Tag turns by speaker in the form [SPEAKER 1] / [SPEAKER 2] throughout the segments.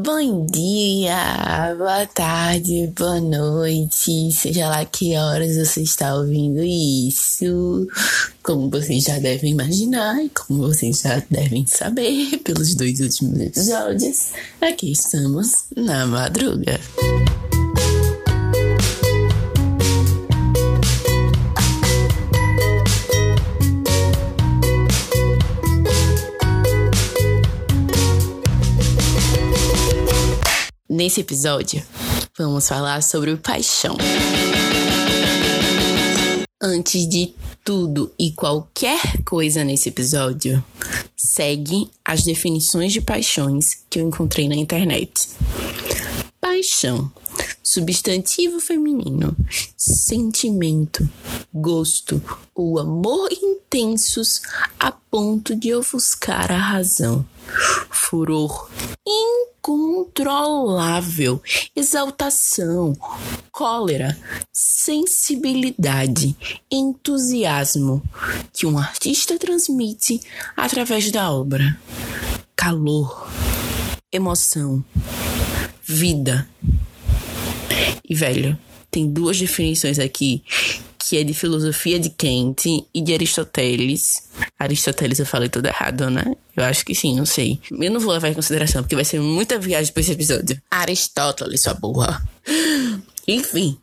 [SPEAKER 1] Bom dia, boa tarde, boa noite, seja lá que horas você está ouvindo isso. Como vocês já devem imaginar e como vocês já devem saber pelos dois últimos episódios, aqui estamos na madruga. Nesse episódio, vamos falar sobre paixão. Antes de tudo e qualquer coisa nesse episódio, segue as definições de paixões que eu encontrei na internet. Paixão, substantivo feminino, sentimento, gosto ou amor intensos a ponto de ofuscar a razão, furor, incontrolável, exaltação, cólera, sensibilidade, entusiasmo que um artista transmite através da obra, calor, emoção, vida. E velho, tem duas definições aqui que é de filosofia de Kant e de Aristóteles. Aristóteles eu falei tudo errado, né? Eu acho que sim, não sei. Eu não vou levar em consideração, porque vai ser muita viagem pra esse episódio. Aristóteles, sua burra. Enfim.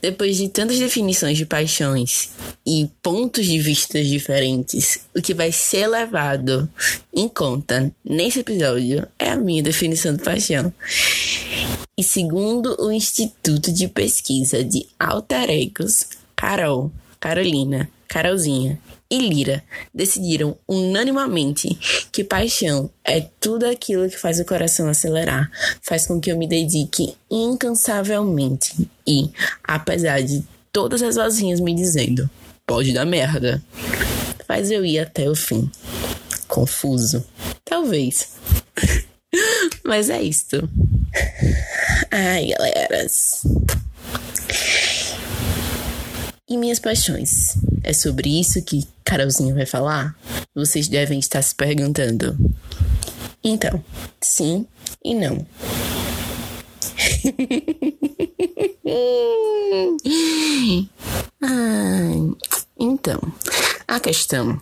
[SPEAKER 1] Depois de tantas definições de paixões e pontos de vista diferentes, o que vai ser levado em conta nesse episódio é a minha definição de paixão. E segundo o Instituto de Pesquisa de Alter Egos, Carol, Carolina, Carolzinha e Lira decidiram unanimamente que paixão é tudo aquilo que faz o coração acelerar, faz com que eu me dedique incansavelmente e, apesar de todas as vozinhas me dizendo, pode dar merda, faz eu ir até o fim. Confuso. Talvez. Mas é isto. Ai, galeras. E minhas paixões? É sobre isso que Carolzinha vai falar? Vocês devem estar se perguntando. Então, sim e não. ah, então, a questão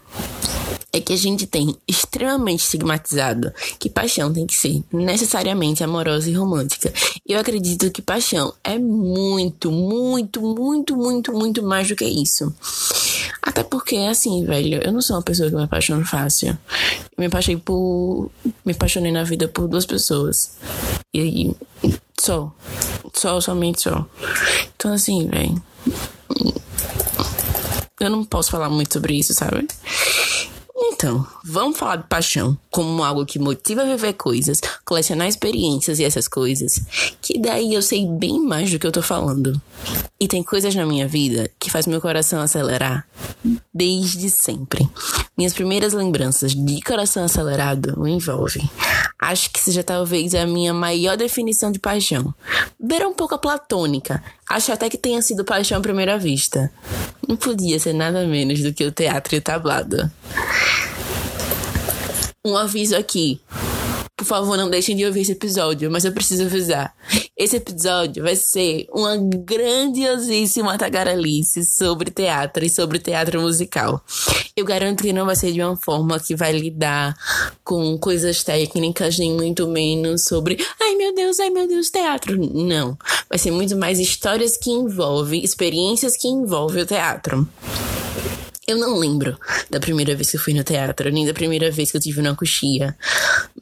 [SPEAKER 1] é que a gente tem extremamente estigmatizado que paixão tem que ser necessariamente amorosa e romântica. Eu acredito que paixão é muito, muito, muito, muito, muito mais do que isso. Até porque, assim, velho, eu não sou uma pessoa que me apaixona fácil. Eu me apaixonei por. Me apaixonei na vida por duas pessoas. E. Só. Só, somente só. Então, assim, velho. Eu não posso falar muito sobre isso, sabe? Então, vamos falar de paixão como algo que motiva a viver coisas, colecionar experiências e essas coisas, que daí eu sei bem mais do que eu tô falando. E tem coisas na minha vida que faz meu coração acelerar desde sempre. Minhas primeiras lembranças de coração acelerado envolvem. Acho que seja talvez a minha maior definição de paixão. Beira um pouco a platônica. Acho até que tenha sido paixão à primeira vista. Não podia ser nada menos do que o teatro e o tablado. Um aviso aqui. Por favor, não deixem de ouvir esse episódio, mas eu preciso avisar. Esse episódio vai ser uma grandiosíssima tagarelice sobre teatro e sobre teatro musical. Eu garanto que não vai ser de uma forma que vai lidar com coisas técnicas, nem muito menos sobre ai meu Deus, ai meu Deus, teatro. Não. Vai ser muito mais histórias que envolvem, experiências que envolvem o teatro. Eu não lembro da primeira vez que eu fui no teatro, nem da primeira vez que eu tive uma coxia.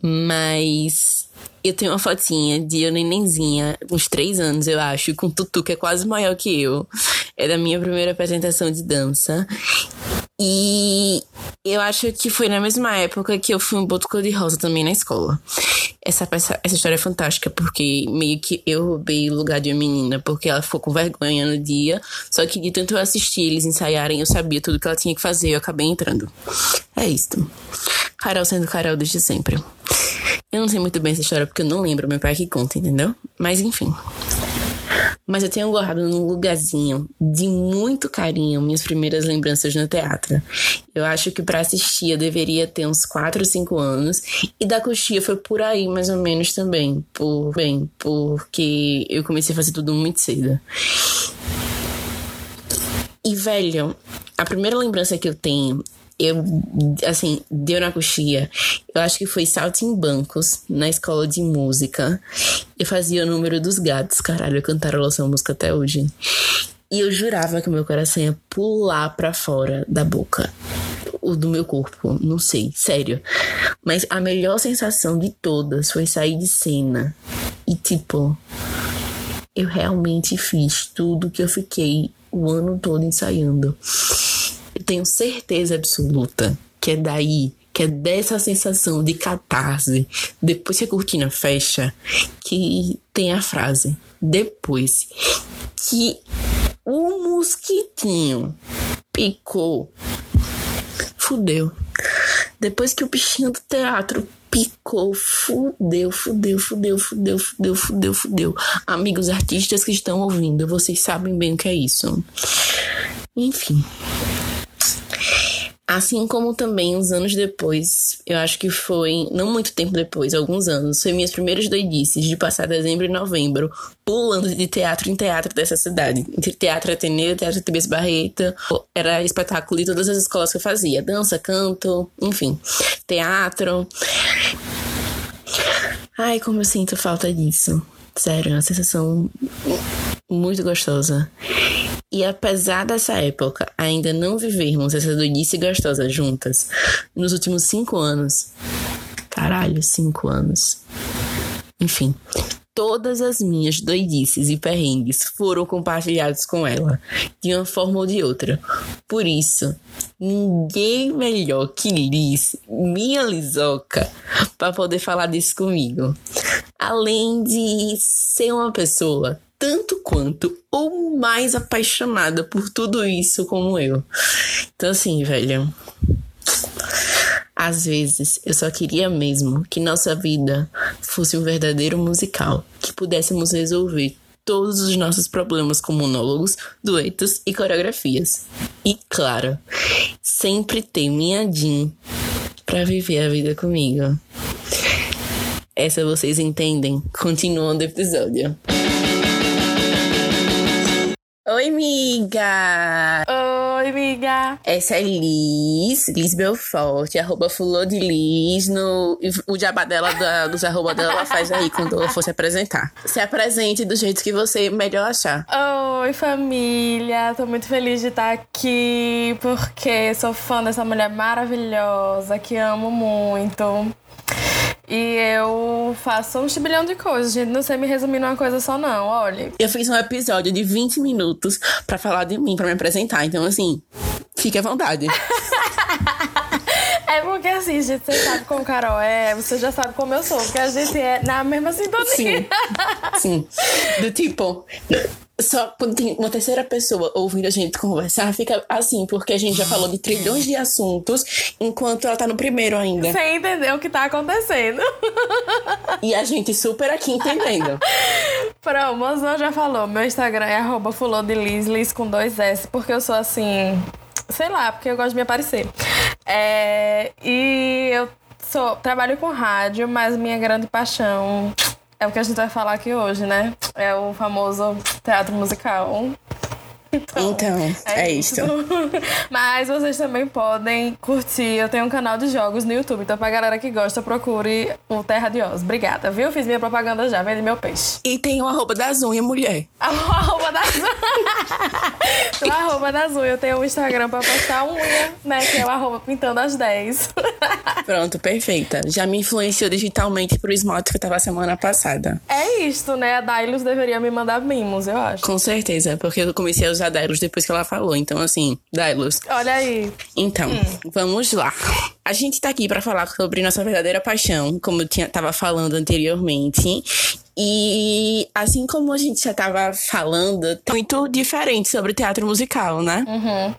[SPEAKER 1] Mas eu tenho uma fotinha de eu nenenzinha, uns três anos, eu acho, com Tutu, que é quase maior que eu. É da minha primeira apresentação de dança. E eu acho que foi na mesma época que eu fui um boto cor-de-rosa também na escola. Essa, essa, essa história é fantástica, porque meio que eu roubei o lugar de uma menina, porque ela ficou com vergonha no dia. Só que de tanto eu assistir eles ensaiarem, eu sabia tudo que ela tinha que fazer, eu acabei entrando. É isso. Carol sendo Carol desde sempre. Eu não sei muito bem essa história porque eu não lembro meu pai que conta, entendeu? Mas enfim. Mas eu tenho guardado num lugarzinho de muito carinho minhas primeiras lembranças no teatro. Eu acho que para assistir eu deveria ter uns 4 ou 5 anos. E da coxia foi por aí, mais ou menos também. Por, bem, porque eu comecei a fazer tudo muito cedo. E, velho, a primeira lembrança que eu tenho eu, assim, deu na coxia. Eu acho que foi bancos na escola de música. Eu fazia o número dos gatos, caralho, eu cantarola essa música até hoje. E eu jurava que o meu coração ia pular pra fora da boca. O do meu corpo, não sei, sério. Mas a melhor sensação de todas foi sair de cena. E tipo, eu realmente fiz tudo que eu fiquei o ano todo ensaiando. Eu tenho certeza absoluta que é daí, que é dessa sensação de catarse, depois que a cortina fecha, que tem a frase. Depois que o mosquitinho picou, fudeu. Depois que o bichinho do teatro picou, fudeu, fudeu, fudeu, fudeu, fudeu, fudeu, fudeu. Amigos artistas que estão ouvindo, vocês sabem bem o que é isso. Enfim. Assim como também uns anos depois, eu acho que foi, não muito tempo depois, alguns anos, foi minhas primeiras doidices de passar dezembro e novembro pulando de teatro em teatro dessa cidade. Entre teatro Ateneu, teatro TBS Barreta, era espetáculo de todas as escolas que eu fazia. Dança, canto, enfim, teatro. Ai, como eu sinto falta disso. Sério, é uma sensação muito gostosa. E apesar dessa época ainda não vivermos essa doidice gostosa juntas, nos últimos cinco anos. Caralho, cinco anos. Enfim, todas as minhas doidices e perrengues foram compartilhados com ela, de uma forma ou de outra. Por isso, ninguém melhor que Liz, minha Lisoca, para poder falar disso comigo. Além de ser uma pessoa tanto quanto ou mais apaixonada por tudo isso como eu. Então, assim, velho. Às vezes eu só queria mesmo que nossa vida fosse um verdadeiro musical, que pudéssemos resolver todos os nossos problemas com monólogos, duetos e coreografias. E claro, sempre ter minha Jean para viver a vida comigo. Essa vocês entendem? Continuando o episódio. Oi, amiga!
[SPEAKER 2] Oi, amiga!
[SPEAKER 1] Essa é Liz, Liz Belfort, arroba fulô de Liz. No, o jabá dela, da, dos arroba dela, ela faz aí quando ela for se apresentar. Se apresente do jeito que você melhor achar.
[SPEAKER 2] Oi, família! Tô muito feliz de estar aqui, porque sou fã dessa mulher maravilhosa, que amo muito. E eu faço um chibilhão de coisas, gente. Não sei me resumir numa coisa só, não. Olha.
[SPEAKER 1] Eu fiz um episódio de 20 minutos para falar de mim, para me apresentar. Então, assim, fique à vontade.
[SPEAKER 2] É porque assim, gente, você sabe como Carol é, você já sabe como eu sou, porque a gente é na mesma sintonia.
[SPEAKER 1] Sim. Sim. Do tipo, só quando tem uma terceira pessoa ouvindo a gente conversar, fica assim, porque a gente já falou de trilhões de assuntos, enquanto ela tá no primeiro ainda.
[SPEAKER 2] Sem entender o que tá acontecendo.
[SPEAKER 1] E a gente super aqui entendendo.
[SPEAKER 2] Pronto, Mozão já falou, meu Instagram é arroba Liz com dois S, porque eu sou assim, sei lá, porque eu gosto de me aparecer. É, e eu sou, trabalho com rádio, mas minha grande paixão é o que a gente vai falar aqui hoje, né? É o famoso teatro musical.
[SPEAKER 1] Então, então é, é isso.
[SPEAKER 2] Mas vocês também podem curtir. Eu tenho um canal de jogos no YouTube. Então, pra galera que gosta, procure o Terra de Oz. Obrigada, viu? Fiz minha propaganda já. Vende meu peixe.
[SPEAKER 1] E tem o arroba das unhas, mulher.
[SPEAKER 2] O arroba das unhas. o arroba das unhas. Eu tenho um Instagram pra postar unha, né? Que é o arroba pintando as 10.
[SPEAKER 1] Pronto, perfeita. Já me influenciou digitalmente pro esmalte que eu tava semana passada.
[SPEAKER 2] É isto, né? A Dailus deveria me mandar mimos, eu acho.
[SPEAKER 1] Com certeza, porque eu comecei a usar Dailos depois que ela falou. Então, assim, Dailos.
[SPEAKER 2] Olha aí.
[SPEAKER 1] Então, hum. vamos lá. A gente tá aqui para falar sobre nossa verdadeira paixão, como eu tinha, tava falando anteriormente. E assim como a gente já tava falando, muito diferente sobre teatro musical, né?
[SPEAKER 2] Uhum.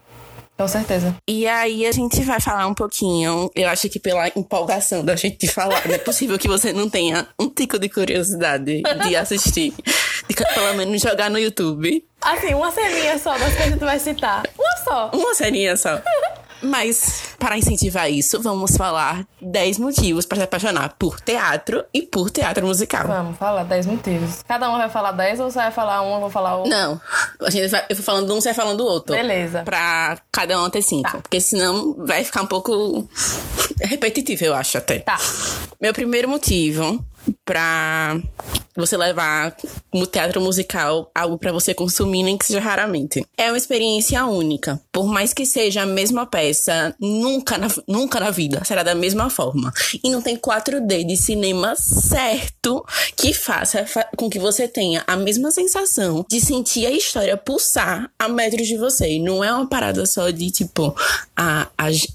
[SPEAKER 2] Com certeza.
[SPEAKER 1] E aí a gente vai falar um pouquinho. Eu acho que pela empolgação da gente falar, não é possível que você não tenha um tico de curiosidade de assistir, de pelo menos jogar no YouTube.
[SPEAKER 2] Assim, uma ceninha só das que a gente vai citar. Uma só.
[SPEAKER 1] Uma ceninha só. Mas, para incentivar isso, vamos falar 10 motivos para se apaixonar por teatro e por teatro musical.
[SPEAKER 2] Vamos falar 10 motivos. Cada um vai falar 10 ou você vai falar um, eu vou falar outro?
[SPEAKER 1] Não. A gente vai, eu vou falando um, você vai falando do outro.
[SPEAKER 2] Beleza.
[SPEAKER 1] Pra cada um ter cinco.
[SPEAKER 2] Tá.
[SPEAKER 1] Porque senão vai ficar um pouco repetitivo, eu acho até.
[SPEAKER 2] Tá.
[SPEAKER 1] Meu primeiro motivo pra você levar no teatro musical algo pra você consumir, nem que seja raramente. É uma experiência única. Por mais que seja a mesma peça, nunca na, nunca na vida será da mesma forma. E não tem 4D de cinema certo que faça fa- com que você tenha a mesma sensação de sentir a história pulsar a metros de você. E não é uma parada só de tipo, ah,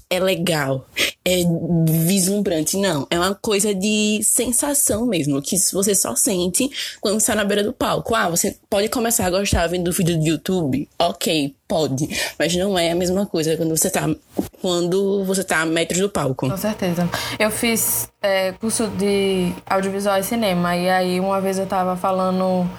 [SPEAKER 1] é legal, é vislumbrante. Não, é uma coisa de sensação mesmo, que você só sente quando está na beira do palco. Ah, você pode começar a gostar vendo vídeo do YouTube? Ok, pode. Mas não é a mesma coisa quando você tá, quando você tá a metros do palco.
[SPEAKER 2] Com certeza. Eu fiz é, curso de audiovisual e cinema. E aí, uma vez eu tava falando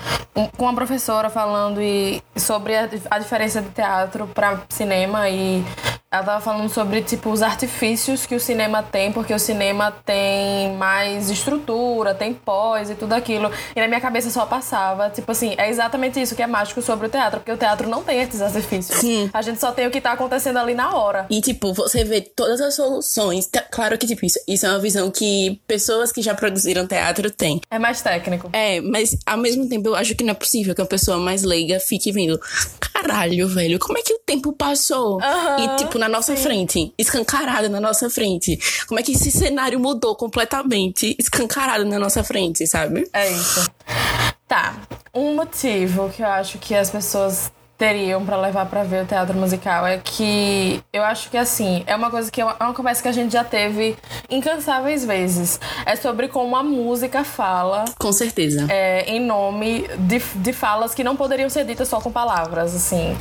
[SPEAKER 2] com uma professora falando e, sobre a, a diferença de teatro pra cinema. E ela tava falando sobre, tipo, os artifícios que o cinema tem, porque o cinema tem mais estrutura, tem pós e tudo aquilo. E na minha cabeça só passava, tipo assim, é exatamente isso que é mágico sobre o teatro, porque o teatro não tem esses artifícios.
[SPEAKER 1] Sim.
[SPEAKER 2] A gente só tem o que tá acontecendo ali na hora.
[SPEAKER 1] E, tipo, você vê todas as soluções. Tá- Claro que, tipo, isso, isso é uma visão que pessoas que já produziram teatro têm.
[SPEAKER 2] É mais técnico.
[SPEAKER 1] É, mas ao mesmo tempo eu acho que não é possível que uma pessoa mais leiga fique vendo. Caralho, velho, como é que o tempo passou?
[SPEAKER 2] Aham,
[SPEAKER 1] e, tipo, na nossa frente, escancarado na nossa frente. Como é que esse cenário mudou completamente, escancarado na nossa frente, sabe?
[SPEAKER 2] É isso. Tá. Um motivo que eu acho que as pessoas teriam pra levar pra ver o teatro musical é que eu acho que assim, é uma coisa que é uma, é uma conversa que a gente já teve incansáveis vezes. É sobre como a música fala
[SPEAKER 1] Com certeza.
[SPEAKER 2] é, em nome de, de falas que não poderiam ser ditas só com palavras, assim.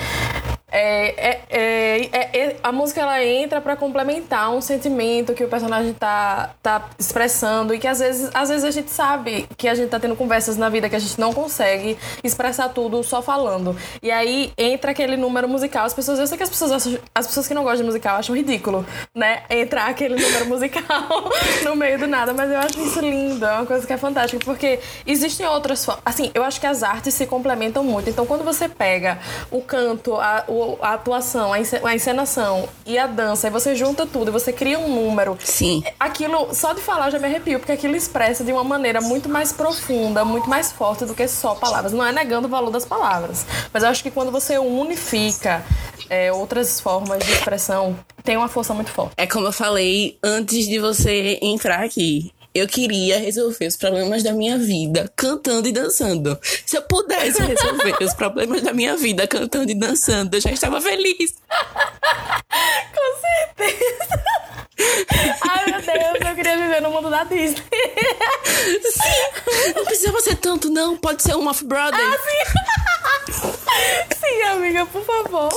[SPEAKER 2] É, é, é, é- é- a música ela entra pra complementar um sentimento que o personagem tá, tá expressando e que às vezes, às vezes a gente sabe que a gente tá tendo conversas na vida que a gente não consegue expressar tudo só falando. E aí entra aquele número musical. As pessoas, eu sei que as pessoas acham- as pessoas que não gostam de musical acham ridículo, né? Entrar aquele número musical no meio do nada, mas eu acho isso lindo, é uma coisa que é fantástica, porque existem outras formas. Assim, eu acho que as artes se complementam muito. Então, quando você pega o canto, a, o- a atuação, a ence- a encenação e a dança, e você junta tudo e você cria um número.
[SPEAKER 1] Sim.
[SPEAKER 2] Aquilo, só de falar eu já me arrepio, porque aquilo expressa de uma maneira muito mais profunda, muito mais forte do que só palavras. Não é negando o valor das palavras, mas eu acho que quando você unifica é, outras formas de expressão, tem uma força muito forte.
[SPEAKER 1] É como eu falei antes de você entrar aqui. Eu queria resolver os problemas da minha vida cantando e dançando. Se eu pudesse resolver os problemas da minha vida cantando e dançando, eu já estava feliz.
[SPEAKER 2] Com certeza. Ai, meu Deus, eu queria viver no mundo da Disney.
[SPEAKER 1] Não precisava ser tanto, não. Pode ser um Off-Brother.
[SPEAKER 2] Sim, amiga, por favor.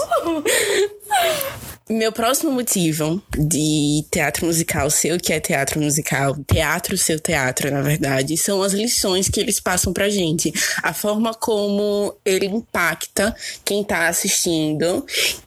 [SPEAKER 1] Meu próximo motivo de teatro musical ser o que é teatro musical, teatro seu teatro, na verdade, são as lições que eles passam pra gente. A forma como ele impacta quem tá assistindo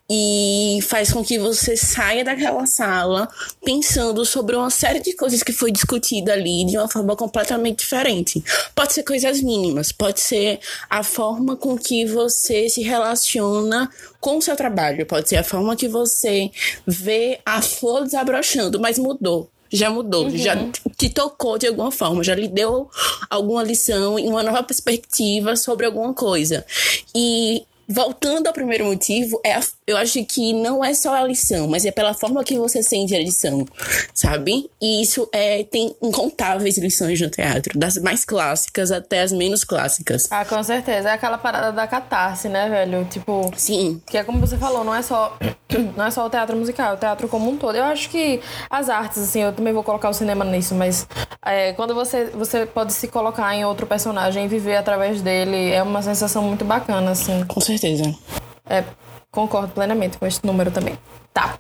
[SPEAKER 1] e faz com que você saia daquela sala pensando sobre uma série de coisas que foi discutida ali de uma forma completamente diferente. Pode ser coisas mínimas, pode ser a forma com que você se relaciona com o seu trabalho, pode ser a forma que você vê a flor desabrochando, mas mudou. Já mudou, já te tocou de alguma forma, já lhe deu alguma lição e uma nova perspectiva sobre alguma coisa. E voltando ao primeiro motivo, é a- eu acho que não é só a lição, mas é pela forma que você sente a lição, sabe? E isso é tem incontáveis lições no teatro, das mais clássicas até as menos clássicas.
[SPEAKER 2] Ah, com certeza. É aquela parada da catarse, né, velho? Tipo,
[SPEAKER 1] Sim,
[SPEAKER 2] que é como você falou, não é só não é só o teatro musical, é o teatro como um todo. Eu acho que as artes, assim, eu também vou colocar o cinema nisso, mas é, quando você, você pode se colocar em outro personagem e viver através dele, é uma sensação muito bacana, assim.
[SPEAKER 1] com certeza.
[SPEAKER 2] É, concordo plenamente com esse número também. Tá.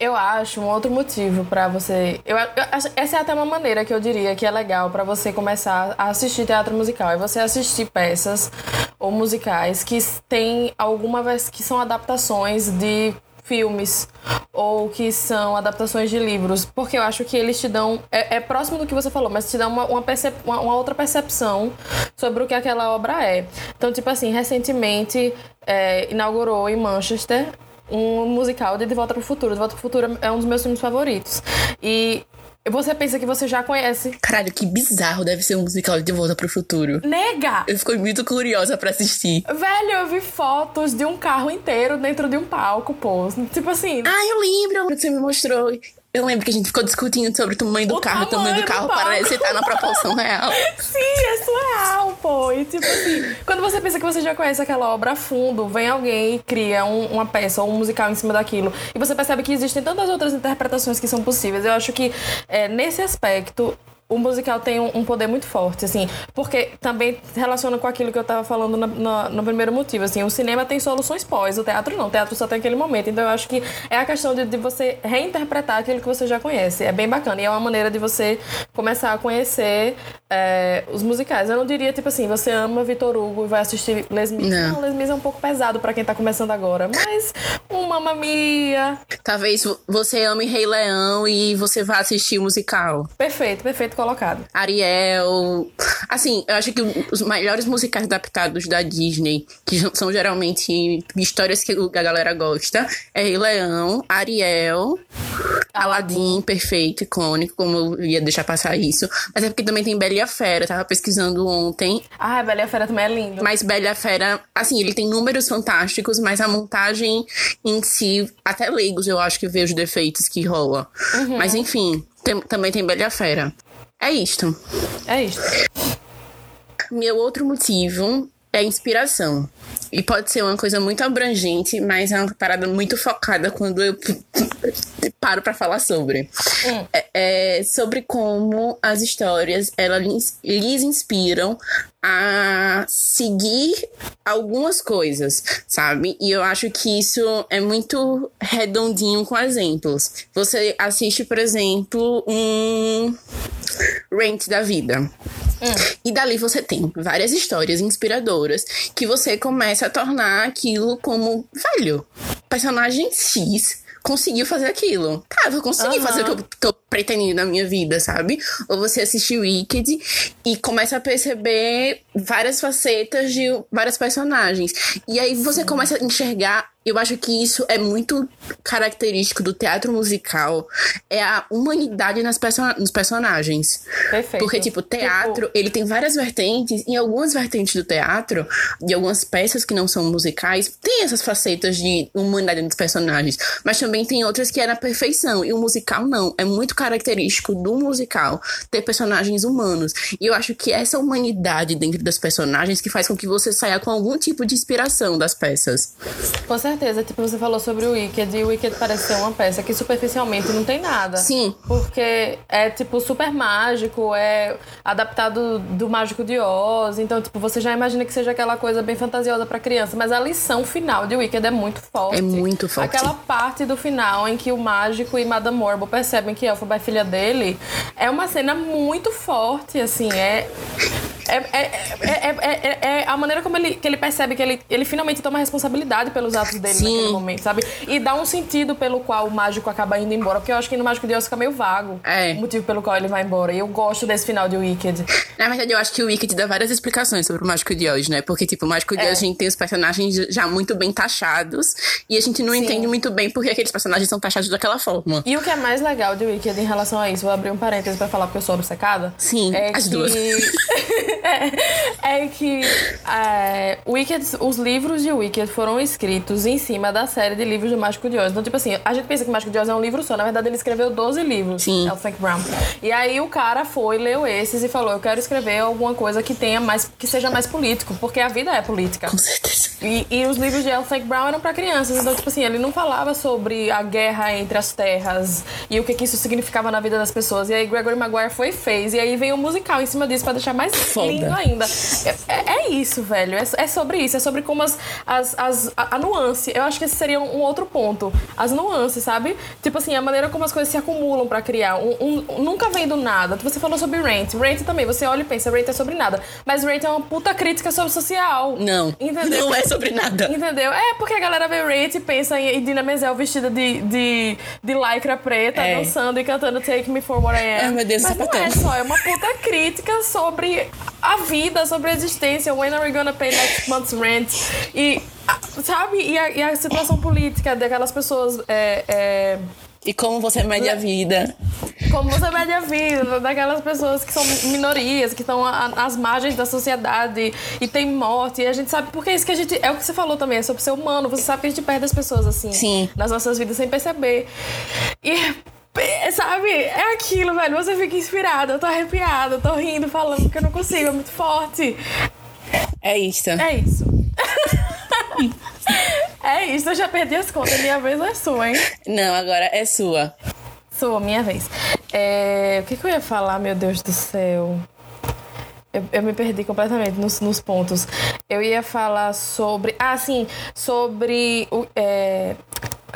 [SPEAKER 2] Eu acho um outro motivo para você. Eu, eu, essa é até uma maneira que eu diria que é legal para você começar a assistir teatro musical. É você assistir peças ou musicais que têm alguma vez que são adaptações de filmes ou que são adaptações de livros, porque eu acho que eles te dão. É, é próximo do que você falou, mas te dão uma, uma, percep, uma, uma, outra percepção sobre o que aquela obra é. Então, tipo assim, recentemente é, inaugurou em Manchester um musical de De Volta para o Futuro. De Volta para o Futuro é um dos meus filmes favoritos. E você pensa que você já conhece.
[SPEAKER 1] Caralho, que bizarro deve ser um musical de Volta pro Futuro.
[SPEAKER 2] Nega!
[SPEAKER 1] Eu fiquei muito curiosa para assistir.
[SPEAKER 2] Velho, eu vi fotos de um carro inteiro dentro de um palco, pô. Tipo assim.
[SPEAKER 1] Ah, eu lembro que você me mostrou. Eu lembro que a gente ficou discutindo sobre o tamanho do o carro, tamanho o tamanho do carro do parece estar na proporção real.
[SPEAKER 2] Sim, é surreal, pô. E tipo assim, quando você pensa que você já conhece aquela obra a fundo, vem alguém e cria um, uma peça ou um musical em cima daquilo. E você percebe que existem tantas outras interpretações que são possíveis. Eu acho que é, nesse aspecto o musical tem um, um, poder muito forte, assim, porque também relaciona com aquilo que eu estava falando no, no, no, primeiro motivo, assim, o cinema tem soluções pós, o teatro não, o teatro só tem aquele momento, então eu acho que é a questão de, de você reinterpretar aquilo que você já conhece, é bem bacana, e é uma maneira de você começar a conhecer é, os musicais. Eu não diria, tipo assim, você ama Vitor Hugo e vai assistir Les Mis, não, não Les Mis é um pouco pesado para quem tá começando agora, mas um Mamma Mia...
[SPEAKER 1] Talvez você ame Rei Leão e você vá assistir o musical.
[SPEAKER 2] Perfeito, perfeito colocado.
[SPEAKER 1] Ariel. Assim, eu acho que os melhores musicais adaptados da Disney, que são geralmente histórias que a galera gosta, é Rei Leão, Ariel, Aladdin, perfeito, icônico, como eu ia deixar passar isso. Mas é porque também tem Bela e a Fera, tava pesquisando ontem.
[SPEAKER 2] Ah, Bela e a Fera também é lindo.
[SPEAKER 1] Mas Bela e a Fera, assim, ele tem números fantásticos, mas a montagem em si, até leigos eu acho que vejo defeitos que rola. Uhum. Mas enfim, tem, também tem Bela e a Fera. É isto.
[SPEAKER 2] É isto.
[SPEAKER 1] Meu outro motivo é inspiração. E pode ser uma coisa muito abrangente, mas é uma parada muito focada quando eu paro para falar sobre. Hum. É, é, sobre como as histórias elas lhes inspiram a seguir algumas coisas, sabe? E eu acho que isso é muito redondinho com exemplos. Você assiste, por exemplo, um Rent da vida. Hum. E dali você tem várias histórias inspiradoras que você começa a tornar aquilo como, velho, personagem X conseguiu fazer aquilo. Cara, eu consegui uhum. fazer o que eu tô pretendendo na minha vida, sabe? Ou você assiste Wicked e começa a perceber várias facetas de várias personagens. E aí você começa a enxergar eu acho que isso é muito característico do teatro musical. É a humanidade nas perso nos personagens.
[SPEAKER 2] Perfeito.
[SPEAKER 1] Porque, tipo, teatro, tipo... ele tem várias vertentes. E algumas vertentes do teatro, de algumas peças que não são musicais, tem essas facetas de humanidade nos personagens. Mas também tem outras que é na perfeição. E o musical não. É muito característico do musical ter personagens humanos. E eu acho que essa humanidade dentro das personagens que faz com que você saia com algum tipo de inspiração das peças.
[SPEAKER 2] Com certeza certeza. Tipo, você falou sobre o Wicked e o Wicked parece ser uma peça que superficialmente não tem nada.
[SPEAKER 1] Sim.
[SPEAKER 2] Porque é, tipo, super mágico, é adaptado do Mágico de Oz. Então, tipo, você já imagina que seja aquela coisa bem fantasiosa pra criança. Mas a lição final de Wicked é muito forte.
[SPEAKER 1] É muito forte.
[SPEAKER 2] Aquela parte do final em que o mágico e Madame Morbo percebem que Elphaba é filha dele é uma cena muito forte, assim. É. É, é, é, é, a maneira como ele, que ele percebe que ele, ele finalmente toma responsabilidade pelos atos dele Sim. naquele momento, sabe? E dá um sentido pelo qual o mágico acaba indo embora. Porque eu acho que no Mágico de Oz fica meio vago
[SPEAKER 1] é.
[SPEAKER 2] o motivo pelo qual ele vai embora. E eu gosto desse final de Wicked.
[SPEAKER 1] Na verdade, eu acho que o Wicked dá várias explicações sobre o Mágico de Oz, né? Porque, tipo, o Mágico de Oz a gente tem os personagens já muito bem taxados. E a gente não Sim. entende muito bem porque aqueles personagens são taxados daquela forma.
[SPEAKER 2] E o que é mais legal de Wicked em relação a isso, vou abrir um parênteses pra falar porque eu sou obcecada.
[SPEAKER 1] Sim,
[SPEAKER 2] é
[SPEAKER 1] as
[SPEAKER 2] que...
[SPEAKER 1] duas.
[SPEAKER 2] é, é que é, Wicked, os livros de Wicked foram escritos em cima da série de livros do Mágico de Oz. Então, tipo assim, a gente pensa que Mágico de Oz é um livro só. Na verdade, ele escreveu 12 livros.
[SPEAKER 1] Sim.
[SPEAKER 2] É o Frank Brown. E aí o cara foi, leu esses e falou: Eu quero escrever alguma coisa que tenha mais. que seja mais político, porque a vida é política.
[SPEAKER 1] Com certeza.
[SPEAKER 2] E, e os livros de L. Frank Brown eram para crianças. Então, tipo assim, ele não falava sobre a guerra entre as terras e o que, que isso significava na vida das pessoas. E aí Gregory Maguire foi e fez. E aí veio um musical em cima disso para deixar mais
[SPEAKER 1] Foda.
[SPEAKER 2] Ainda. É, é, é isso, velho. É, é, sobre isso. É sobre como as, as, as a, a, nuance. Eu acho que esse seria um, outro ponto. As nuances, sabe? Tipo assim, a maneira como as coisas se acumulam para criar. Um, um, nunca vem do nada. Você falou sobre Rant. Rant também. Você olha e pensa, Rant é sobre nada. Mas Rant é uma puta crítica sobre social.
[SPEAKER 1] Não. Entendeu? Não é sobre nada.
[SPEAKER 2] Entendeu? É porque a galera vê Rant e pensa em Dina Menzel vestida de, de, de lycra preta, é. dançando e cantando Take Me For What I Am.
[SPEAKER 1] Ai, meu Deus,
[SPEAKER 2] Mas não é só, é uma puta crítica sobre a vida, sobre a existência. When are we gonna pay next month's rent? E, sabe? E a, e a situação política daquelas pessoas. É, é,
[SPEAKER 1] e como você mede a vida.
[SPEAKER 2] Como você mede a vida daquelas pessoas que são minorias, que estão às margens da sociedade e tem morte. E a gente sabe, porque é isso que a gente. É o que você falou também, é sobre ser humano. Você sabe que a gente perde as pessoas assim.
[SPEAKER 1] Sim.
[SPEAKER 2] Nas nossas vidas sem perceber. E Sabe? É aquilo, velho. Você fica inspirada, eu tô arrepiada, eu tô rindo, falando porque eu não consigo, é muito forte.
[SPEAKER 1] É isso.
[SPEAKER 2] É isso. é isso, eu já perdi as contas. Minha vez é sua, hein?
[SPEAKER 1] Não, agora é sua.
[SPEAKER 2] Sua, minha vez. É... O que, que eu ia falar, meu Deus do céu? Eu, eu, me perdi completamente nos, nos, pontos. Eu ia falar sobre. Ah, sim, sobre. É, é,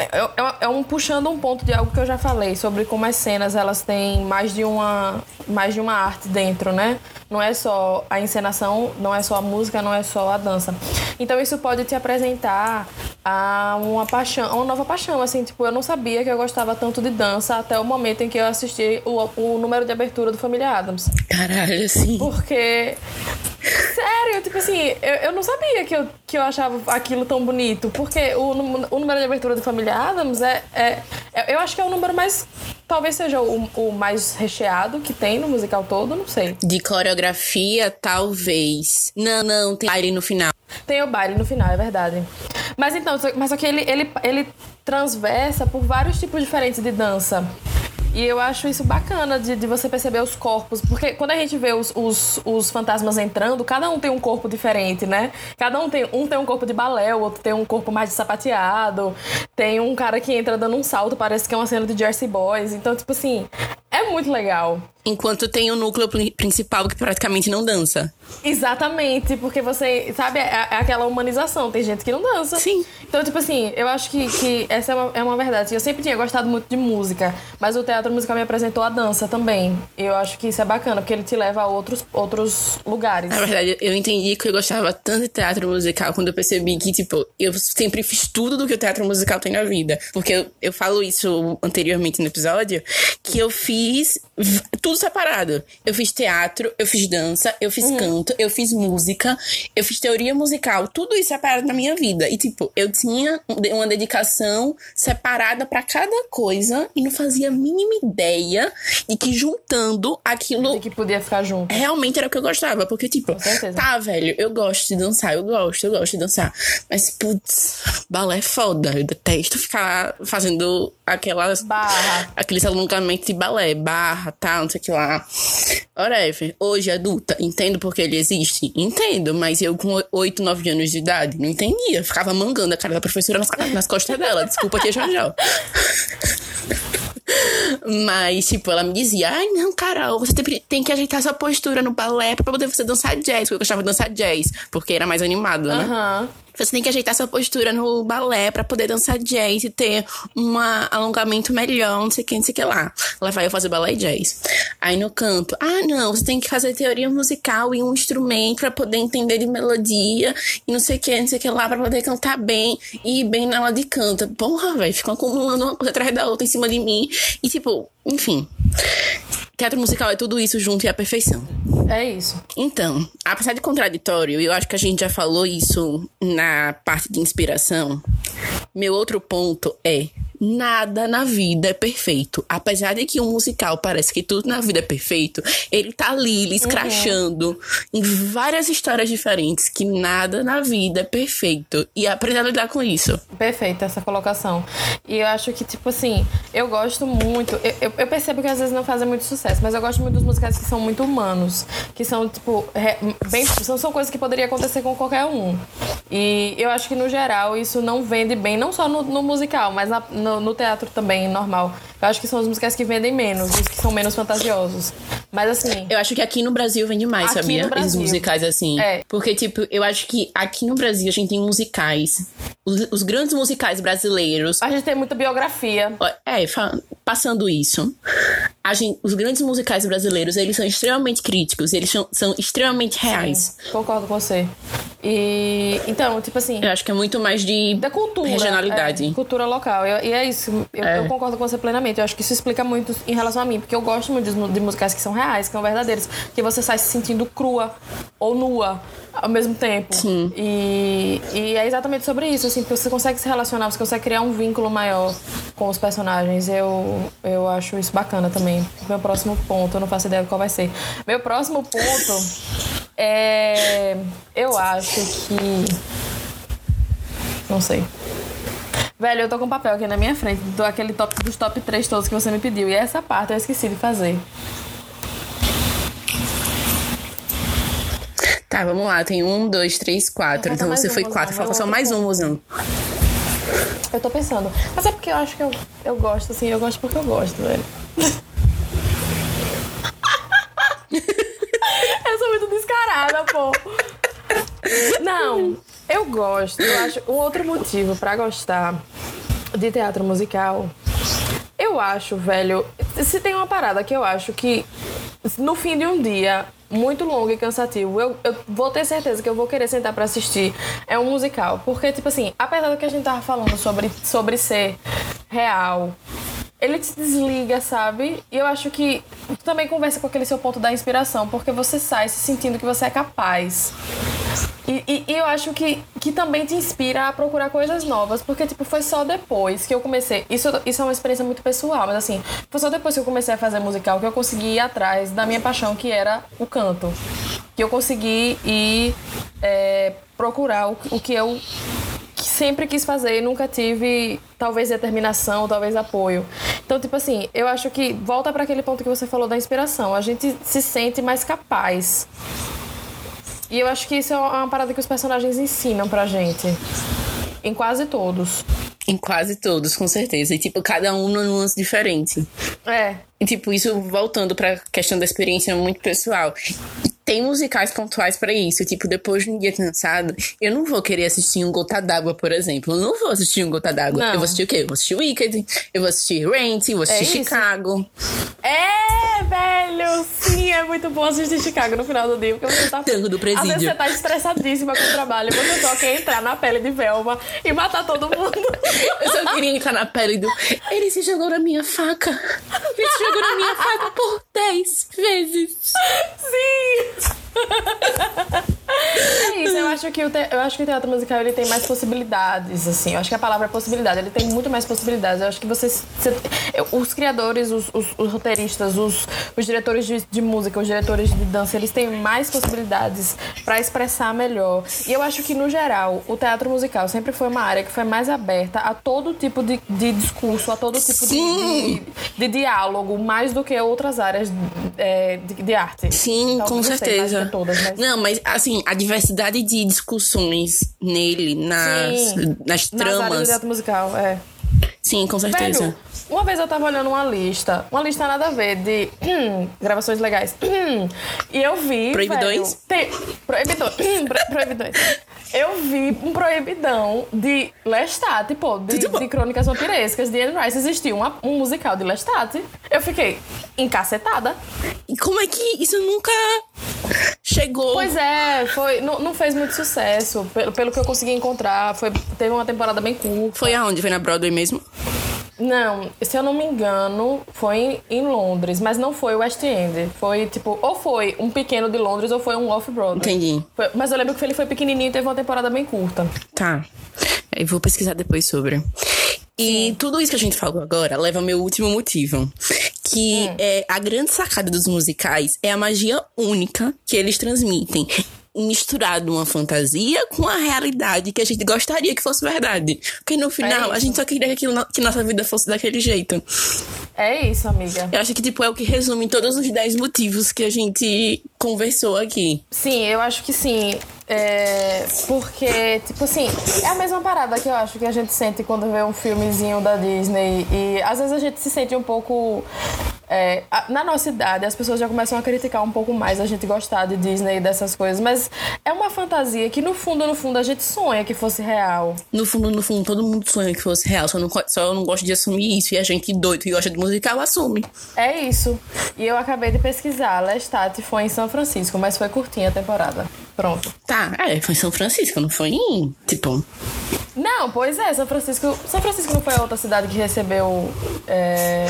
[SPEAKER 2] é, é, um puxando um ponto de algo que eu já falei sobre como as cenas elas têm mais de uma mais de uma arte dentro, né? Não é só a encenação, não é só a música, não é só a dança. Então isso pode te apresentar a uma paixão, a uma nova paixão, assim, tipo, eu não sabia que eu gostava tanto de dança até o momento em que eu assisti o, o número de abertura do Família Adams.
[SPEAKER 1] Caralho, sim.
[SPEAKER 2] Porque Sério, tipo assim, eu, eu não sabia que eu, que eu achava aquilo tão bonito. Porque o, o número de abertura do Família Adams é, é, é, Eu acho que é o número mais. Talvez seja o, o mais recheado que tem no musical todo, não sei.
[SPEAKER 1] De coreografia, talvez. Não, não, tem baile no final.
[SPEAKER 2] Tem o baile no final, é verdade. Mas então, mas só que ele, ele, ele transversa por vários tipos diferentes de dança. E eu acho isso bacana de, de você perceber os corpos. Porque quando a gente vê os, os, os, fantasmas entrando, cada um tem um corpo diferente, né? Cada um tem um tem um corpo de balé, o outro tem um corpo mais de sapateado. Tem um cara que entra dando um salto, parece que é uma cena de Jersey Boys. Então, tipo assim, é muito legal.
[SPEAKER 1] Enquanto tem o núcleo principal que praticamente não dança.
[SPEAKER 2] Exatamente, porque você, sabe, é, é, aquela humanização. Tem gente que não dança.
[SPEAKER 1] Sim.
[SPEAKER 2] Então, tipo assim, eu acho que, que essa é uma, é uma verdade. Eu sempre tinha gostado muito de música, mas o teatro musical me apresentou a dança também. Eu acho que isso é bacana, porque ele te leva a outros, outros lugares.
[SPEAKER 1] Na verdade, eu entendi que eu gostava tanto de teatro musical quando eu percebi que, tipo, eu sempre fiz tudo do que o teatro musical tem na vida. Porque eu, eu falo isso anteriormente no episódio, que eu fiz tudo separado. Eu fiz teatro, eu fiz dança, eu fiz uhum. canto, eu fiz música, eu fiz teoria musical, tudo isso separado na minha vida. E, tipo, eu tinha uma dedicação separada para cada coisa e não fazia a mínima ideia de que juntando aquilo.
[SPEAKER 2] De que podia ficar junto.
[SPEAKER 1] Realmente era o que eu gostava. Porque, tipo, tá, velho, eu gosto de dançar, eu gosto, eu gosto de dançar. Mas, putz, balé é foda. Eu detesto ficar fazendo aquelas.
[SPEAKER 2] Barra.
[SPEAKER 1] Aqueles alongamentos de balé, barra, tal, não sei o que lá. Whatever. Hoje, adulta, entendo porque ele existe? Entendo, mas eu com 8, 9 anos de idade, não entendia. Ficava mangando a cara da professora nas, nas costas dela. Desculpa aqui, já já. Mas, tipo, ela me dizia: Ai, não, Carol, você tem, tem que ajeitar sua postura no balé pra poder você dançar jazz. Porque eu gostava de dançar jazz, porque era mais animado, né?
[SPEAKER 2] Uhum.
[SPEAKER 1] Você tem que ajeitar sua postura no balé para poder dançar jazz e ter um alongamento melhor, não sei o que, não sei o que lá. Lá vai eu fazer balé jazz. Aí no canto, ah, não, você tem que fazer teoria musical e um instrumento para poder entender de melodia e não sei o que, não sei o que lá, para poder cantar bem e ir bem na aula de canto. Porra, velho, ficam acumulando uma coisa atrás da outra em cima de mim. E tipo, enfim. Teatro musical é tudo isso junto e a perfeição.
[SPEAKER 2] É isso.
[SPEAKER 1] Então, apesar de contraditório, eu acho que a gente já falou isso na parte de inspiração. Meu outro ponto é nada na vida é perfeito. Apesar de que um musical parece que tudo na vida é perfeito, ele tá ali, ele escrachando uhum. em várias histórias diferentes que nada na vida é perfeito. E aprender a lidar com isso.
[SPEAKER 2] Perfeita essa colocação. E eu acho que, tipo assim, eu gosto muito. Eu, eu, eu, percebo que às vezes não fazem muito sucesso, mas eu gosto muito dos musicais que são muito humanos. Que são, tipo, bem. São, são coisas que poderia acontecer com qualquer um. E eu acho que, no geral, isso não vende bem, não só no, no musical, mas na, no, no, teatro também, normal. Eu acho que são os musicais que vendem menos, os que são menos fantasiosos. Mas assim.
[SPEAKER 1] Eu acho que aqui no Brasil vem demais,
[SPEAKER 2] Aqui
[SPEAKER 1] sabia?
[SPEAKER 2] no Brasil.
[SPEAKER 1] Esses musicais assim.
[SPEAKER 2] É.
[SPEAKER 1] Porque, tipo, eu acho que aqui no Brasil a gente tem musicais. Os, os grandes musicais brasileiros.
[SPEAKER 2] A gente tem muita biografia.
[SPEAKER 1] É, passando isso. Gente, os grandes musicais brasileiros, eles são extremamente críticos, eles são, são extremamente reais.
[SPEAKER 2] Concordo com você. E. Então, tipo assim.
[SPEAKER 1] Eu acho que é muito mais de
[SPEAKER 2] Da cultura.
[SPEAKER 1] regionalidade.
[SPEAKER 2] é, cultura local. Eu- e é isso. Eu,
[SPEAKER 1] É.
[SPEAKER 2] eu concordo com você plenamente. Eu acho que isso explica muito em relação a mim. Porque eu gosto muito de, de musicais que são reais, que são verdadeiros. Que você sai se sentindo crua ou nua ao mesmo tempo.
[SPEAKER 1] Sim.
[SPEAKER 2] E, e é exatamente sobre isso, assim. Porque você consegue se relacionar, você consegue criar um vínculo maior com os personagens. Eu, eu acho isso bacana também. Meu próximo ponto, eu não faço ideia de qual vai ser. Meu próximo ponto é. Eu acho que. Não sei. Velho, eu tô com um papel aqui na minha frente, do aquele top dos top 3 todos que você me pediu. E essa parte eu esqueci de fazer.
[SPEAKER 1] Tá, vamos lá. Tem um, dois, três, quatro. Então você
[SPEAKER 2] um,
[SPEAKER 1] foi quatro. Falta só mais um, mozão.
[SPEAKER 2] Eu tô pensando. Mas é porque eu acho que eu, eu gosto, assim, eu gosto porque eu gosto, velho. eu sou muito descarada, pô. Não, eu gosto. Eu acho um outro motivo pra gostar de teatro musical. Eu acho, velho. Se tem uma parada que eu acho que no fim de um dia muito longo e cansativo, eu, eu vou ter certeza que eu vou querer sentar pra assistir. É um musical. Porque, tipo assim, apesar do que a gente tava falando sobre, sobre ser real, ele te desliga, sabe? E eu acho que tu também conversa com aquele seu ponto da inspiração, porque você sai se sentindo que você é capaz. E, e- e eu acho que, que também te inspira a procurar coisas novas, porque, tipo, foi só depois que eu comecei. Isso, isso é uma experiência muito pessoal, mas assim, foi só depois que eu comecei a fazer musical que eu consegui ir atrás da minha paixão, que era o canto. Que eu consegui ir é, procurar o, o que eu sempre quis fazer e nunca tive, talvez, determinação, talvez apoio. Então, tipo assim, eu acho que volta para aquele ponto que você falou da inspiração. A gente se sente mais capaz. E eu acho que isso é uma parada que os personagens ensinam pra gente. Em quase todos.
[SPEAKER 1] Em quase todos, com certeza. E, tipo, cada um numa nuance diferente.
[SPEAKER 2] É.
[SPEAKER 1] E, tipo, isso voltando pra questão da experiência muito pessoal. Tem musicais pontuais pra isso. Tipo, depois de um dia cansado, eu não vou querer assistir um Gota d'Água, por exemplo. Eu não vou assistir um Gota d'Água. Eu vou assistir o quê? Eu vou assistir Wicked, eu vou assistir Rent, eu vou assistir
[SPEAKER 2] isso.
[SPEAKER 1] Chicago.
[SPEAKER 2] É, velho! Sim, é muito bom assistir Chicago no final do dia, porque você tá.
[SPEAKER 1] Tango do
[SPEAKER 2] Às vezes
[SPEAKER 1] presídio.
[SPEAKER 2] você tá estressadíssima com o trabalho, você só quer entrar na pele de Velma e matar todo mundo.
[SPEAKER 1] Eu só queria entrar na pele do. Ele se jogou na minha faca. Ele se jogou na minha faca por 10 vezes.
[SPEAKER 2] Sim! it. É isso, eu acho que o, te- eu acho que o teatro musical ele tem mais possibilidades, assim. Eu acho que a palavra é possibilidade, ele tem muito mais possibilidades. Eu acho que vocês. você- os criadores, os, os- os roteiristas, os, os diretores de, de música, os diretores de dança, eles têm mais possibilidades pra expressar melhor. E eu acho que, no geral, o teatro musical sempre foi uma área que foi mais aberta a todo tipo de, de discurso, a todo tipo de, de, diálogo, mais do que outras áreas é, de, arte.
[SPEAKER 1] Sim,
[SPEAKER 2] Talvez,
[SPEAKER 1] com
[SPEAKER 2] sei,
[SPEAKER 1] certeza.
[SPEAKER 2] Todas, mas-
[SPEAKER 1] Não, mas assim, a diversidade de discussões nele, nas,
[SPEAKER 2] Sim.
[SPEAKER 1] nas
[SPEAKER 2] Nas
[SPEAKER 1] tramas.
[SPEAKER 2] teatro musical, é.
[SPEAKER 1] Sim, com certeza.
[SPEAKER 2] Velho, uma vez eu tava olhando uma lista, uma lista nada a ver de hum, gravações legais. hum, e eu vi.
[SPEAKER 1] Proibidões?
[SPEAKER 2] velho, tem, proibidões. hum, pro- proibidões. Eu vi um proibidão de Lestat, pô, de, de Crônicas Vampirescas, de Anne Rice. Existia uma- um musical de Lestat. Eu fiquei encacetada.
[SPEAKER 1] E como é que isso nunca chegou?
[SPEAKER 2] Pois é, foi, não, não fez muito sucesso, pelo, pelo que eu consegui encontrar. Foi, teve uma temporada bem curta.
[SPEAKER 1] Foi aonde? Foi na Broadway mesmo?
[SPEAKER 2] Não, se eu não me engano, foi em, em Londres, mas não foi o West End. Foi tipo, ou foi um pequeno de Londres ou foi um off-Broadway.
[SPEAKER 1] Entendi.
[SPEAKER 2] Foi- mas eu lembro que ele foi pequenininho e teve uma temporada bem curta.
[SPEAKER 1] Tá. Eu vou pesquisar depois sobre. E tudo isso que a gente falou agora leva ao meu último motivo. Que é a grande sacada dos musicais é a magia única que eles transmitem. Misturado uma fantasia com a realidade que a gente gostaria que fosse verdade. Porque no final,
[SPEAKER 2] isso.
[SPEAKER 1] a gente só queria que, aquilo- que nossa vida fosse daquele jeito.
[SPEAKER 2] É isso, amiga.
[SPEAKER 1] Eu acho que, tipo, é o que resume todos os 10 motivos que a gente conversou aqui.
[SPEAKER 2] Sim, eu acho que sim. É, porque, tipo assim, é a mesma parada que eu acho que a gente sente quando vê um filmezinho da Disney. E às vezes a gente se sente um pouco É, na nossa idade, as pessoas já começam a criticar um pouco mais a gente gostar de Disney e dessas coisas, mas é uma fantasia que no fundo, no fundo, a gente sonha que fosse real.
[SPEAKER 1] No fundo, no fundo, todo mundo sonha que fosse real, só, não, só eu não gosto de assumir isso. E a gente doido que gosta de musical assume.
[SPEAKER 2] É isso. E eu acabei de pesquisar. Lestat foi em São Francisco, mas foi curtinha a temporada. Pronto.
[SPEAKER 1] Tá, é, foi em São Francisco, não foi em. Tipo.
[SPEAKER 2] Não, pois é, São Francisco. São Francisco não foi a outra cidade que recebeu é,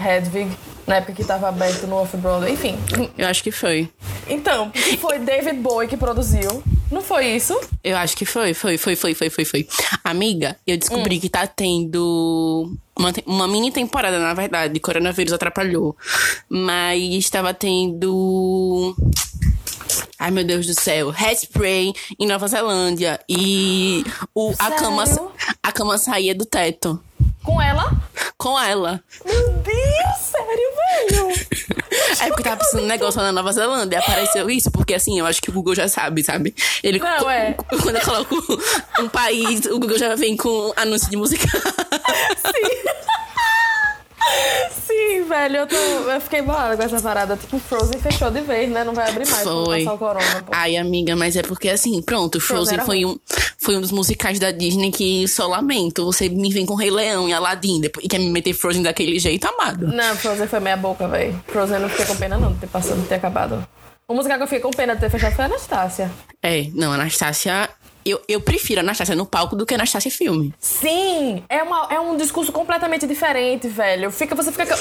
[SPEAKER 2] Hedwig na época que tava aberto no Off-Broadway. Enfim.
[SPEAKER 1] Eu acho que foi.
[SPEAKER 2] Então, foi David Bowie que produziu. Não foi isso?
[SPEAKER 1] Eu acho que foi, foi, foi, foi, foi, foi, foi. Amiga, eu descobri que tá tendo uma, uma mini temporada, na verdade. Coronavírus atrapalhou. Mas estava tendo. Ai, meu Deus do céu. Hairspray em Nova Zelândia. E o, a, cama, a cama saía do teto.
[SPEAKER 2] Com ela?
[SPEAKER 1] Com ela.
[SPEAKER 2] Meu Deus, sério, velho?
[SPEAKER 1] É porque tava precisando um negócio na Nova Zelândia. Apareceu isso, porque assim, eu acho que o Google já sabe, sabe? Ele,
[SPEAKER 2] Não, é.
[SPEAKER 1] Quando eu coloco um país, o Google já vem com anúncio de música.
[SPEAKER 2] Sim, velho, eu, tô, eu fiquei bolada com essa parada. Tipo, Frozen fechou de vez, né? Não vai abrir mais
[SPEAKER 1] Foi.
[SPEAKER 2] passar o corona, pô.
[SPEAKER 1] Ai, amiga, mas é porque assim, pronto, Frozen foi um, foi um dos musicais da Disney que só lamento. Você me vem com Rei Leão e Aladdin depois, e quer me meter Frozen daquele jeito, amado.
[SPEAKER 2] Não, Frozen foi meia boca, velho. Frozen não fiquei com pena não de ter passado, de ter acabado. O musical que eu fiquei com pena de ter fechado foi a Anastácia.
[SPEAKER 1] É, não, Anastácia. Eu, eu prefiro Anastácia no palco do que Anastácia filme.
[SPEAKER 2] Sim! É, uma, é um discurso completamente diferente, velho. Fica, você fica.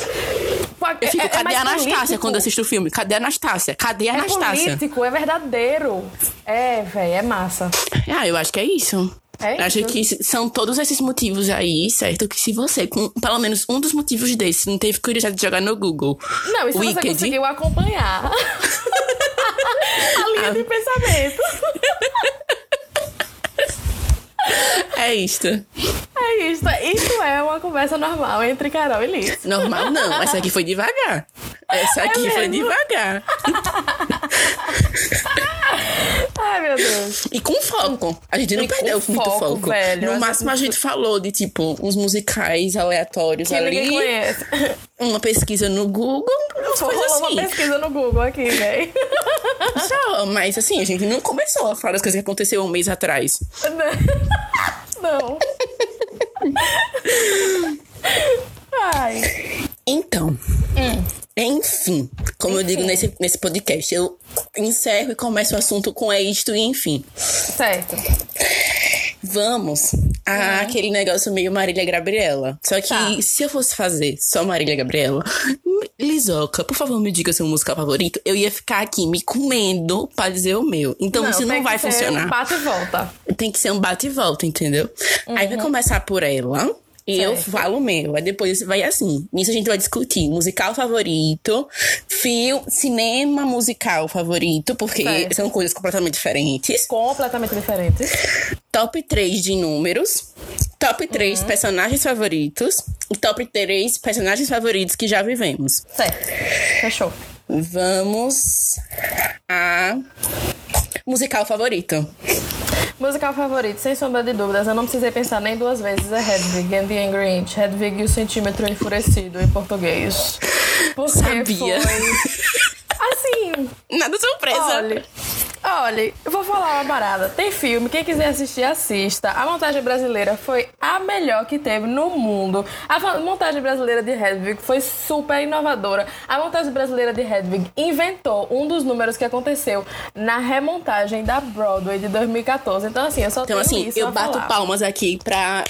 [SPEAKER 1] Eu fico,
[SPEAKER 2] é, é
[SPEAKER 1] cadê
[SPEAKER 2] mais
[SPEAKER 1] a Anastácia
[SPEAKER 2] político.
[SPEAKER 1] quando assisto o filme? Cadê a Anastácia? Cadê a
[SPEAKER 2] É
[SPEAKER 1] Anastácia?
[SPEAKER 2] político, é verdadeiro. É, velho, é massa.
[SPEAKER 1] Ah, eu acho que é isso.
[SPEAKER 2] É
[SPEAKER 1] Acho
[SPEAKER 2] isso.
[SPEAKER 1] que são todos esses motivos aí, certo? Que se você, com pelo menos um dos motivos desses, não teve curiosidade de jogar no Google.
[SPEAKER 2] Não, e se você
[SPEAKER 1] Wicked,
[SPEAKER 2] conseguiu acompanhar a linha de pensamento.
[SPEAKER 1] é isto.
[SPEAKER 2] É isso. Isso é uma conversa normal entre Carol e Liz.
[SPEAKER 1] Normal não, essa aqui foi devagar. Essa aqui foi
[SPEAKER 2] É mesmo?
[SPEAKER 1] devagar.
[SPEAKER 2] Ai, meu Deus.
[SPEAKER 1] E com foco. A gente não
[SPEAKER 2] E
[SPEAKER 1] perdeu muito
[SPEAKER 2] foco,
[SPEAKER 1] foco.
[SPEAKER 2] velho.
[SPEAKER 1] No máximo a gente falou de, tipo, uns musicais aleatórios
[SPEAKER 2] Que ninguém
[SPEAKER 1] ali.
[SPEAKER 2] conhece.
[SPEAKER 1] Uma pesquisa no Google. Coisas
[SPEAKER 2] Rolou
[SPEAKER 1] assim.
[SPEAKER 2] uma pesquisa no Google aqui, velho.
[SPEAKER 1] Só, mas assim, a gente não começou a falar das coisas que aconteceram um mês atrás.
[SPEAKER 2] Não. Ai.
[SPEAKER 1] Então, enfim, como eu digo nesse, nesse podcast, eu encerro e começo o assunto com é isto e enfim.
[SPEAKER 2] Certo.
[SPEAKER 1] Vamos a aquele negócio meio Marília Gabriela. Só que
[SPEAKER 2] Tá.
[SPEAKER 1] se eu fosse fazer só Marília Gabriela, Lisoca, por favor, me diga seu musical favorito. Eu ia ficar aqui me comendo pra dizer o meu. Então isso
[SPEAKER 2] tem
[SPEAKER 1] não
[SPEAKER 2] que
[SPEAKER 1] vai
[SPEAKER 2] ser
[SPEAKER 1] funcionar.
[SPEAKER 2] um Bate e volta.
[SPEAKER 1] Tem que ser um bate e volta, entendeu? Aí vai começar por ela. E eu.
[SPEAKER 2] Certo.
[SPEAKER 1] falo o meu. Aí depois vai assim. Nisso a gente vai discutir musical favorito, filme, cinema musical favorito, porque
[SPEAKER 2] Certo.
[SPEAKER 1] são coisas completamente diferentes.
[SPEAKER 2] Completamente diferente.
[SPEAKER 1] Top 3 de números. Top 3
[SPEAKER 2] Uhum.
[SPEAKER 1] personagens favoritos. E top 3 personagens favoritos que já vivemos.
[SPEAKER 2] Certo. Fechou.
[SPEAKER 1] Vamos a. Musical favorito.
[SPEAKER 2] Musical favorito, sem sombra de dúvidas, eu não precisei pensar nem duas vezes, é Hedwig and the Angry Inch. Hedwig e o centímetro enfurecido em português. Porque
[SPEAKER 1] Sabia.
[SPEAKER 2] foi... Assim,
[SPEAKER 1] Nada surpresa.
[SPEAKER 2] olha... Olha, eu vou falar uma parada. Tem filme, quem quiser assistir, assista. A montagem brasileira foi a melhor que teve no mundo. A montagem brasileira de Hedwig foi super inovadora. A montagem brasileira de Hedwig inventou um dos números que aconteceu na remontagem da Broadway de 2014. Então, assim, eu só
[SPEAKER 1] Então,
[SPEAKER 2] tenho
[SPEAKER 1] assim,
[SPEAKER 2] isso
[SPEAKER 1] eu
[SPEAKER 2] a
[SPEAKER 1] bato
[SPEAKER 2] falar.
[SPEAKER 1] palmas aqui pra.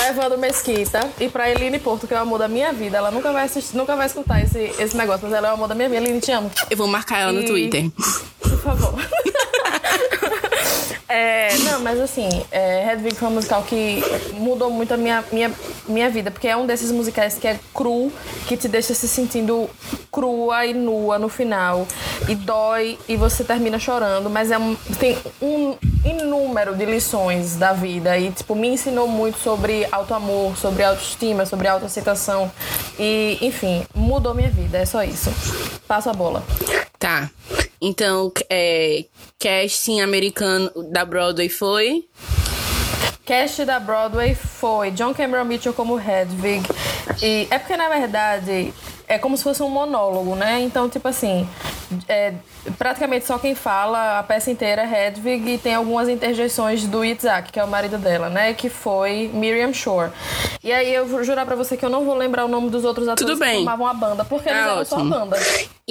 [SPEAKER 2] Pra Evandro Mesquita e pra Eline Porto, que é o amor da minha vida. Ela nunca vai assistir, nunca vai escutar esse, esse negócio, mas ela é o amor da minha vida. Eline, te amo.
[SPEAKER 1] Eu vou marcar ela no
[SPEAKER 2] E-
[SPEAKER 1] Twitter.
[SPEAKER 2] Por favor. É, não, mas assim, é, Hedwig foi um musical que mudou muito a minha, minha, minha vida, porque é um desses musicais que é cru, que te deixa se sentindo crua e nua no final, e dói, e você termina chorando, mas é um, tem um inúmero de lições da vida, e tipo, me ensinou muito sobre auto-amor, sobre autoestima, sobre autoaceitação, e enfim, mudou minha vida, é só isso. Passo a bola.
[SPEAKER 1] Tá. Então, é. Casting americano da Broadway foi.
[SPEAKER 2] Cast da Broadway foi John Cameron Mitchell como Hedwig, E é porque, na verdade, é como se fosse um monólogo, né? Então, tipo assim, é, praticamente só quem fala a peça inteira é Hedwig e tem algumas interjeições do Itzhak, que é o marido dela, né? Que foi Miriam Shore. E aí eu vou jurar pra você que eu não vou lembrar o nome dos outros atores
[SPEAKER 1] Tudo bem.
[SPEAKER 2] que formavam a banda, porque eles
[SPEAKER 1] É
[SPEAKER 2] eram só a banda.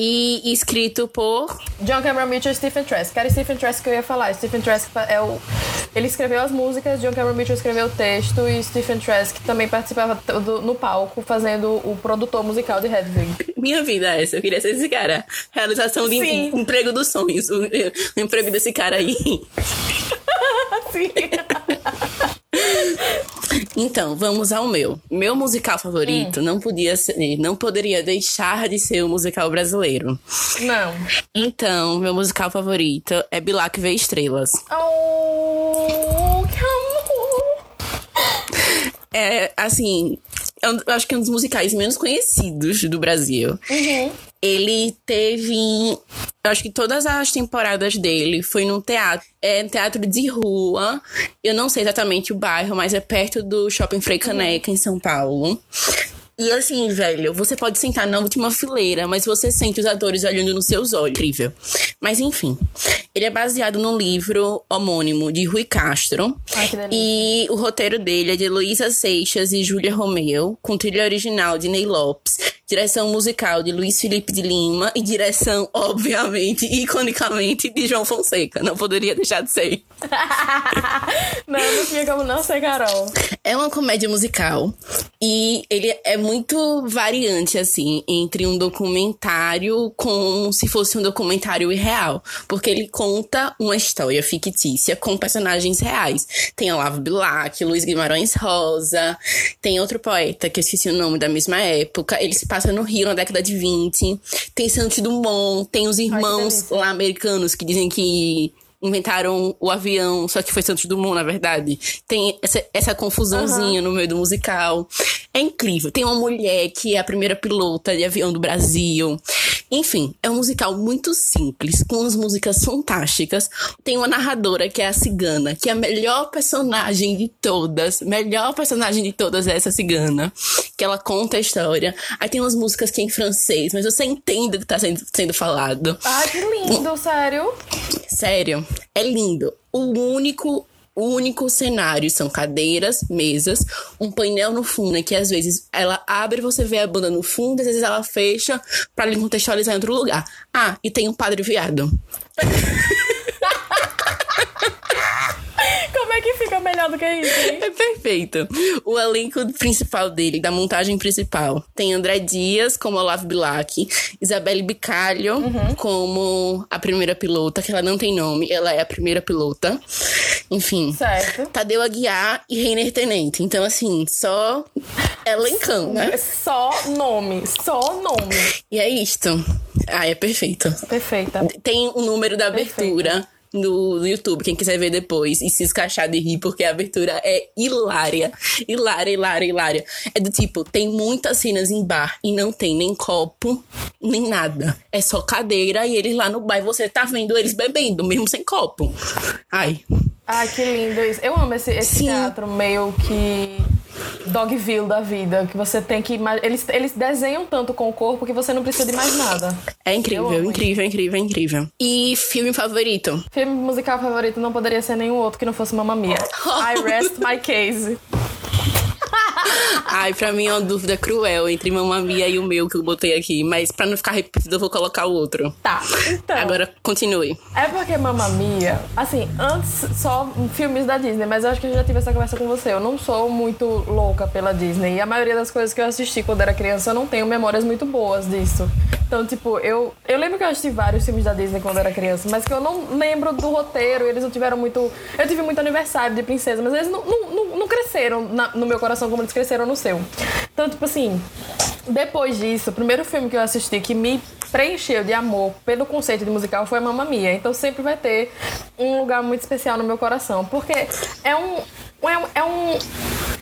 [SPEAKER 1] E escrito por.
[SPEAKER 2] John Cameron Mitchell e Stephen Trask. Era Stephen Trask que eu ia falar. Stephen Trask é o... Ele escreveu as músicas, John Cameron Mitchell escreveu o texto e Stephen Trask também participava do- no palco fazendo o produtor musical de Hedwig.
[SPEAKER 1] Minha vida é essa, eu queria ser esse cara. Realização de
[SPEAKER 2] Sim.
[SPEAKER 1] em- emprego dos sonhos. O, o emprego desse cara aí.
[SPEAKER 2] Assim.
[SPEAKER 1] Então, vamos ao meu. Meu musical favorito não podia ser, não poderia deixar de ser o musical brasileiro.
[SPEAKER 2] Não.
[SPEAKER 1] Então, meu musical favorito é Bilac Vê Estrelas.
[SPEAKER 2] Oh, que amor.
[SPEAKER 1] É, assim, eu eu acho que é um dos musicais menos conhecidos do Brasil.
[SPEAKER 2] Uhum.
[SPEAKER 1] Ele teve. Eu acho que todas as temporadas dele foi num teatro. É um teatro de rua. Eu não sei exatamente o bairro, mas é perto do Shopping Frei Caneca, em São Paulo. E assim, velho, você pode sentar na última fileira, mas você sente os atores olhando nos seus olhos. Incrível. Mas enfim, ele é baseado num livro homônimo de Rui Castro.
[SPEAKER 2] Ai, que delícia.
[SPEAKER 1] E o roteiro dele é de Luísa Seixas e Júlia Romeu, com trilha original de Ney Lopes, direção musical de Luiz Felipe de Lima e direção, obviamente, iconicamente, de João Fonseca. Não poderia deixar de ser.
[SPEAKER 2] não, não tinha como não ser Carol.
[SPEAKER 1] É uma comédia musical e ele é muito variante, assim, entre um documentário com se fosse um documentário irreal. Porque ele conta uma história fictícia com personagens reais. Tem Olavo Bilac, Luiz Guimarães Rosa, tem outro poeta que eu esqueci o nome da mesma época. Ele se passa no Rio na década de 20. Tem Santos Dumont, tem os irmãos lá americanos que dizem que inventaram o avião, só que foi Santos Dumont, na verdade. Tem essa, essa confusãozinha no meio do musical. É incrível. Tem uma mulher que é a primeira pilota de avião do Brasil. Enfim, é um musical muito simples, com umas músicas fantásticas. Tem uma narradora que é a cigana, que é a melhor personagem de todas. Melhor personagem de todas é essa cigana. Que ela conta a história. Aí tem umas músicas que é em francês, mas você entende o que tá sendo, sendo falado.
[SPEAKER 2] Ai, que lindo, sério.
[SPEAKER 1] Sério, é lindo. O único, o único cenário são cadeiras, mesas, um painel no fundo, né, que às vezes ela abre você vê a banda no fundo, às vezes ela fecha pra lhe contextualizar em outro lugar. Ah, e tem um padre viado.
[SPEAKER 2] Como é que fica melhor do que isso, hein?
[SPEAKER 1] É perfeito. O elenco principal dele, da montagem principal, tem André Dias como Olavo Bilac, Isabelle Bicalho como a primeira pilota, que ela não tem nome, ela é a primeira pilota. Enfim.
[SPEAKER 2] Certo.
[SPEAKER 1] Tadeu Aguiar e Reiner Tenente. Então, assim, só elencão, né?
[SPEAKER 2] Só nome, só nome.
[SPEAKER 1] E é isto. Ah, é perfeito.
[SPEAKER 2] Perfeita.
[SPEAKER 1] Tem o número da abertura no, YouTube, quem quiser ver depois e se escachar de rir, porque a abertura é hilária. Hilária, hilária, hilária. É do tipo, tem muitas cenas em bar e não tem nem copo, nem nada. É só cadeira e eles lá no bar e você tá vendo eles bebendo, mesmo sem copo. Ai.
[SPEAKER 2] Ai, que lindo isso. Eu amo esse, esse teatro meio que Dogville da vida, que você tem que eles eles desenham tanto com o corpo que você não precisa de mais nada.
[SPEAKER 1] É incrível, incrível, incrível, incrível. E filme favorito?
[SPEAKER 2] Filme musical favorito não poderia ser nenhum outro que não fosse Mamma Mia. I rest my case.
[SPEAKER 1] Ai, pra mim é uma dúvida cruel entre Mamma Mia e o meu que eu botei aqui. Mas pra não ficar repetido, eu vou colocar o outro.
[SPEAKER 2] Tá, então.
[SPEAKER 1] Agora, continue.
[SPEAKER 2] É porque Mamma Mia, assim, antes só filmes da Disney, mas eu acho que eu já tive essa conversa com você. Eu não sou muito louca pela Disney. E a maioria das coisas que eu assisti quando era criança, eu não tenho memórias muito boas disso. Então, tipo, eu, eu lembro que eu assisti vários filmes da Disney quando era criança, mas que eu não lembro do roteiro. Eles não tiveram muito. Eu tive muito aniversário de princesa, mas eles não, não, não, não cresceram na- no meu coração como eles cresceram no seu. Então, tipo assim, depois disso, o primeiro filme que eu assisti que me preencheu de amor pelo conceito de musical foi Mamma Mia. Então sempre vai ter um lugar muito especial no meu coração. Porque é um. É um. É um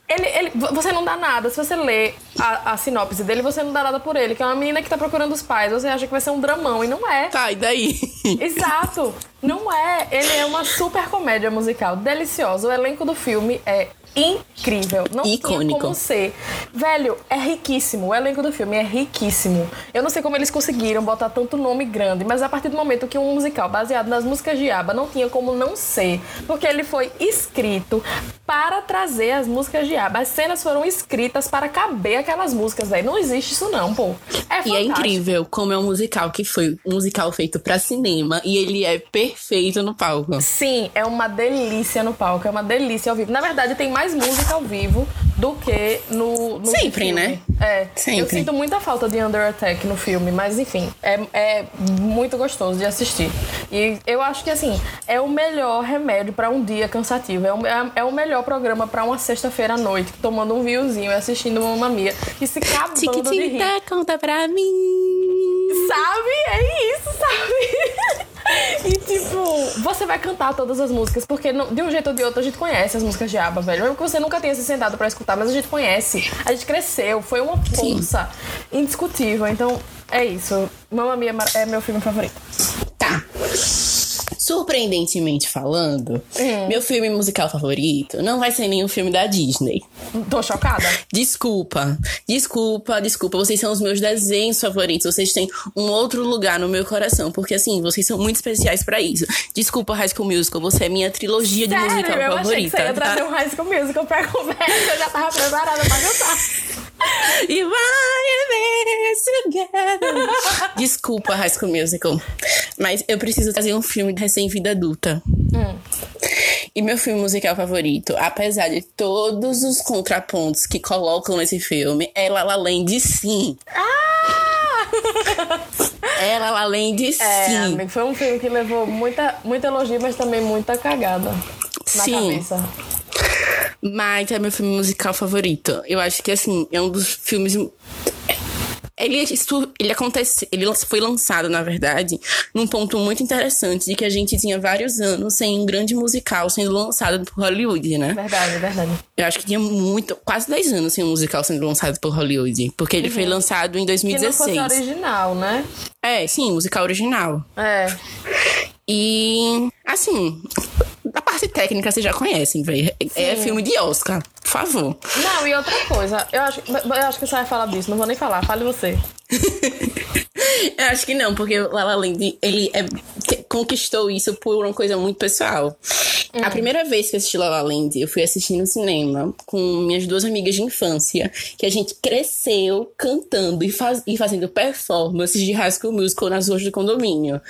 [SPEAKER 2] ele, ele, você não dá nada. Se você lê a, a sinopse dele, você não dá nada por ele. Que é uma menina que tá procurando os pais. Você acha que vai ser um dramão. E não é.
[SPEAKER 1] Tá, e daí?
[SPEAKER 2] Exato. Não é. Ele é uma super comédia musical, deliciosa. O elenco do filme é incrível. Não
[SPEAKER 1] Icônico.
[SPEAKER 2] tinha como ser. Velho, é riquíssimo. O elenco do filme é riquíssimo. Eu não sei como eles conseguiram botar tanto nome grande, mas a partir do momento que um musical baseado nas músicas de ABBA não tinha como não ser, porque ele foi escrito para trazer as músicas de ABBA. As cenas foram escritas para caber aquelas músicas, velho. Não existe isso não, pô. É
[SPEAKER 1] E é incrível como é um musical que foi um musical feito pra cinema e ele é perfeito no palco.
[SPEAKER 2] Sim, é uma delícia no palco, é uma delícia ao vivo. Na verdade, tem mais música ao vivo do que no, no
[SPEAKER 1] Sempre,
[SPEAKER 2] filme.
[SPEAKER 1] né?
[SPEAKER 2] É. Eu
[SPEAKER 1] Sempre.
[SPEAKER 2] sinto muita falta de Under Attack no filme, mas enfim, é, é muito gostoso de assistir. E eu acho que assim, é o melhor remédio pra um dia cansativo. É o, é, é o melhor programa pra uma sexta-feira à noite, tomando um vinhozinho e assistindo Mamma Mia e se acabando de rir.
[SPEAKER 1] Conta pra mim.
[SPEAKER 2] Sabe? É isso, sabe? E tipo, você vai cantar todas as músicas, porque não- de um jeito ou de outro a gente conhece as músicas de ABBA, velho. Mesmo que você nunca tenha se sentado pra escutar, mas a gente conhece. A gente cresceu, foi uma força indiscutível. Então, é isso. Mamma Mia é meu filme favorito.
[SPEAKER 1] Tá. Surpreendentemente falando,
[SPEAKER 2] Hum.
[SPEAKER 1] meu filme musical favorito não vai ser nenhum filme da Disney.
[SPEAKER 2] Tô chocada.
[SPEAKER 1] Desculpa, desculpa, desculpa. Vocês são os meus desenhos favoritos. Vocês têm um outro lugar no meu coração. Porque, assim, vocês são muito especiais pra isso. Desculpa, High School Musical. Você é minha trilogia de
[SPEAKER 2] Sério,
[SPEAKER 1] musical
[SPEAKER 2] eu achei que
[SPEAKER 1] favorita.
[SPEAKER 2] você ia
[SPEAKER 1] tá?
[SPEAKER 2] trazer um High School Musical pra conversa. Eu já tava preparada pra cantar.
[SPEAKER 1] E vai together. Desculpa, High School Musical. Mas eu preciso trazer um filme recém-vida adulta. E meu filme musical favorito, apesar de todos os contrapontos que colocam nesse filme, é La La Land sim.
[SPEAKER 2] Ah!
[SPEAKER 1] É La La Land sim.
[SPEAKER 2] É, amigo, foi um filme que levou muita, muita elogio, mas também muita cagada na
[SPEAKER 1] Sim.
[SPEAKER 2] cabeça.
[SPEAKER 1] Mas é meu filme musical favorito. Eu acho que, assim, é um dos filmes. Ele, isso- ele acontece, ele foi lançado, na verdade, num ponto muito interessante de que a gente tinha vários anos sem um grande musical sendo lançado por Hollywood, né?
[SPEAKER 2] Verdade, verdade.
[SPEAKER 1] Eu acho que tinha muito, quase 10 anos sem um musical sendo lançado por Hollywood, porque ele foi lançado em
[SPEAKER 2] Uhum. Que não
[SPEAKER 1] 2016.
[SPEAKER 2] fosse original, né?
[SPEAKER 1] É, sim, musical original.
[SPEAKER 2] É.
[SPEAKER 1] E, assim, a parte técnica vocês já conhecem, velho. É filme de Oscar, por favor.
[SPEAKER 2] Não, e outra coisa, eu acho, eu acho que você vai falar disso, não vou nem falar, fale você.
[SPEAKER 1] Eu acho que não, porque o La La Land, ele é, conquistou isso por uma coisa muito pessoal. A primeira vez que eu assisti La La Land, eu fui assistir no cinema com minhas duas amigas de infância, que a gente cresceu cantando e, faz- e fazendo performances de High School Musical nas ruas do condomínio.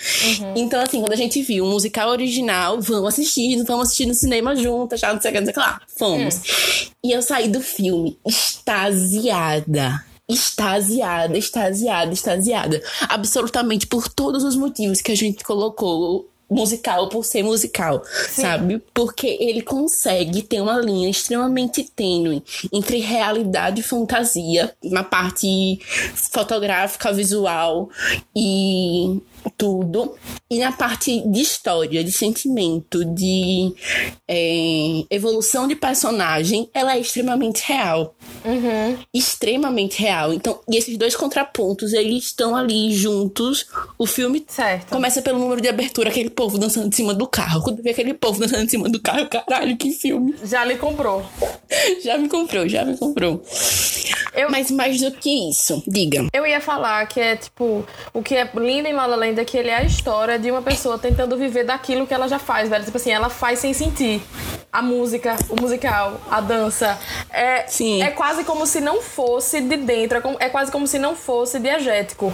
[SPEAKER 1] Então, assim, quando a gente viu um musical original, vamos assistir, vamos assistir no cinema juntas, já não sei o que, não sei o que lá. Fomos. E eu saí do filme extasiada extasiada, extasiada, extasiada. Absolutamente por todos os motivos que a gente colocou musical por ser musical, sabe? Porque ele consegue ter uma linha extremamente tênue entre realidade e fantasia, na parte fotográfica, visual e tudo. E na parte de história, de sentimento, de é, evolução de personagem, ela é extremamente real extremamente real. Então, e esses dois contrapontos, eles estão ali juntos. O filme
[SPEAKER 2] Certo.
[SPEAKER 1] começa pelo número de abertura, aquele povo dançando em cima do carro. Quando vê aquele povo dançando em cima do carro, caralho, que filme.
[SPEAKER 2] Já lhe comprou.
[SPEAKER 1] Já me comprou, já me comprou.
[SPEAKER 2] Eu-
[SPEAKER 1] Mas mais do que isso, diga.
[SPEAKER 2] Eu ia falar que é tipo, o que é lindo em La La Land é que ele é a história de uma pessoa tentando viver daquilo que ela já faz, velho. Tipo assim, ela faz sem sentir. A música, o musical, a dança. É,
[SPEAKER 1] Sim.
[SPEAKER 2] é quase como se não fosse de dentro, é, é quase como se não fosse diegético.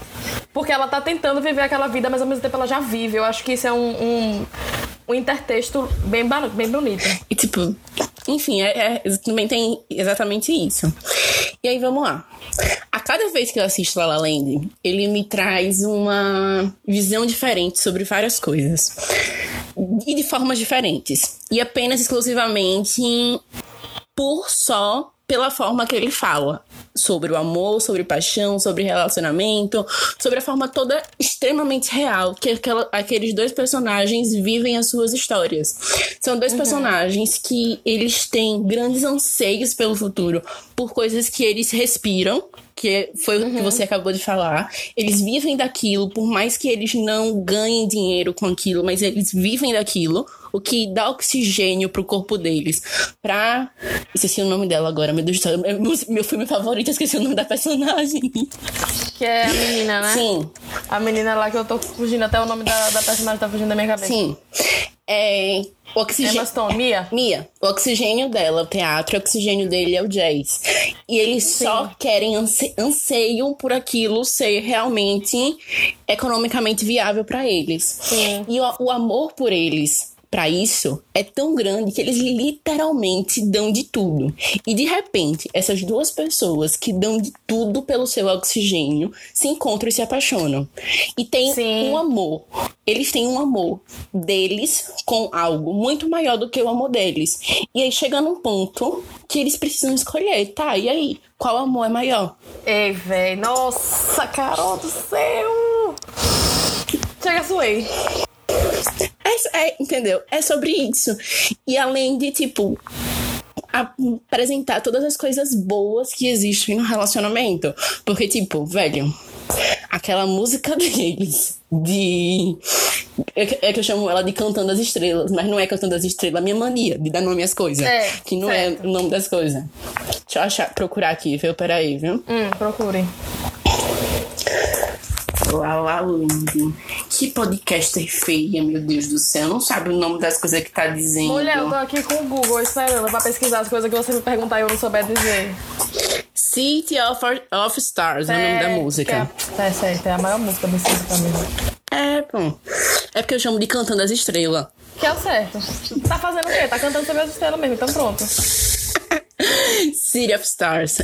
[SPEAKER 2] Porque ela tá tentando viver aquela vida, mas ao mesmo tempo ela já vive. Eu acho que isso é um, um, um intertexto bem, bem bonito.
[SPEAKER 1] E tipo, enfim, é, é- também tem exatamente isso. E aí vamos lá. A cada vez que eu assisto La La Land, ele me traz uma visão diferente sobre várias coisas. E de formas diferentes. E apenas exclusivamente por só pela forma que ele fala sobre o amor, sobre paixão, sobre relacionamento, sobre a forma toda extremamente real que aquela- aqueles dois personagens vivem as suas histórias. São dois personagens que eles têm grandes anseios pelo futuro, por coisas que eles respiram que foi o que
[SPEAKER 2] Uhum.
[SPEAKER 1] você acabou de falar. Eles vivem daquilo, por mais que eles não ganhem dinheiro com aquilo, mas eles vivem daquilo, o que dá oxigênio pro corpo deles. Pra. Esqueci o nome dela agora, meu Deus do céu. é Meu, meu filme favorito, esqueci o nome da personagem.
[SPEAKER 2] Que é a menina, né?
[SPEAKER 1] Sim,
[SPEAKER 2] A menina lá que eu tô fugindo, até o nome da, da personagem tá fugindo da minha cabeça.
[SPEAKER 1] sim. É. O oxigênio.
[SPEAKER 2] Emma Stone, Mia?
[SPEAKER 1] Mia, o oxigênio dela é o teatro, o oxigênio dele é o jazz. E eles só querem, anse anseiam por aquilo ser realmente economicamente viável pra eles.
[SPEAKER 2] Sim.
[SPEAKER 1] E o, o amor por eles pra isso é tão grande que eles literalmente dão de tudo. E de repente, essas duas pessoas que dão de tudo pelo seu oxigênio se encontram e se apaixonam. E tem
[SPEAKER 2] Sim.
[SPEAKER 1] um amor. Eles têm um amor deles com algo muito maior do que o amor deles. E aí chega num ponto que eles precisam escolher, tá? E aí, qual amor é maior?
[SPEAKER 2] Ei, véi. Nossa, Carol do céu! Chega, suei.
[SPEAKER 1] É, é, entendeu? É sobre isso. E além de, tipo, apresentar todas as coisas boas que existem no relacionamento. Porque, tipo, velho, aquela música deles de. É que, é que eu chamo ela de Cantando as Estrelas, mas não é Cantando as Estrelas, a minha mania de dar nome às coisas.
[SPEAKER 2] É,
[SPEAKER 1] que não
[SPEAKER 2] certo.
[SPEAKER 1] é o nome das coisas. Deixa eu achar, procurar aqui, viu? Peraí, viu?
[SPEAKER 2] Hum, procurem.
[SPEAKER 1] Lá, lindo. Que podcaster feia, meu Deus do céu. Não sabe o nome das coisas que tá dizendo.
[SPEAKER 2] Mulher, eu tô aqui com o Google esperando pra pesquisar as coisas que você me perguntar e eu não souber dizer.
[SPEAKER 1] City of, of Stars é o nome da música.
[SPEAKER 2] É, é certo, é a maior música do City mim.
[SPEAKER 1] É, pô. É porque eu chamo de Cantando as Estrelas.
[SPEAKER 2] Que é o certo. Tá fazendo o quê? Tá cantando sobre as estrelas mesmo, então pronto.
[SPEAKER 1] City of Stars.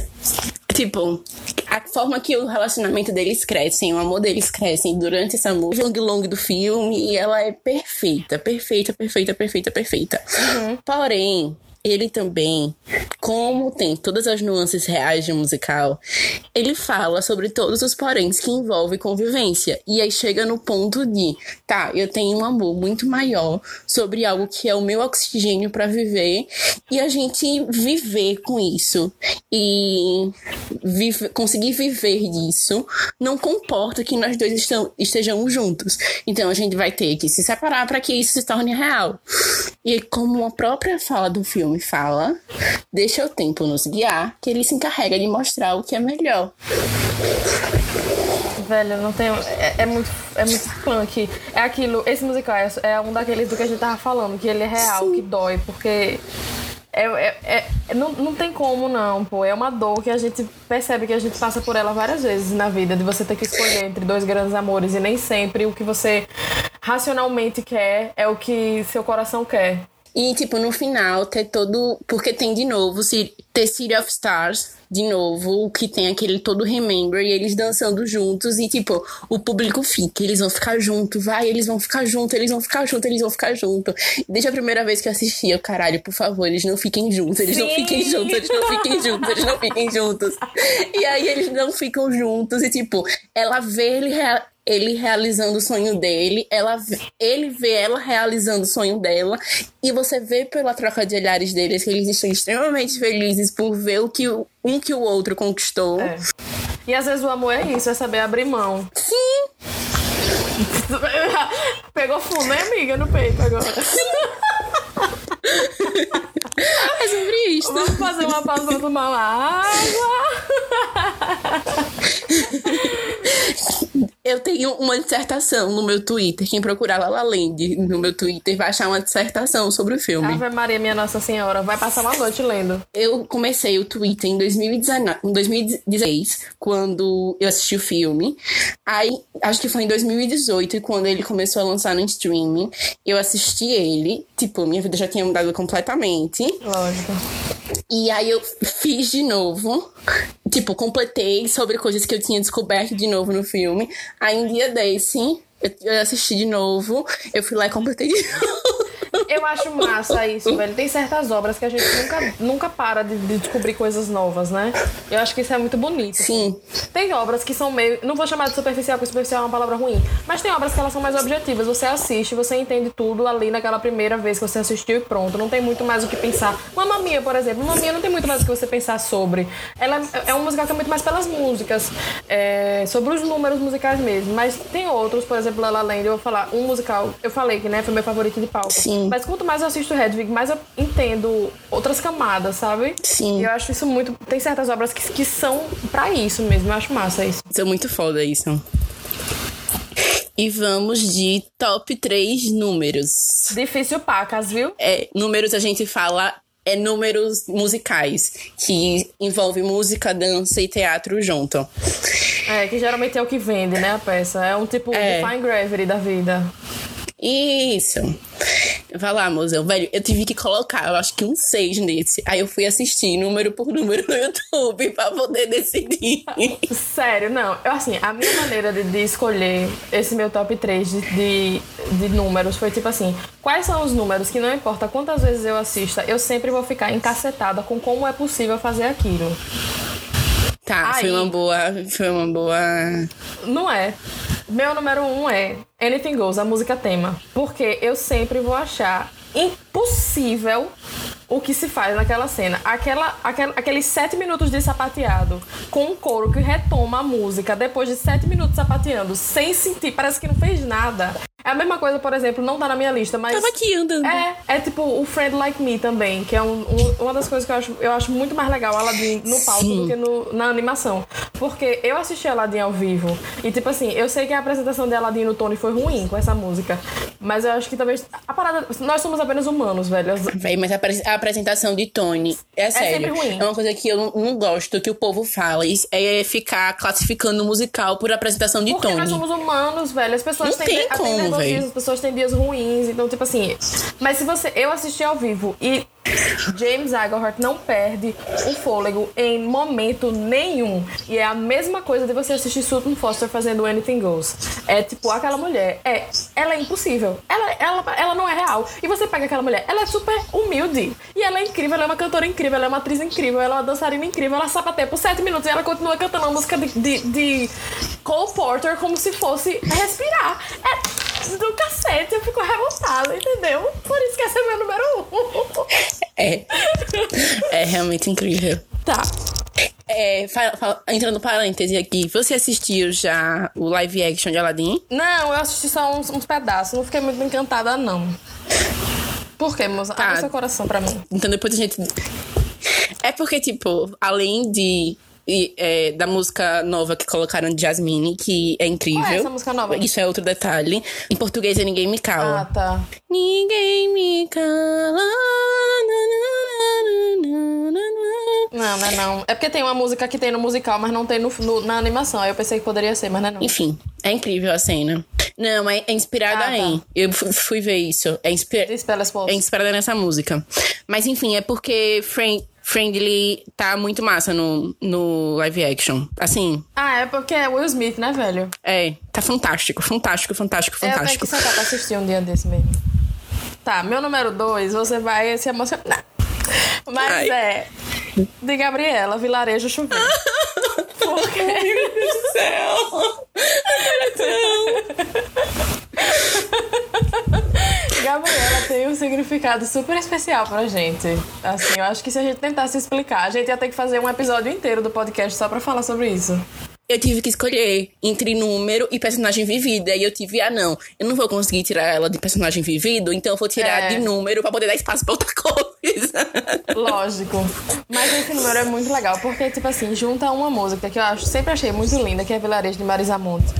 [SPEAKER 1] Tipo, a forma que o relacionamento deles crescem, o amor deles crescem durante essa música long long do filme, e ela é perfeita, perfeita, perfeita, perfeita, perfeita. Porém, ele também, como tem todas as nuances reais de um musical, ele fala sobre todos os poréns que envolvem convivência. E aí chega no ponto de, tá, eu tenho um amor muito maior sobre algo que é o meu oxigênio pra viver e a gente viver com isso e vive- conseguir viver disso não comporta que nós dois estão, estejamos juntos. Então a gente vai ter que se separar para que isso se torne real. E como a própria fala do filme fala, deixa o tempo nos guiar, que ele se encarrega de mostrar o que é melhor.
[SPEAKER 2] Velho, não tem. É, é muito, é muito punk. É aquilo. Esse musical é, é um daqueles do que a gente tava falando, que ele é real, que dói, porque. É, é, é- não, não tem como não, pô. É uma dor que a gente percebe que a gente passa por ela várias vezes na vida, de você ter que escolher entre dois grandes amores e nem sempre o que você racionalmente quer é o que seu coração quer.
[SPEAKER 1] E, tipo, no final, ter todo. Porque tem de novo, ter City of Stars, de novo, que tem aquele todo remember, e eles dançando juntos, e, tipo, o público fica, eles vão ficar junto, vai, eles vão ficar junto, eles vão ficar junto, eles vão ficar junto. Desde a primeira vez que eu assisti, eu, caralho, por favor, eles não fiquem juntos, eles não
[SPEAKER 2] Sim.
[SPEAKER 1] fiquem juntos, eles não fiquem juntos, eles não fiquem juntos. E aí eles não ficam juntos, e, tipo, ela vê ele. Ele realizando o sonho dele, ela, ele vê ela realizando o sonho dela, e você vê pela troca de olhares deles que eles estão extremamente felizes por ver o que um que o outro conquistou.
[SPEAKER 2] É. E às vezes o amor é isso, é saber abrir mão.
[SPEAKER 1] Sim,
[SPEAKER 2] Pegou fundo, né, amiga, no peito agora.
[SPEAKER 1] é sobre isso.
[SPEAKER 2] Vamos fazer uma pausa pra tomar uma água.
[SPEAKER 1] Eu tenho uma dissertação no meu Twitter. Quem procurar La Land no meu Twitter vai achar uma dissertação sobre o filme.
[SPEAKER 2] Ave Maria, minha Nossa Senhora, vai passar uma noite lendo.
[SPEAKER 1] Eu comecei o Twitter em 2019, em 2016, quando eu assisti o filme. Aí, acho que foi em 2018, e quando ele começou a lançar no streaming, eu assisti ele. Tipo, minha vida já tinha mudado completamente.
[SPEAKER 2] Lógico.
[SPEAKER 1] E aí eu fiz de novo. Tipo, completei sobre coisas que eu tinha descoberto de novo no filme. Aí um dia desse, eu eu assisti de novo. Eu fui lá e completei de novo.
[SPEAKER 2] Eu acho massa isso, velho. Tem certas obras que a gente nunca, nunca para de, de descobrir coisas novas, né? Eu acho que isso é muito bonito.
[SPEAKER 1] Sim.
[SPEAKER 2] Tem obras que são meio. Não vou chamar de superficial, porque superficial é uma palavra ruim. Mas tem obras que elas são mais objetivas. Você assiste, você entende tudo ali naquela primeira vez que você assistiu e pronto. Não tem muito mais o que pensar. Mamma Mia, por exemplo. Mamma Mia não tem muito mais o que você pensar sobre. Ela é um musical que é muito mais pelas músicas, é, sobre os números musicais mesmo. Mas tem outros, por exemplo, La La Land, eu vou falar, um musical, eu falei que né, foi meu favorito de palco.
[SPEAKER 1] Sim.
[SPEAKER 2] Mas quanto mais eu assisto Hedwig, mais eu entendo outras camadas, sabe?
[SPEAKER 1] Sim.
[SPEAKER 2] E eu acho isso muito. Tem certas obras que, que são pra isso mesmo. Eu acho massa isso.
[SPEAKER 1] Isso é muito foda isso. E vamos de top 3 números.
[SPEAKER 2] Difícil pacas, viu?
[SPEAKER 1] É, números a gente fala é números musicais, que envolve música, dança e teatro junto.
[SPEAKER 2] É, que geralmente é o que vende, né, a peça. É um tipo
[SPEAKER 1] É.
[SPEAKER 2] de Fine Gravity da vida.
[SPEAKER 1] Isso. Vai lá, mozão. Velho, eu tive que colocar, eu acho que um 6 nesse. Aí eu fui assistir número por número no YouTube pra poder decidir.
[SPEAKER 2] Sério, não. Eu, assim, a minha maneira de, de escolher esse meu top 3 de, de, de números foi tipo assim: quais são os números que não importa quantas vezes eu assista, eu sempre vou ficar encacetada com como é possível fazer aquilo.
[SPEAKER 1] Tá, foi
[SPEAKER 2] Aí.
[SPEAKER 1] uma boa. Foi uma boa.
[SPEAKER 2] Não é. Meu número um é Anything Goes, a música tema. Porque eu sempre vou achar impossível o que se faz naquela cena. Aquela, aqueles sete minutos de sapateado com um coro que retoma a música depois de sete minutos sapateando, sem sentir, parece que não fez nada. É a mesma coisa, por exemplo, não tá na minha lista, mas.
[SPEAKER 1] Tava aqui andando.
[SPEAKER 2] É, é tipo o Friend Like Me também, que é um- um- uma das coisas que eu acho, eu acho muito mais legal Aladdin no palco
[SPEAKER 1] Sim.
[SPEAKER 2] do que no- na animação. Porque eu assisti Aladdin ao vivo e, tipo assim, eu sei que a apresentação de Aladdin no Tony foi ruim com essa música, mas eu acho que talvez. A parada. Nós somos apenas humanos, velho.
[SPEAKER 1] Véi, mas a, a apresentação de Tony é, sério.
[SPEAKER 2] sempre ruim.
[SPEAKER 1] É uma coisa que eu não, não gosto que o povo fala. É ficar classificando o musical por apresentação de
[SPEAKER 2] Porque
[SPEAKER 1] Tony.
[SPEAKER 2] nós somos humanos, velho. As pessoas
[SPEAKER 1] Não
[SPEAKER 2] têm,
[SPEAKER 1] tem como,
[SPEAKER 2] as pessoas têm dias ruins. Então, tipo assim. Mas se você. Eu assisti ao vivo e James Agarhart não perde o fôlego em momento nenhum. E é a mesma coisa de você assistir Sutton Foster fazendo Anything Goes. É tipo, aquela mulher. É, ela é impossível. Ela, ela, ela não é real. E você pega aquela mulher, ela é super humilde. E ela é incrível, ela é uma cantora incrível, ela é uma atriz incrível, ela é uma dançarina incrível, ela sapateia por sete minutos e ela continua cantando uma música de, de, de Cole Porter como se fosse respirar. É do cacete, eu fico revoltada, entendeu? Por isso que esse é meu número um.
[SPEAKER 1] É. É realmente incrível.
[SPEAKER 2] Tá.
[SPEAKER 1] É, fa- fa- entrando parêntese aqui, você assistiu já o live action de Aladdin?
[SPEAKER 2] Não, eu assisti só uns, uns pedaços, não fiquei muito encantada, não. Por quê, moça?
[SPEAKER 1] Tá.
[SPEAKER 2] Abre seu coração pra mim.
[SPEAKER 1] Então depois a gente. É porque, tipo, além de. E, é, da música nova que colocaram de Jasmine, que é incrível.
[SPEAKER 2] Qual é essa música nova?
[SPEAKER 1] Isso é outro detalhe. Em português é Ninguém Me
[SPEAKER 2] Ah,
[SPEAKER 1] Cala.
[SPEAKER 2] tá.
[SPEAKER 1] Ninguém me cala.
[SPEAKER 2] Não, não é não. É porque tem uma música que tem no musical, mas não tem no, no- na animação. Aí eu pensei que poderia ser, mas não é não.
[SPEAKER 1] Enfim, é incrível a cena. Não, é, é inspirada
[SPEAKER 2] Ah, tá.
[SPEAKER 1] em. Eu fu- fui ver isso. É, inspi-
[SPEAKER 2] Diz pra elas,
[SPEAKER 1] é inspirada nessa música. Mas enfim, é porque Friend, Friendly tá muito massa no, no live action. Assim,
[SPEAKER 2] Ah, é porque é Will Smith, né, velho?
[SPEAKER 1] é, tá fantástico, fantástico, fantástico,
[SPEAKER 2] É, Eu tenho
[SPEAKER 1] fantástico.
[SPEAKER 2] que sentar pra assistir um dia desse mesmo. Tá, meu número dois, você vai se emocionar. Mas
[SPEAKER 1] Ai.
[SPEAKER 2] é de Gabriela, Vilarejo Chuveiro. Porque
[SPEAKER 1] Meu Deus do céu!
[SPEAKER 2] Gabriela tem um significado super especial pra gente. Assim, eu acho que se a gente tentasse explicar, a gente ia ter que fazer um episódio inteiro do podcast só pra falar sobre isso.
[SPEAKER 1] Eu tive que escolher entre número e personagem vivido. Aí eu tive, ah, não, eu não vou conseguir tirar ela de personagem vivido, então eu vou tirar
[SPEAKER 2] É.
[SPEAKER 1] de número pra poder dar espaço pra outra coisa.
[SPEAKER 2] Lógico. Mas esse número é muito legal, porque, tipo assim, junta uma música que eu acho, sempre achei muito linda, que é Vilarejo de Marisa Monte,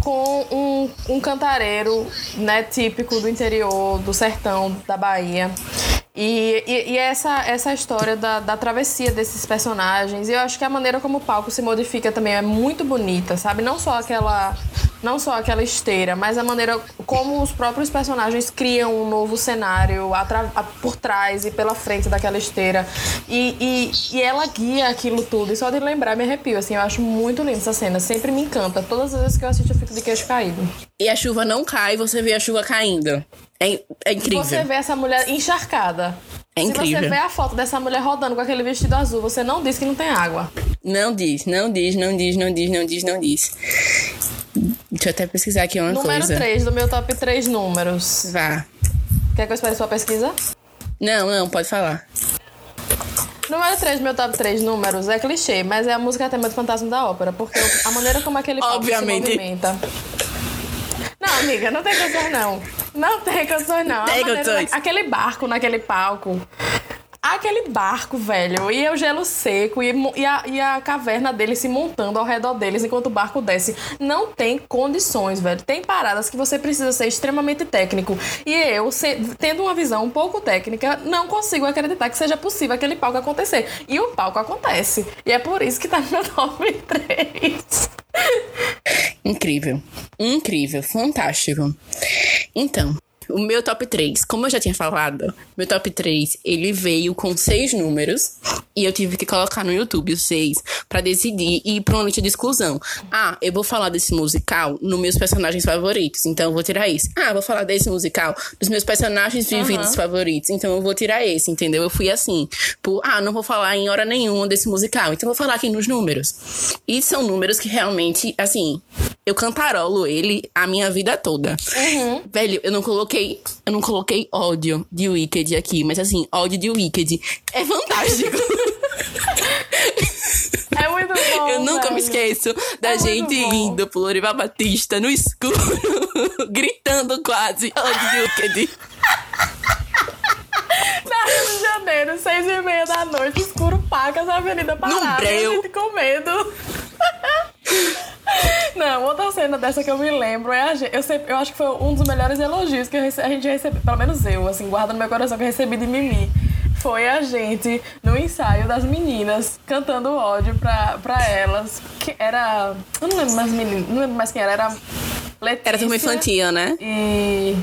[SPEAKER 2] com um, um cantareiro, né, típico do interior, do sertão, da Bahia. E, e, e essa, essa história da, da travessia desses personagens, eu acho que a maneira como o palco se modifica também é muito bonita, sabe? Não só aquela não só aquela esteira, mas a maneira como os próprios personagens criam um novo cenário por trás e pela frente daquela esteira. E, e, e, ela guia aquilo tudo. E só de lembrar me arrepio, assim, eu acho muito linda essa cena. Sempre me encanta. Todas as vezes que eu assisto, eu fico de queixo caído.
[SPEAKER 1] E a chuva não cai, você vê a chuva caindo. É, é incrível.
[SPEAKER 2] Você vê essa mulher encharcada.
[SPEAKER 1] É incrível.
[SPEAKER 2] Se você vê a foto dessa mulher rodando com aquele vestido azul, você não diz que não tem água.
[SPEAKER 1] Não diz, não diz, não diz, não diz, não diz, não diz. Deixa eu até pesquisar aqui uma
[SPEAKER 2] Número
[SPEAKER 1] coisa.
[SPEAKER 2] Número 3 do meu top 3 números.
[SPEAKER 1] Vá.
[SPEAKER 2] Quer que eu espere sua pesquisa?
[SPEAKER 1] Não, não, pode falar.
[SPEAKER 2] Número 3 do meu top 3 números é clichê, mas é a música tema do Fantasma da Ópera, porque a maneira como aquele palco
[SPEAKER 1] Obviamente.
[SPEAKER 2] se movimenta. Não, amiga, não tem canções não. Não tem canções não.
[SPEAKER 1] Tem canções.
[SPEAKER 2] Aquele barco naquele palco aquele barco, velho, e o gelo seco e, e, a, e a caverna dele se montando ao redor deles enquanto o barco desce. Não tem condições, velho. Tem paradas que você precisa ser extremamente técnico. E eu, se, tendo uma visão um pouco técnica, não consigo acreditar que seja possível aquele palco acontecer. E o palco acontece. E é por isso que tá no meu top 3.
[SPEAKER 1] Incrível. Incrível. Fantástico. Então, o meu top 3, como eu já tinha falado, meu top 3, ele veio com seis números e eu tive que colocar no YouTube os seis para decidir e ir pra uma lista de exclusão. Ah, eu vou falar desse musical nos meus personagens favoritos, então eu vou tirar esse. Ah, vou falar desse musical dos meus personagens vividos uhum. favoritos, então eu vou tirar esse, entendeu? Eu fui assim, por, ah, não vou falar em hora nenhuma desse musical, então eu vou falar aqui nos números. E são números que realmente, assim, eu cantarolo ele a minha vida toda.
[SPEAKER 2] Uhum.
[SPEAKER 1] Velho, eu não coloquei. Eu não coloquei ódio de Wicked aqui, mas assim, ódio de Wicked é fantástico.
[SPEAKER 2] É muito bom.
[SPEAKER 1] Eu nunca
[SPEAKER 2] velho.
[SPEAKER 1] me esqueço da
[SPEAKER 2] é
[SPEAKER 1] gente indo pro Lorival Batista no escuro, gritando quase ódio de Wicked.
[SPEAKER 2] Na Rio de Janeiro, seis e meia da noite, escuro pacas, a avenida parada, a gente com medo. Não, outra cena dessa que eu me lembro é a gente, eu, sempre, eu acho que foi um dos melhores elogios que a gente recebeu, pelo menos eu, assim, guarda no meu coração que eu recebi de Mimi. Foi a gente no ensaio das meninas cantando ódio pra, pra elas. Que era. Eu não lembro mais meninas, não lembro mais quem era. Era Letícia.
[SPEAKER 1] Era turma infantil, né?
[SPEAKER 2] E.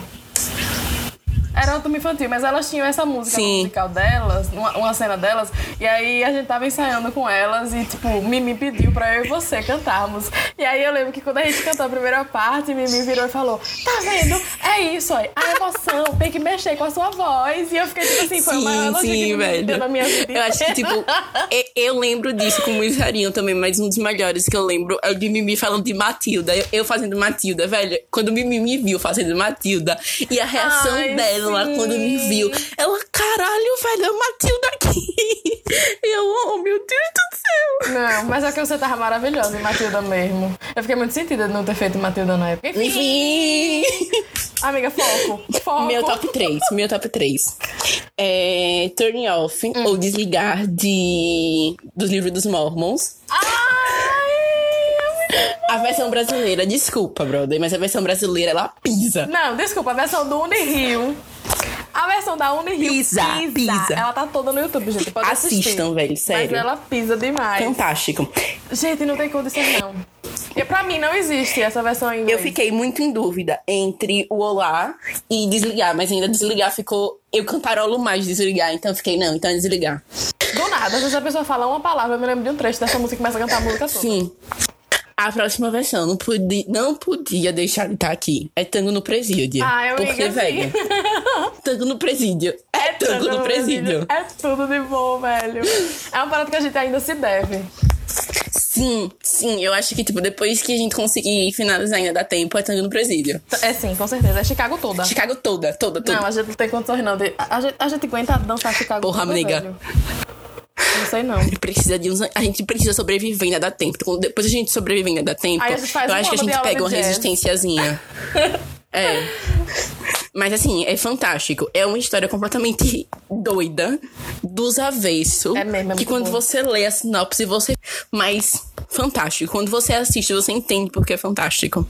[SPEAKER 2] Era uma turma infantil, mas elas tinham essa música musical delas, uma, uma, cena delas, e aí a gente tava ensaiando com elas e, tipo, Mimi pediu pra eu e você cantarmos. E aí eu lembro que quando a gente cantou a primeira parte, Mimi virou e falou: Tá vendo? É isso aí, a emoção tem que mexer com a sua voz. E eu fiquei tipo assim, foi sim, o maior elogio que velho. deu na minha vida.
[SPEAKER 1] Eu acho que, tipo, eu, eu lembro disso com muito carinho também, mas um dos melhores que eu lembro é o de Mimi falando de Matilda. Eu, eu fazendo Matilda, velho. Quando Mimi me viu fazendo Matilda e a reação Ai, dela lá quando me viu. Ela, caralho, velho, é Matilda aqui. E eu, oh, meu Deus do céu.
[SPEAKER 2] Não, mas é que você tava maravilhosa Matilda mesmo. Eu fiquei muito sentida de não ter feito Matilda na época.
[SPEAKER 1] Enfim.
[SPEAKER 2] Amiga, foco. Foco.
[SPEAKER 1] Meu top 3. Meu top 3. É Turn Off hum. ou Desligar de dos livros dos Mormons.
[SPEAKER 2] Ai!
[SPEAKER 1] A versão brasileira, desculpa, brother, mas a versão brasileira ela pisa.
[SPEAKER 2] Não, desculpa, a versão do Unirio. A versão da Unirio
[SPEAKER 1] pisa, pisa, pisa.
[SPEAKER 2] Ela tá toda no YouTube, gente. Pode
[SPEAKER 1] Assistam,
[SPEAKER 2] assistir.
[SPEAKER 1] velho, sério.
[SPEAKER 2] Mas ela pisa demais.
[SPEAKER 1] Fantástico.
[SPEAKER 2] Gente, não tem condição, não. E pra mim não existe essa versão em inglês.
[SPEAKER 1] Eu fiquei muito em dúvida entre o Olá e desligar, mas ainda desligar ficou. Eu cantarolo mais desligar, então fiquei, não, então é desligar.
[SPEAKER 2] Do nada, às vezes a pessoa fala uma palavra, eu me lembro de um trecho dessa música e começa a cantar a música toda.
[SPEAKER 1] Sim. A próxima versão não podia, não podia deixar de estar aqui. É Tango no Presídio.
[SPEAKER 2] Ah, eu
[SPEAKER 1] Porque,
[SPEAKER 2] assim.
[SPEAKER 1] velho, Tango no Presídio. É, é tango, tango no presídio.
[SPEAKER 2] É tudo de bom, velho. É uma parada que a gente ainda se deve.
[SPEAKER 1] Sim, sim. Eu acho que, tipo, depois que a gente conseguir finalizar ainda dá tempo, é Tango no Presídio.
[SPEAKER 2] É sim, com certeza. É Chicago toda.
[SPEAKER 1] Chicago toda, toda, toda.
[SPEAKER 2] Não, a gente não tem condições, não. De... A, gente, a gente aguenta dançar Chicago
[SPEAKER 1] Porra,
[SPEAKER 2] toda,
[SPEAKER 1] amiga.
[SPEAKER 2] Velho. Não sei não.
[SPEAKER 1] A gente precisa de uns. A gente precisa sobreviver ainda dá tempo. Depois a gente sobreviver ainda dá tempo. Eu acho que a gente pega uma resistênciazinha. é. Mas assim, é fantástico. É uma história completamente doida, dos avessos.
[SPEAKER 2] É mesmo, é
[SPEAKER 1] Que quando
[SPEAKER 2] bom.
[SPEAKER 1] você lê a sinopse, você. Mas fantástico. Quando você assiste, você entende porque é fantástico.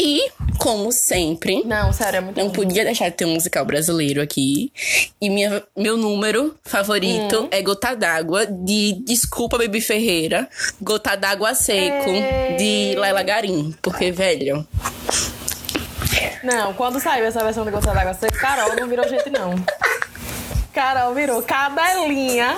[SPEAKER 1] E, como sempre.
[SPEAKER 2] Não, sério, é muito
[SPEAKER 1] Não
[SPEAKER 2] bom.
[SPEAKER 1] podia deixar de ter um musical brasileiro aqui. E minha, meu número favorito
[SPEAKER 2] Hum.
[SPEAKER 1] é Gota d'Água, de Desculpa Baby Ferreira. Gota d'Água Seco, de Laila Garim. Porque, velho.
[SPEAKER 2] Não, quando saiu essa versão de Gota d'Água Seca, Carol não virou gente, não. Carol virou cadelinha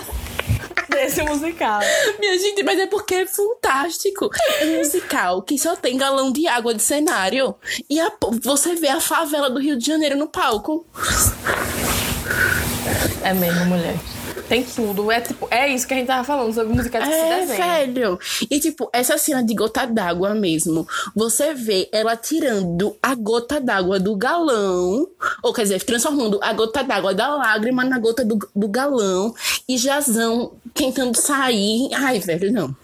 [SPEAKER 2] desse musical.
[SPEAKER 1] Minha gente, mas é porque é fantástico. É um musical que só tem galão de água de cenário. E a- você vê a favela do Rio de Janeiro no palco.
[SPEAKER 2] É mesmo, mulher. Tem tudo. É tipo, é isso que a gente tava falando sobre musicais que se
[SPEAKER 1] É,
[SPEAKER 2] desenham.
[SPEAKER 1] velho. E tipo, essa cena de gota d'água mesmo, você vê ela tirando a gota d'água do galão, ou quer dizer, transformando a gota d'água da lágrima na gota do, do galão, e Jazão tentando sair. Ai, velho, não.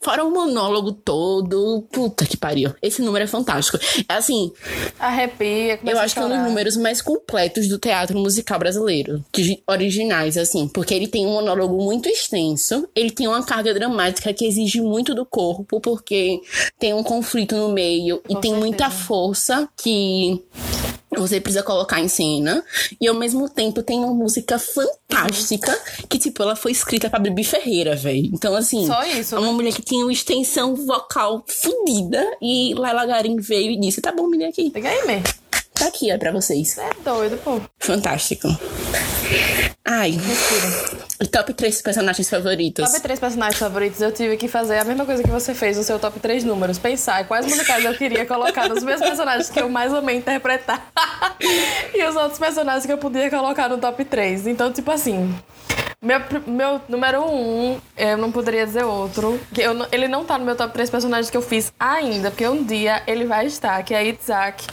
[SPEAKER 1] Fora o monólogo todo. Puta que pariu. Esse número é fantástico. É assim,
[SPEAKER 2] Arrepia,
[SPEAKER 1] eu acho que é um dos números mais completos do teatro musical brasileiro. Que, originais, assim. Porque ele tem um monólogo muito extenso. Ele tem uma carga dramática que exige muito do corpo, porque tem um conflito no meio e
[SPEAKER 2] Com
[SPEAKER 1] tem muita força que você precisa colocar em cena. E ao mesmo tempo tem uma música fantástica que, tipo, ela foi escrita pra Bibi Ferreira, velho. Então, assim.
[SPEAKER 2] Só isso,
[SPEAKER 1] É uma
[SPEAKER 2] né?
[SPEAKER 1] mulher que tinha uma extensão vocal fodida. E Laila Garim veio e disse: tá bom, menina, aqui.
[SPEAKER 2] Liga aí, mesmo.
[SPEAKER 1] Tá aqui, é pra vocês.
[SPEAKER 2] Você é doido, pô.
[SPEAKER 1] Fantástico. Ai. E top 3 personagens favoritos.
[SPEAKER 2] Top 3 personagens favoritos, eu tive que fazer a mesma coisa que você fez no seu top 3 números. Pensar quais musicais eu queria colocar nos meus personagens que eu mais amei interpretar. e os outros personagens que eu podia colocar no top 3. Então, tipo assim. Meu, meu número 1, um, eu não poderia dizer outro. Que eu, ele não tá no meu top 3 personagens que eu fiz ainda, porque um dia ele vai estar, que é Itzhak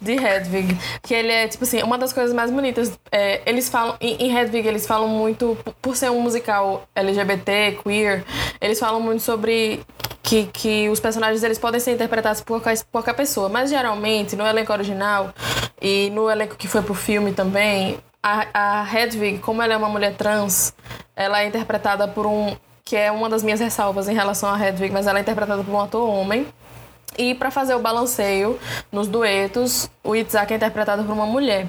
[SPEAKER 2] de Hedwig. Que ele é, tipo assim, uma das coisas mais bonitas. é, eles falam. Em, em Hedwig, eles falam muito. Por ser um musical LGBT, queer, eles falam muito sobre. Que, que os personagens eles podem ser interpretados por qualquer, por qualquer pessoa, mas geralmente no elenco original e no elenco que foi pro filme também, a, a Hedwig, como ela é uma mulher trans, ela é interpretada por um. que é uma das minhas ressalvas em relação a Hedwig, mas ela é interpretada por um ator homem. E pra fazer o balanceio nos duetos, o Itzhak é interpretado por uma mulher.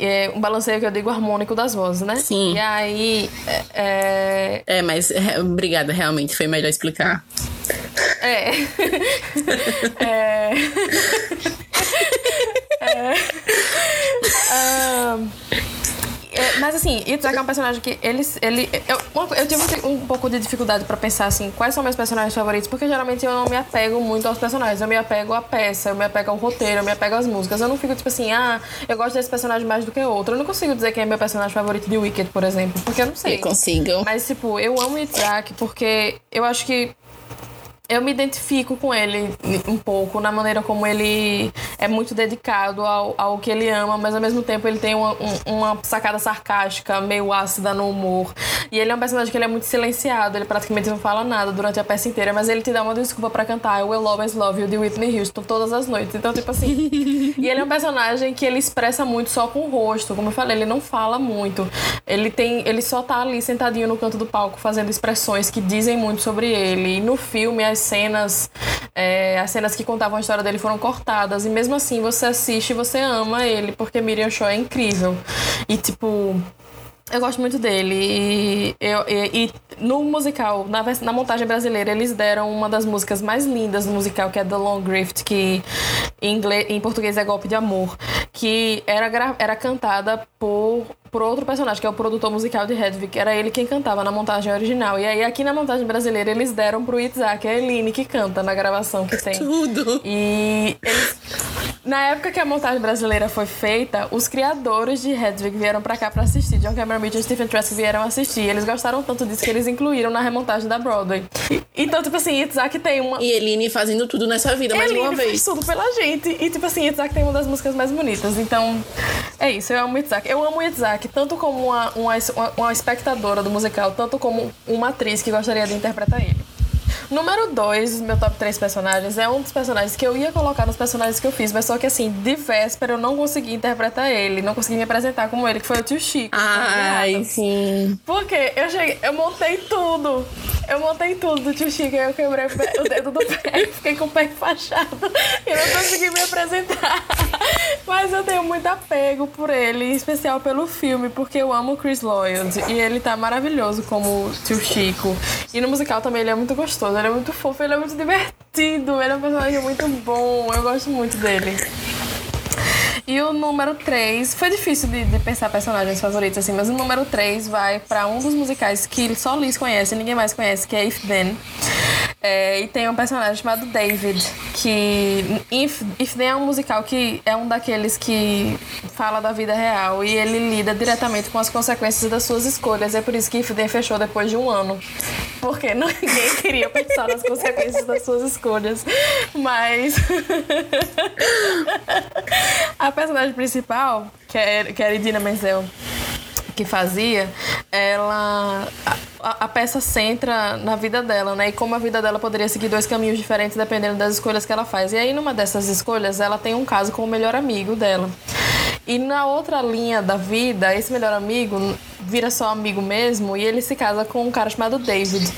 [SPEAKER 2] É um balanceio que eu digo harmônico das vozes, né?
[SPEAKER 1] Sim.
[SPEAKER 2] E aí. É,
[SPEAKER 1] É, mas é, obrigada, realmente. Foi melhor explicar.
[SPEAKER 2] é, é, é, ah, é, mas assim, Itzhak é um personagem que ele. ele eu, eu tive um, um pouco de dificuldade pra pensar assim, quais são meus personagens favoritos, porque geralmente eu não me apego muito aos personagens. Eu me apego à peça, eu me apego ao roteiro, eu me apego às músicas. Eu não fico tipo assim, ah, eu gosto desse personagem mais do que outro. Eu não consigo dizer quem é meu personagem favorito de Wicked, por exemplo, porque eu não sei.
[SPEAKER 1] Eu consigo.
[SPEAKER 2] Mas, tipo, eu amo Itzhak porque eu acho que eu me identifico com ele um pouco na maneira como ele é muito dedicado ao, ao que ele ama, mas ao mesmo tempo ele tem uma, um- uma sacada sarcástica, meio ácida no humor. E ele é um personagem que ele é muito silenciado, ele praticamente não fala nada durante a peça inteira, mas ele te dá uma desculpa pra cantar I Will Always Love You de Whitney Houston todas as noites. Então, tipo assim. e ele é um personagem que ele expressa muito só com o rosto, como eu falei, ele não fala muito. Ele tem. Ele só tá ali sentadinho no canto do palco fazendo expressões que dizem muito sobre ele. E no filme as cenas. é, as cenas que contavam a história dele foram cortadas. E mesmo assim você assiste e você ama ele, porque Miriam Shaw é incrível. E tipo. Eu gosto muito dele. E, eu, e, e no musical, na, na montagem brasileira, eles deram uma das músicas mais lindas do musical, que é The Long Grift, que em, inglês, em português é Golpe de Amor, que era, era cantada por, por outro personagem, que é o produtor musical de Hedwig. Era ele quem cantava na montagem original. E aí, aqui na montagem brasileira, eles deram pro Itzhak, é a Eline que canta na gravação que tem.
[SPEAKER 1] Tudo.
[SPEAKER 2] E eles, na época que a montagem brasileira foi feita, os criadores de Hedwig vieram pra cá pra assistir. John Cameron Mitchell e Stephen Trask vieram assistir. Eles gostaram tanto disso que eles incluíram na remontagem da Broadway. E- Então, tipo assim, Itzhak tem uma.
[SPEAKER 1] E Eline fazendo tudo nessa vida mais
[SPEAKER 2] Eline
[SPEAKER 1] uma
[SPEAKER 2] fez
[SPEAKER 1] vez.
[SPEAKER 2] tudo pela gente. E, tipo assim, Itzhak tem uma das músicas mais bonitas. Então, é isso. Eu amo Itzhak. Eu amo Itzhak tanto como uma, uma, uma, uma espectadora do musical, tanto como uma atriz que gostaria de interpretar ele. Número 2, meu top 3 personagens, é um dos personagens que eu ia colocar nos personagens que eu fiz, mas só que assim, de véspera eu não consegui interpretar ele, não consegui me apresentar como ele, que foi o tio Chico.
[SPEAKER 1] Ai, sim.
[SPEAKER 2] Porque eu cheguei, eu montei tudo. Eu montei tudo do tio Chico, aí eu quebrei o dedo do pé, fiquei com o pé fachado e não consegui me apresentar. Mas eu tenho muito apego por ele, em especial pelo filme, porque eu amo o Chris Lloyd e ele tá maravilhoso como tio Chico. E no musical também ele é muito gostoso, ele é muito fofo, ele é muito divertido, ele é um personagem muito bom, eu gosto muito dele. E o número 3, foi difícil de, de, pensar personagens favoritos, assim, mas o número 3 vai para um dos musicais que só Liz conhece, ninguém mais conhece, que é If Then. É, e tem um personagem chamado David, que If, If Then é um musical que é um daqueles que fala da vida real e ele lida diretamente com as consequências das suas escolhas. É por isso que If Then fechou depois de um ano. Porque ninguém queria pensar nas consequências das suas escolhas. Mas. a personagem principal, que é, que é a Edina Menzel, que fazia, ela. A, a, peça centra na vida dela, né? E como a vida dela poderia seguir dois caminhos diferentes dependendo das escolhas que ela faz. E aí, numa dessas escolhas, ela tem um caso com o melhor amigo dela. E na outra linha da vida, esse melhor amigo vira só amigo mesmo e ele se casa com um cara chamado David.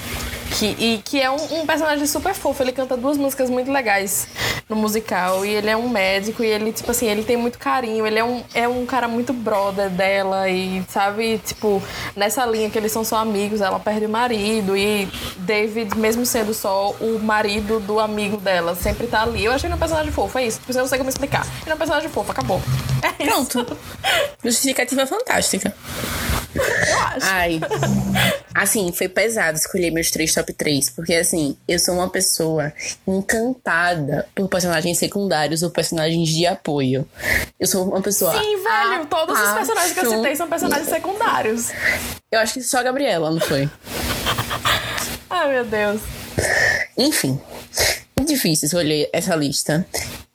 [SPEAKER 2] Que, e que é um, um, personagem super fofo. Ele canta duas músicas muito legais no musical. E ele é um médico e ele, tipo assim, ele tem muito carinho. Ele é um, é um cara muito brother dela. E, sabe, tipo, nessa linha que eles são só amigos, ela perde o marido. E David, mesmo sendo só o marido do amigo dela, sempre tá ali. Eu achei ele um personagem fofo, é isso. Você não sei como explicar. Ele é um personagem fofo, acabou. É
[SPEAKER 1] Pronto. Justificativa fantástica.
[SPEAKER 2] Eu acho.
[SPEAKER 1] Ai. Assim, foi pesado escolher meus três top 3. Porque, assim, eu sou uma pessoa encantada por personagens secundários ou personagens de apoio. Eu sou uma pessoa.
[SPEAKER 2] Sim, velho. Todos os personagens que eu citei são personagens secundários.
[SPEAKER 1] Eu acho que só a Gabriela, não foi?
[SPEAKER 2] Ai, meu Deus.
[SPEAKER 1] Enfim. É difícil escolher essa lista.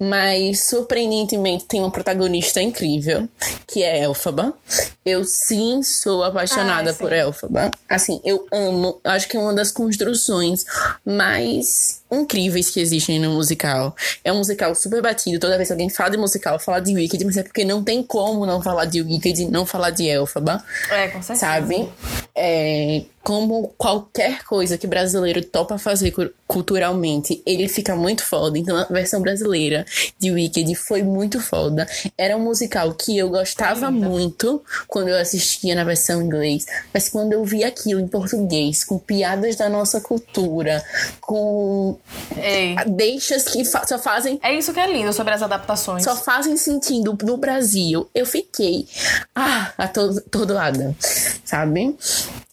[SPEAKER 1] Mas, surpreendentemente, tem uma protagonista incrível, que é Elfaba. Eu sim sou apaixonada por Elfaba. Assim, eu amo. Acho que é uma das construções mais incríveis que existem no musical. É um musical super batido. Toda vez que alguém fala de musical, fala de Wicked, mas é porque não tem como não falar de Wicked e não falar de Elfaba.
[SPEAKER 2] É, com certeza.
[SPEAKER 1] Sabe? É, como qualquer coisa que brasileiro topa fazer culturalmente, ele fica muito foda. Então, a versão brasileira de Wicked foi muito foda. Era um musical que eu gostava Ainda. muito quando eu assistia na versão inglês, mas quando eu vi aquilo em português, com piadas da nossa cultura, com
[SPEAKER 2] Ei.
[SPEAKER 1] deixas que fa só fazem.
[SPEAKER 2] É isso que é lindo sobre as adaptações.
[SPEAKER 1] Só fazem sentido no Brasil. Eu fiquei. Ah, atordoada, sabe?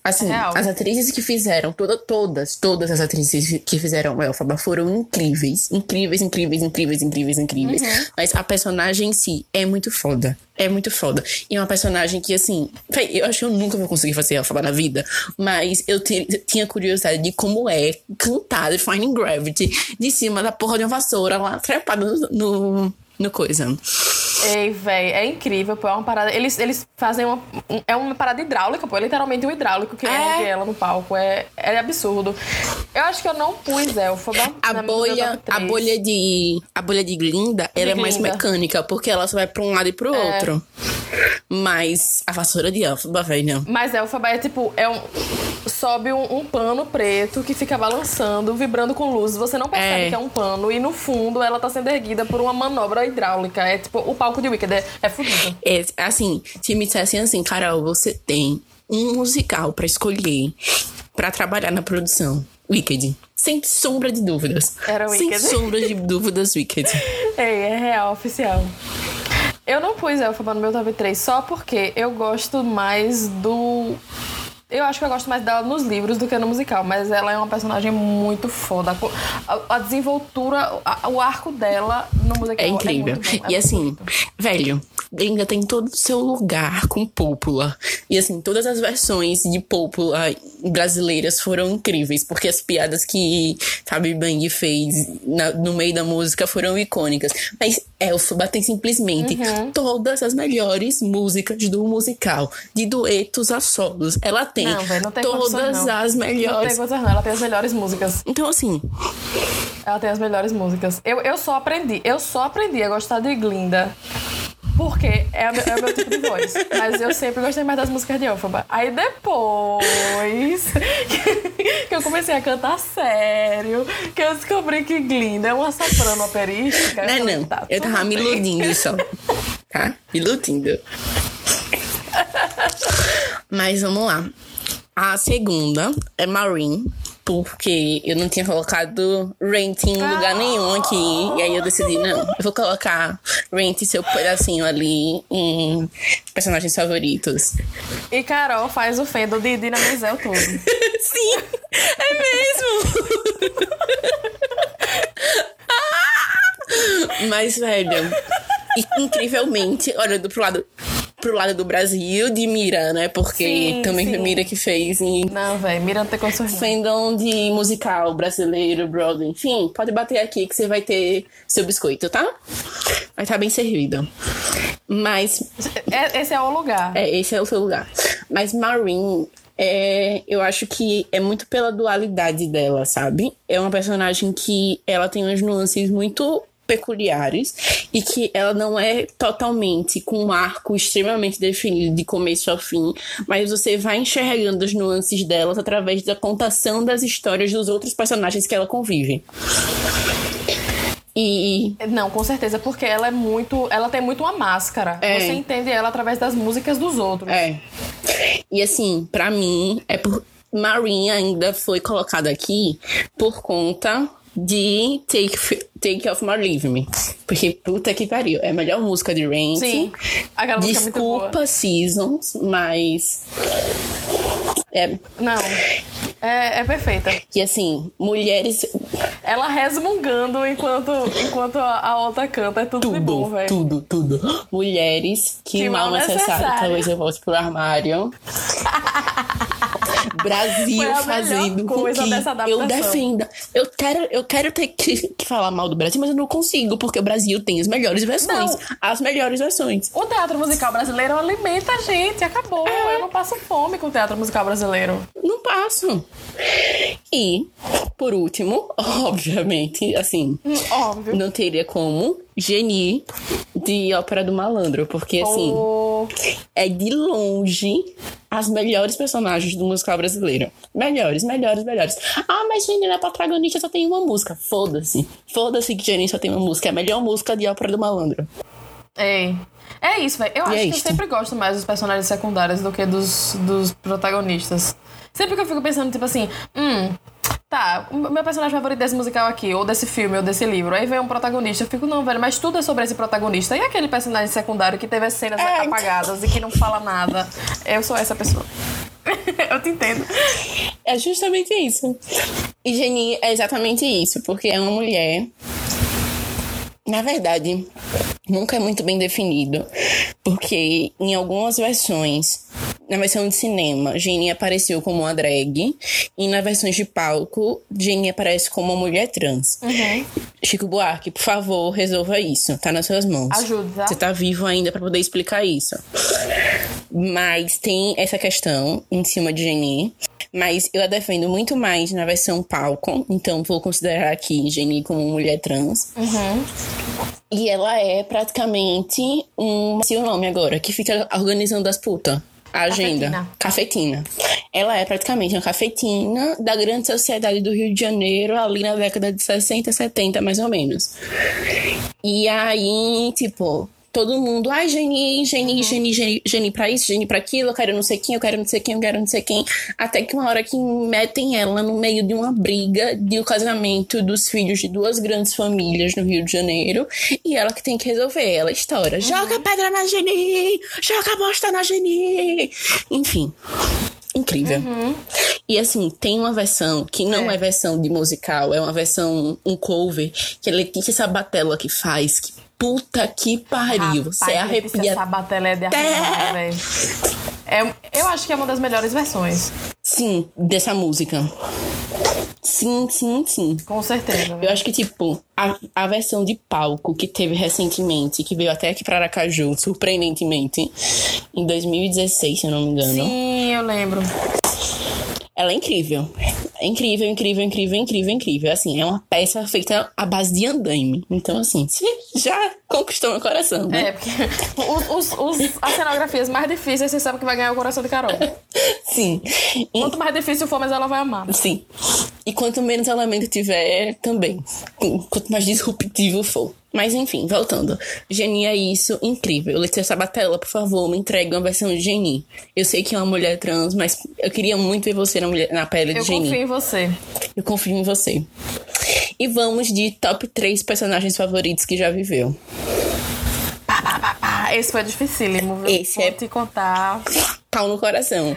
[SPEAKER 1] Assim, Real. as atrizes que fizeram, toda, todas, todas as atrizes que fizeram Elfaba foram incríveis. Incríveis, incríveis, incríveis, incríveis, incríveis. Uhum. Mas a personagem em si é muito foda. É muito foda. E é uma personagem que, assim, eu acho que eu nunca vou conseguir fazer Elfaba na vida. Mas eu tinha curiosidade de como é cantar Finding Gravity de cima da porra de uma vassoura lá trepada no, no, no coisa.
[SPEAKER 2] Ei, véi, é incrível, pô. É uma parada. Eles, eles fazem uma. É uma parada hidráulica, pô. É literalmente um hidráulico que é. ela no palco. É, é absurdo. Eu acho que eu não pus Elfaba.
[SPEAKER 1] A bolha. A bolha de. A bolha de Glinda, ela é mais mecânica, porque ela só vai pra um lado e pro é. outro. Mas a vassoura de Elfaba, velho.
[SPEAKER 2] Mas Elfaba é tipo. É um sobe um, um, pano preto que fica balançando, vibrando com luz. Você não percebe é. que é um pano. E no fundo ela tá sendo erguida por uma manobra hidráulica. É tipo o palco de Wicked. É, é fudido.
[SPEAKER 1] É, assim, se me dissessem assim, Carol, você tem um musical para escolher para trabalhar na produção. Wicked. Sem sombra de dúvidas.
[SPEAKER 2] Era Wicked.
[SPEAKER 1] Sem sombra de dúvidas, Wicked.
[SPEAKER 2] É, é real, oficial. Eu não pus Elfaba no meu top 3 só porque eu gosto mais do eu acho que eu gosto mais dela nos livros do que no musical, mas ela é uma personagem muito foda. A, a desenvoltura, a, o arco dela no musical
[SPEAKER 1] é incrível.
[SPEAKER 2] É bom,
[SPEAKER 1] e assim, velho, ainda tem todo o seu lugar com Pópula. E assim, todas as versões de Pópula brasileiras foram incríveis, porque as piadas que Fabi Bang fez na, no meio da música foram icônicas. Mas Elfaba tem simplesmente
[SPEAKER 2] Uhum.
[SPEAKER 1] todas as melhores músicas do musical, de duetos a solos. Ela tem
[SPEAKER 2] Não, velho, não tem condições,
[SPEAKER 1] todas
[SPEAKER 2] não.
[SPEAKER 1] as
[SPEAKER 2] Não tem
[SPEAKER 1] melhores.
[SPEAKER 2] coisa não, ela tem as melhores músicas.
[SPEAKER 1] Então, assim,
[SPEAKER 2] Ela tem as melhores músicas. Eu, eu só aprendi, eu só aprendi a gostar de Glinda. Porque é, o meu- é o meu tipo de voz. Mas eu sempre gostei mais das músicas de Elphaba. Aí depois que eu comecei a cantar sério, que eu descobri que Glinda é uma soprano operística.
[SPEAKER 1] não,
[SPEAKER 2] falei,
[SPEAKER 1] não.
[SPEAKER 2] tá,
[SPEAKER 1] eu tava me
[SPEAKER 2] bem.
[SPEAKER 1] iludindo só. Tá? Me iludindo. Mas vamos lá. A segunda é Marine, porque eu não tinha colocado Rent em lugar nenhum aqui. E aí eu decidi, não, eu vou colocar Rent seu pedacinho ali em personagens favoritos.
[SPEAKER 2] E Carol faz o fendo de Dinamizel tudo.
[SPEAKER 1] Sim, é mesmo! Mas, velho, incrivelmente, olhando pro lado, pro lado do Brasil, de Mira, né? Porque
[SPEAKER 2] Sim,
[SPEAKER 1] também foi. Mira que fez em
[SPEAKER 2] Não, velho, Mira não tem condições não.
[SPEAKER 1] fandom de musical brasileiro, Broadway, enfim, pode bater aqui que você vai ter seu biscoito, tá? Vai estar bem servido. Mas
[SPEAKER 2] É- esse é o lugar.
[SPEAKER 1] é, esse é o seu lugar. Mas Maureen, é, eu acho que é muito pela dualidade dela, sabe? É uma personagem que ela tem umas nuances muito peculiares e que ela não é totalmente com um arco extremamente definido de começo ao fim, mas você vai enxergando as nuances delas através da contação das histórias dos outros personagens que ela convive. E
[SPEAKER 2] Não, com certeza, porque ela é muito. Ela tem muito uma máscara.
[SPEAKER 1] É.
[SPEAKER 2] Você entende ela através das músicas dos outros.
[SPEAKER 1] É. E assim, pra mim, é por. Marine ainda foi colocada aqui por conta de Take, Take Off My Leave Me. Porque puta que pariu. É a melhor música de Rain.
[SPEAKER 2] Sim. Aquela é muito boa.
[SPEAKER 1] Desculpa, Seasons, mas. É.
[SPEAKER 2] Não. É, é perfeita.
[SPEAKER 1] Que assim, mulheres.
[SPEAKER 2] Ela resmungando enquanto, enquanto a, a outra canta. É tudo, de bom,
[SPEAKER 1] Tudo,
[SPEAKER 2] velho.
[SPEAKER 1] tudo, tudo. Mulheres que,
[SPEAKER 2] Que
[SPEAKER 1] mal
[SPEAKER 2] mal
[SPEAKER 1] necessário.
[SPEAKER 2] necessário.
[SPEAKER 1] Talvez eu volte pro armário. Brasil fazendo com que eu defenda. Eu quero, eu quero ter que, que falar mal do Brasil, mas eu não consigo, porque o Brasil tem as melhores versões.
[SPEAKER 2] Não.
[SPEAKER 1] As melhores versões.
[SPEAKER 2] O teatro musical brasileiro alimenta a gente. Acabou.
[SPEAKER 1] É.
[SPEAKER 2] Eu não passo fome com o teatro musical brasileiro.
[SPEAKER 1] Não passo. E, por último, obviamente, assim,
[SPEAKER 2] Hum, Óbvio.
[SPEAKER 1] não teria como Geni de Ópera do Malandro, porque assim.
[SPEAKER 2] O-
[SPEAKER 1] é de longe as melhores personagens do musical brasileiro. Melhores, melhores, melhores. Ah, mas Jenny é protagonista, só tem uma música. Foda-se. Foda-se que Jenny só tem uma música. É a melhor música de Ópera do Malandro.
[SPEAKER 2] É. É isso, velho. Eu
[SPEAKER 1] E
[SPEAKER 2] acho
[SPEAKER 1] é
[SPEAKER 2] que eu sempre gosto mais dos personagens secundários do que dos, dos protagonistas. Sempre que eu fico pensando, tipo assim, hum, tá, o meu personagem favorito desse musical aqui, ou desse filme, ou desse livro. Aí vem um protagonista, eu fico, não, velho, mas tudo é sobre esse protagonista. E aquele personagem secundário que teve as cenas
[SPEAKER 1] É.
[SPEAKER 2] apagadas e que não fala nada. Eu sou essa pessoa. eu te entendo.
[SPEAKER 1] É justamente isso. E Jenny é exatamente isso, porque é uma mulher. Na verdade, nunca é muito bem definido. Porque em algumas versões, na versão de cinema, Jenny apareceu como uma drag. E na versão de palco, Jenny aparece como uma mulher trans. Chico Buarque, por favor, resolva isso. Tá nas suas mãos.
[SPEAKER 2] Ajude, tá?
[SPEAKER 1] Você tá vivo ainda pra poder explicar isso. Mas tem essa questão em cima de Jenny. Mas eu a defendo muito mais na versão palco. Então vou considerar aqui Jenny como mulher trans. E ela é praticamente um. Se o nome agora, que fica organizando as putas. A agenda. Cafetina. Ela é praticamente uma cafetina da grande sociedade do Rio de Janeiro, ali na década de 60, 70, mais ou menos. E aí, tipo, todo mundo, ai, Geni, Geni, Geni, Geni, Geni pra isso, Geni pra aquilo, eu quero não sei quem, eu quero não sei quem, eu quero não sei quem. Até que uma hora que metem ela no meio de uma briga de o casamento dos filhos de duas grandes famílias no Rio de Janeiro. E ela que tem que resolver. Ela estoura. Joga pedra na Geni! Joga bosta na Geni! Enfim. Incrível. E assim, tem uma versão que não é. versão de musical, é uma versão, um cover, que é Letícia Sabatella que faz, que puta que pariu. Você arrepia.
[SPEAKER 2] Essa batalha é de arrepiar, velho. É, eu acho que é uma das melhores versões.
[SPEAKER 1] Sim, dessa música. Sim, sim, sim.
[SPEAKER 2] Com certeza.
[SPEAKER 1] Eu acho que, tipo, a, a versão de palco que teve recentemente, que veio até aqui pra Aracaju, surpreendentemente, em 2016, se eu não me engano.
[SPEAKER 2] Sim, eu lembro.
[SPEAKER 1] Ela é incrível. É incrível, incrível, incrível, incrível, incrível. Assim, é uma peça feita à base de andaime. Então, assim, já conquistou meu coração, né?
[SPEAKER 2] É, porque os, os, os, as cenografias mais difíceis, você sabe que vai ganhar o coração de Carol.
[SPEAKER 1] Sim.
[SPEAKER 2] Quanto mais difícil for, mais ela vai amar.
[SPEAKER 1] Sim. E quanto menos elemento tiver, também. Quanto mais disruptivo for. Mas enfim, voltando. Geni é isso, incrível. Letícia Sabatella, por favor, me entregue uma versão de Geni. Eu sei que é uma mulher trans, mas eu queria muito ver você na, mulher, na pele de
[SPEAKER 2] eu
[SPEAKER 1] Geni.
[SPEAKER 2] Eu confio em você.
[SPEAKER 1] Eu confio em você. E vamos de top 3 personagens favoritos que já viveu.
[SPEAKER 2] Pá, pá, pá, pá. Esse foi dificílimo, viu?
[SPEAKER 1] Esse
[SPEAKER 2] Vou
[SPEAKER 1] é...
[SPEAKER 2] te contar.
[SPEAKER 1] Pau no coração.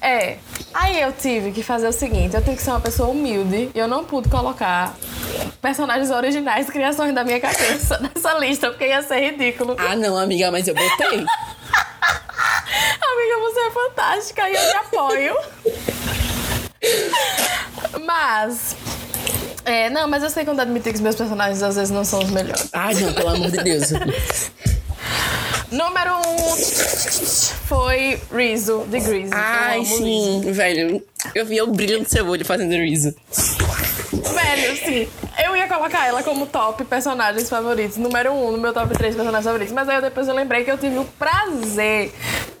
[SPEAKER 2] É. Aí eu tive que fazer o seguinte: eu tenho que ser uma pessoa humilde e eu não pude colocar personagens originais, criações da minha cabeça nessa lista, porque ia ser ridículo.
[SPEAKER 1] Ah, não, amiga, mas eu botei. amiga,
[SPEAKER 2] você é fantástica e eu te apoio. mas. É, não, mas eu sei quando admitir que os meus personagens às vezes não são os melhores.
[SPEAKER 1] Ai, não, pelo amor de Deus.
[SPEAKER 2] Número um foi Rizzo, de Grease.
[SPEAKER 1] Ai, sim, Rizzo. velho. Eu vi o brilho no seu olho fazendo Rizzo.
[SPEAKER 2] Velho, sim. Eu ia colocar ela como top personagens favoritos, número um no meu top 3 personagens favoritos. Mas aí depois eu lembrei que eu tive o prazer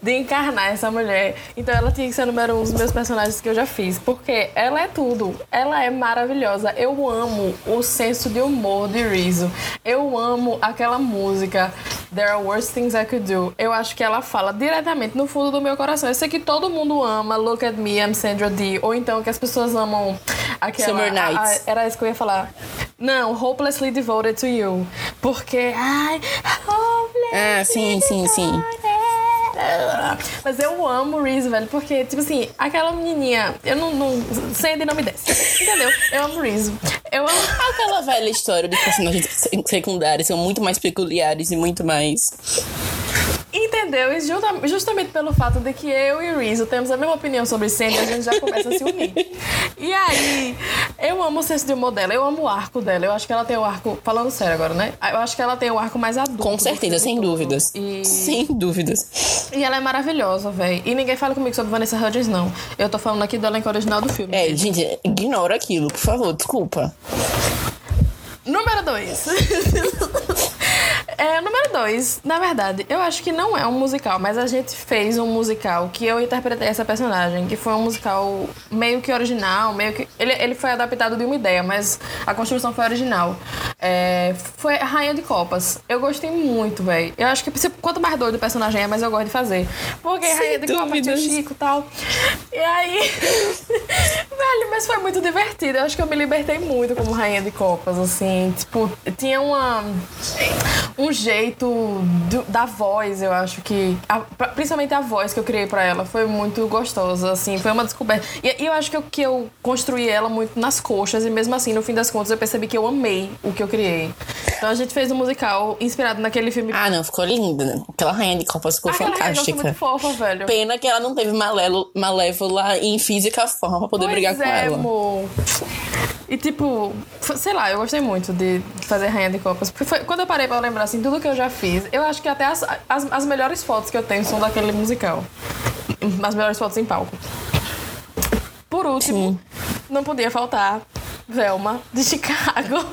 [SPEAKER 2] de encarnar essa mulher. Então ela tinha que ser número um dos meus personagens que eu já fiz. Porque ela é tudo. Ela é maravilhosa. Eu amo o senso de humor de Rizzo. Eu amo aquela música There Are Worse Things I Could Do. Eu acho que ela fala diretamente no fundo do meu coração. Eu sei que todo mundo ama Look at Me, I'm Sandra Dee. Ou então que as pessoas amam aquela...
[SPEAKER 1] Summer Nights.
[SPEAKER 2] A, a, era isso que eu ia falar. Não, Hopelessly Devoted to You. Porque... Ai, hopelessly
[SPEAKER 1] Ah, sim, sim, sim.
[SPEAKER 2] Mas eu amo Reese, velho, porque, tipo assim, aquela menininha, eu não. não Sandy não me desce. Entendeu? Eu amo Reese. Eu amo.
[SPEAKER 1] Aquela velha história de personagens secundários são muito mais peculiares e muito mais.
[SPEAKER 2] Entendeu? E justamente pelo fato de que eu e o Rizzo temos a mesma opinião sobre Sandy, a gente já começa a se unir. E aí, eu amo o senso de humor dela, eu amo o arco dela. Eu acho que ela tem o arco. Falando sério agora, né? Eu acho que ela tem o arco mais adulto.
[SPEAKER 1] Com certeza, sem
[SPEAKER 2] todo.
[SPEAKER 1] dúvidas.
[SPEAKER 2] E...
[SPEAKER 1] Sem dúvidas.
[SPEAKER 2] E ela é maravilhosa, velho. E ninguém fala comigo sobre Vanessa Hudgens, não. Eu tô falando aqui do elenco original do filme.
[SPEAKER 1] É, gente, ignora aquilo, por favor, desculpa.
[SPEAKER 2] Número 2. É, número dois, na verdade, eu acho que não é um musical, mas a gente fez um musical que eu interpretei essa personagem, que foi um musical meio que original, meio que. Ele, ele foi adaptado de uma ideia, mas a construção foi original. É, foi Rainha de Copas. Eu gostei muito, velho. Eu acho que quanto mais doido o personagem é, mais eu gosto de fazer. Porque
[SPEAKER 1] Sem
[SPEAKER 2] Rainha de Copas tinha Chico e tal. E aí. velho, mas foi muito divertido. Eu acho que eu me libertei muito como Rainha de Copas, assim. Tipo, tinha uma um jeito do, da voz, eu acho que. A, principalmente a voz que eu criei pra ela foi muito gostosa, assim, foi uma descoberta. E, e eu acho que eu, que eu construí ela muito nas coxas, e mesmo assim, no fim das contas, eu percebi que eu amei o que eu criei. Então a gente fez um musical inspirado naquele filme.
[SPEAKER 1] Ah, não, ficou linda. Né? Aquela rainha de copas ficou
[SPEAKER 2] Aquela
[SPEAKER 1] fantástica.
[SPEAKER 2] Rainha muito fofa, velho.
[SPEAKER 1] Pena que ela não teve malelo, malévola em física forma pra poder
[SPEAKER 2] pois
[SPEAKER 1] brigar com
[SPEAKER 2] é,
[SPEAKER 1] ela.
[SPEAKER 2] Amor. E tipo, sei lá, eu gostei muito de fazer Rainha de Copas. Porque foi, quando eu parei pra lembrar assim, tudo que eu já fiz, eu acho que até as, as, as melhores fotos que eu tenho são daquele musical. As melhores fotos em palco. Por último,
[SPEAKER 1] Sim.
[SPEAKER 2] não podia faltar Velma de Chicago.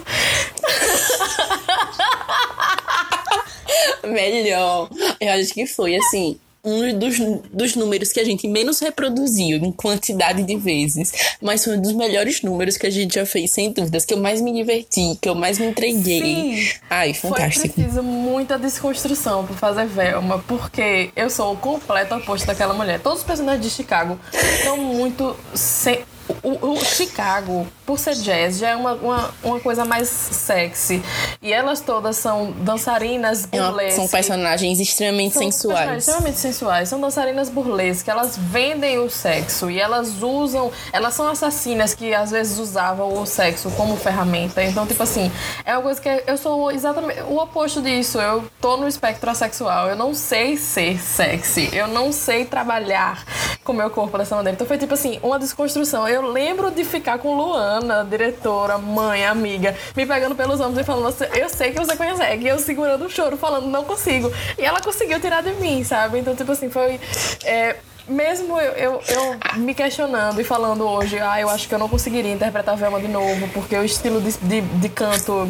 [SPEAKER 1] Melhor. Eu acho que foi assim. Um dos, dos números que a gente menos reproduziu em quantidade de vezes, mas foi um dos melhores números que a gente já fez, sem dúvidas, que eu mais me diverti, que eu mais me entreguei.
[SPEAKER 2] Sim.
[SPEAKER 1] Ai, fantástico.
[SPEAKER 2] Foi preciso muita desconstrução pra fazer Velma, porque eu sou o completo oposto daquela mulher. Todos os personagens de Chicago são muito. Sem o, o, Chicago, por ser jazz, já é uma, uma, uma, coisa mais sexy. E elas todas são dançarinas burlescas.
[SPEAKER 1] É são personagens extremamente são sensuais. Personagens
[SPEAKER 2] extremamente sensuais. São dançarinas burlescas. Elas vendem o sexo e elas usam. Elas são assassinas que às vezes usavam o sexo como ferramenta. Então, tipo assim, é uma coisa que eu sou exatamente o oposto disso. Eu tô no espectro assexual. Eu não sei ser sexy. Eu não sei trabalhar com o meu corpo dessa maneira. Então foi tipo assim, uma desconstrução. Eu lembro de ficar com Luana, diretora, mãe, amiga, me pegando pelos ombros e falando, eu sei que você consegue. E eu segurando o choro, falando, não consigo. E ela conseguiu tirar de mim, sabe? Então, tipo assim, foi. É, mesmo eu, eu, eu, me questionando e falando hoje, ah, eu acho que eu não conseguiria interpretar Velma de novo, porque o estilo de, de, de canto,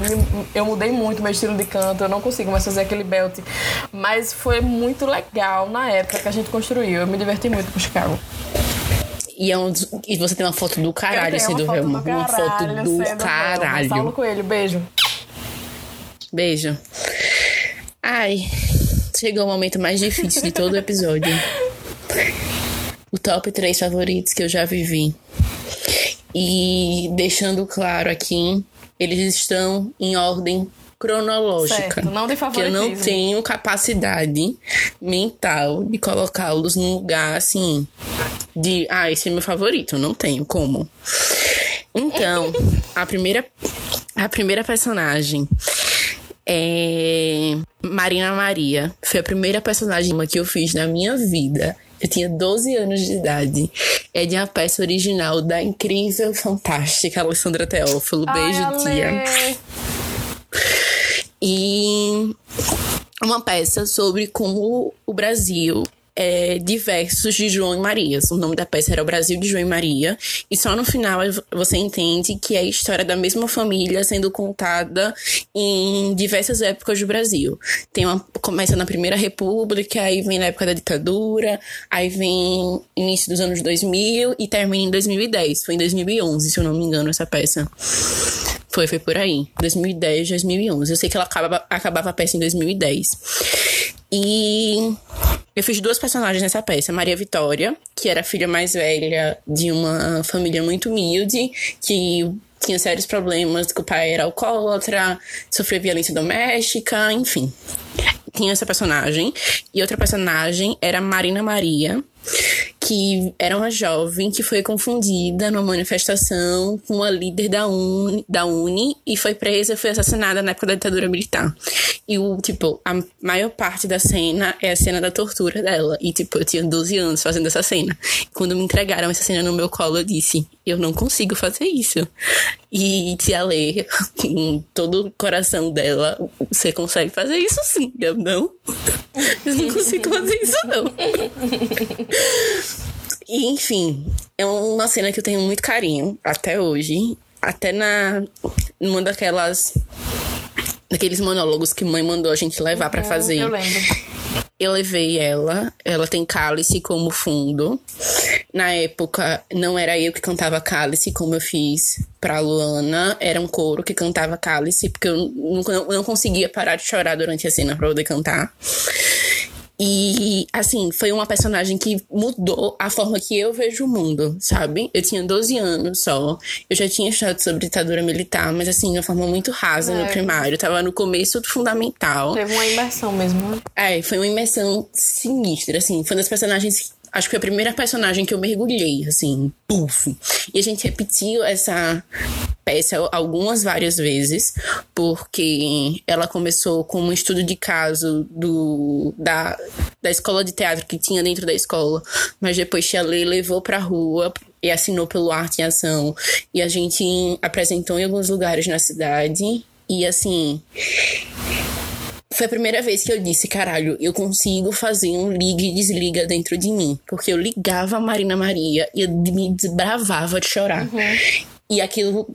[SPEAKER 2] eu mudei muito meu estilo de canto, eu não consigo mais fazer aquele belt. Mas foi muito legal na época que a gente construiu, eu me diverti muito com Chicago.
[SPEAKER 1] E, é um, e você tem uma foto do caralho sendo
[SPEAKER 2] Velma.
[SPEAKER 1] Uma, uma foto do caralho.
[SPEAKER 2] Saulo Coelho, beijo.
[SPEAKER 1] Beijo. Ai, chegou o momento mais difícil de todo o episódio. o top 3 favoritos que eu já vivi. E deixando claro aqui, eles estão em ordem cronológica.
[SPEAKER 2] Certo, não de
[SPEAKER 1] que eu não tenho capacidade mental de colocá-los num lugar assim de, ah, esse é meu favorito, não tenho como. Então, a primeira a primeira personagem é Marina Maria. Foi a primeira personagem que eu fiz na minha vida. Eu tinha 12 anos de idade. É de uma peça original da incrível, fantástica Alessandra Teófilo. Beijo, Ai, tia. E uma peça sobre como o Brasil é, diversos de João e Maria. O nome da peça era O Brasil de João e Maria. E só no final você entende que é a história da mesma família sendo contada em diversas épocas do Brasil. Tem uma, começa na Primeira República, aí vem na época da ditadura, aí vem início dos anos 2000 e termina em 2010. Foi em 2011, se eu não me engano, essa peça. Foi, foi por aí. 2010, 2011. Eu sei que ela acabava, acabava a peça em 2010. E eu fiz duas personagens nessa peça. Maria Vitória, que era a filha mais velha de uma família muito humilde, que tinha sérios problemas, que o pai era alcoólatra, sofreu violência doméstica, enfim. Tinha essa personagem. E outra personagem era Marina Maria, que era uma jovem que foi confundida numa manifestação com uma líder da Uni, da Uni e foi presa, foi assassinada na época da ditadura militar. E o, tipo, a maior parte da cena é a cena da tortura dela. E, tipo, eu tinha 12 anos fazendo essa cena. Quando me entregaram essa cena no meu colo, eu disse, eu não consigo fazer isso. E Tia Lê, com todo o coração dela, você consegue fazer isso sim. Eu não. Eu não consigo fazer isso, não. E, enfim, é uma cena que eu tenho muito carinho até hoje. Até na numa daquelas daqueles monólogos que mãe mandou a gente levar para fazer.
[SPEAKER 2] Eu lembro.
[SPEAKER 1] Eu levei ela, ela tem cálice como fundo. Na época, não era eu que cantava cálice, como eu fiz pra Luana, era um coro que cantava cálice, porque eu não, não conseguia parar de chorar durante a cena pra poder cantar. E, assim, foi uma personagem que mudou a forma que eu vejo o mundo, sabe? Eu tinha 12 anos só. Eu já tinha estudado sobre ditadura militar, mas, assim, de uma forma muito rasa é. no primário. Eu tava no começo do fundamental.
[SPEAKER 2] Teve uma imersão mesmo, né?
[SPEAKER 1] É, foi uma imersão sinistra, assim. Foi uma das personagens acho que foi a primeira personagem que eu mergulhei, assim, puf. E a gente repetiu essa peça algumas várias vezes, porque ela começou com um estudo de caso do, da, da escola de teatro que tinha dentro da escola, mas depois Tia Lê levou pra rua e assinou pelo Arte em Ação. E a gente apresentou em alguns lugares na cidade. E assim, foi a primeira vez que eu disse, caralho, eu consigo fazer um liga e desliga dentro de mim. Porque eu ligava a Marina Maria e eu me desbravava de chorar. Uhum. E aquilo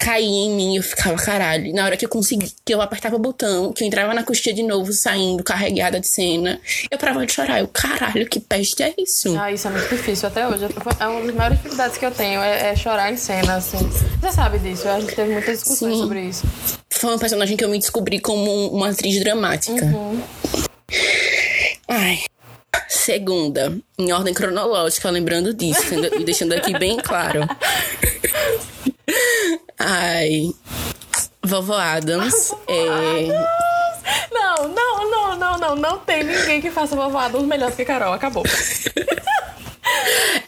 [SPEAKER 1] caía em mim, eu ficava, caralho. Na hora que eu consegui, que eu apertava o botão, que eu entrava na coxinha de novo, saindo, carregada de cena, eu parava de chorar. Eu, caralho, que peste é isso?
[SPEAKER 2] Ah, isso é muito difícil até hoje. É uma das maiores dificuldades que eu tenho, é, é chorar em cena, assim. Você sabe disso, a gente teve muitas discussões Sim. sobre isso.
[SPEAKER 1] Foi uma personagem que eu me descobri como uma atriz dramática. Uhum. Ai. Segunda, em ordem cronológica, lembrando disso, e deixando aqui bem claro. Ai. Vovó Adams. é...
[SPEAKER 2] Não, não, não, não, não. Não tem ninguém que faça Vovó Adams melhor do que Carol. Acabou.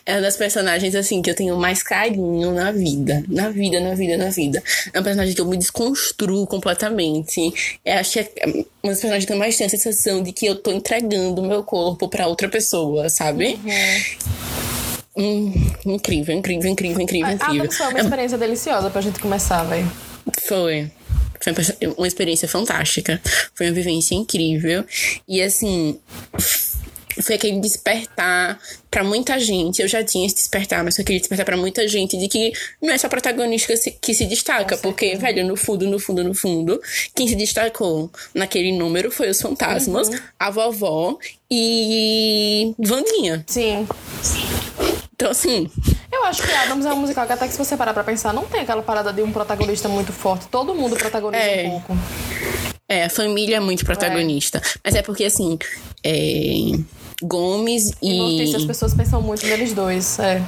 [SPEAKER 1] É uma das personagens, assim, que eu tenho mais carinho na vida. Na vida, na vida, na vida. É uma personagem que eu me desconstruo completamente. Eu acho que é uma das personagens que eu mais tenho a sensação de que eu tô entregando meu corpo pra outra pessoa, sabe? Hum, incrível, incrível, incrível, incrível, incrível.
[SPEAKER 2] Ah, foi uma experiência deliciosa pra gente começar, velho.
[SPEAKER 1] Foi. Foi uma- experiência fantástica. Foi uma vivência incrível. E assim. Foi aquele despertar pra muita gente. Eu já tinha esse despertar, mas foi aquele despertar pra muita gente de que não é só a protagonista que se, destaca. Porque, velho, no fundo, no fundo, no fundo, quem se destacou naquele número foi os fantasmas, a vovó e Vandinha.
[SPEAKER 2] Sim.
[SPEAKER 1] Então, assim,
[SPEAKER 2] Eu acho que Adams é um musical que até que se você parar pra pensar, não tem aquela parada de um protagonista muito forte. Todo mundo protagoniza
[SPEAKER 1] É.
[SPEAKER 2] um pouco.
[SPEAKER 1] É, a família é muito protagonista. Mas é porque, assim, é, Gomes
[SPEAKER 2] E Mortícia, as pessoas pensam muito neles dois. É.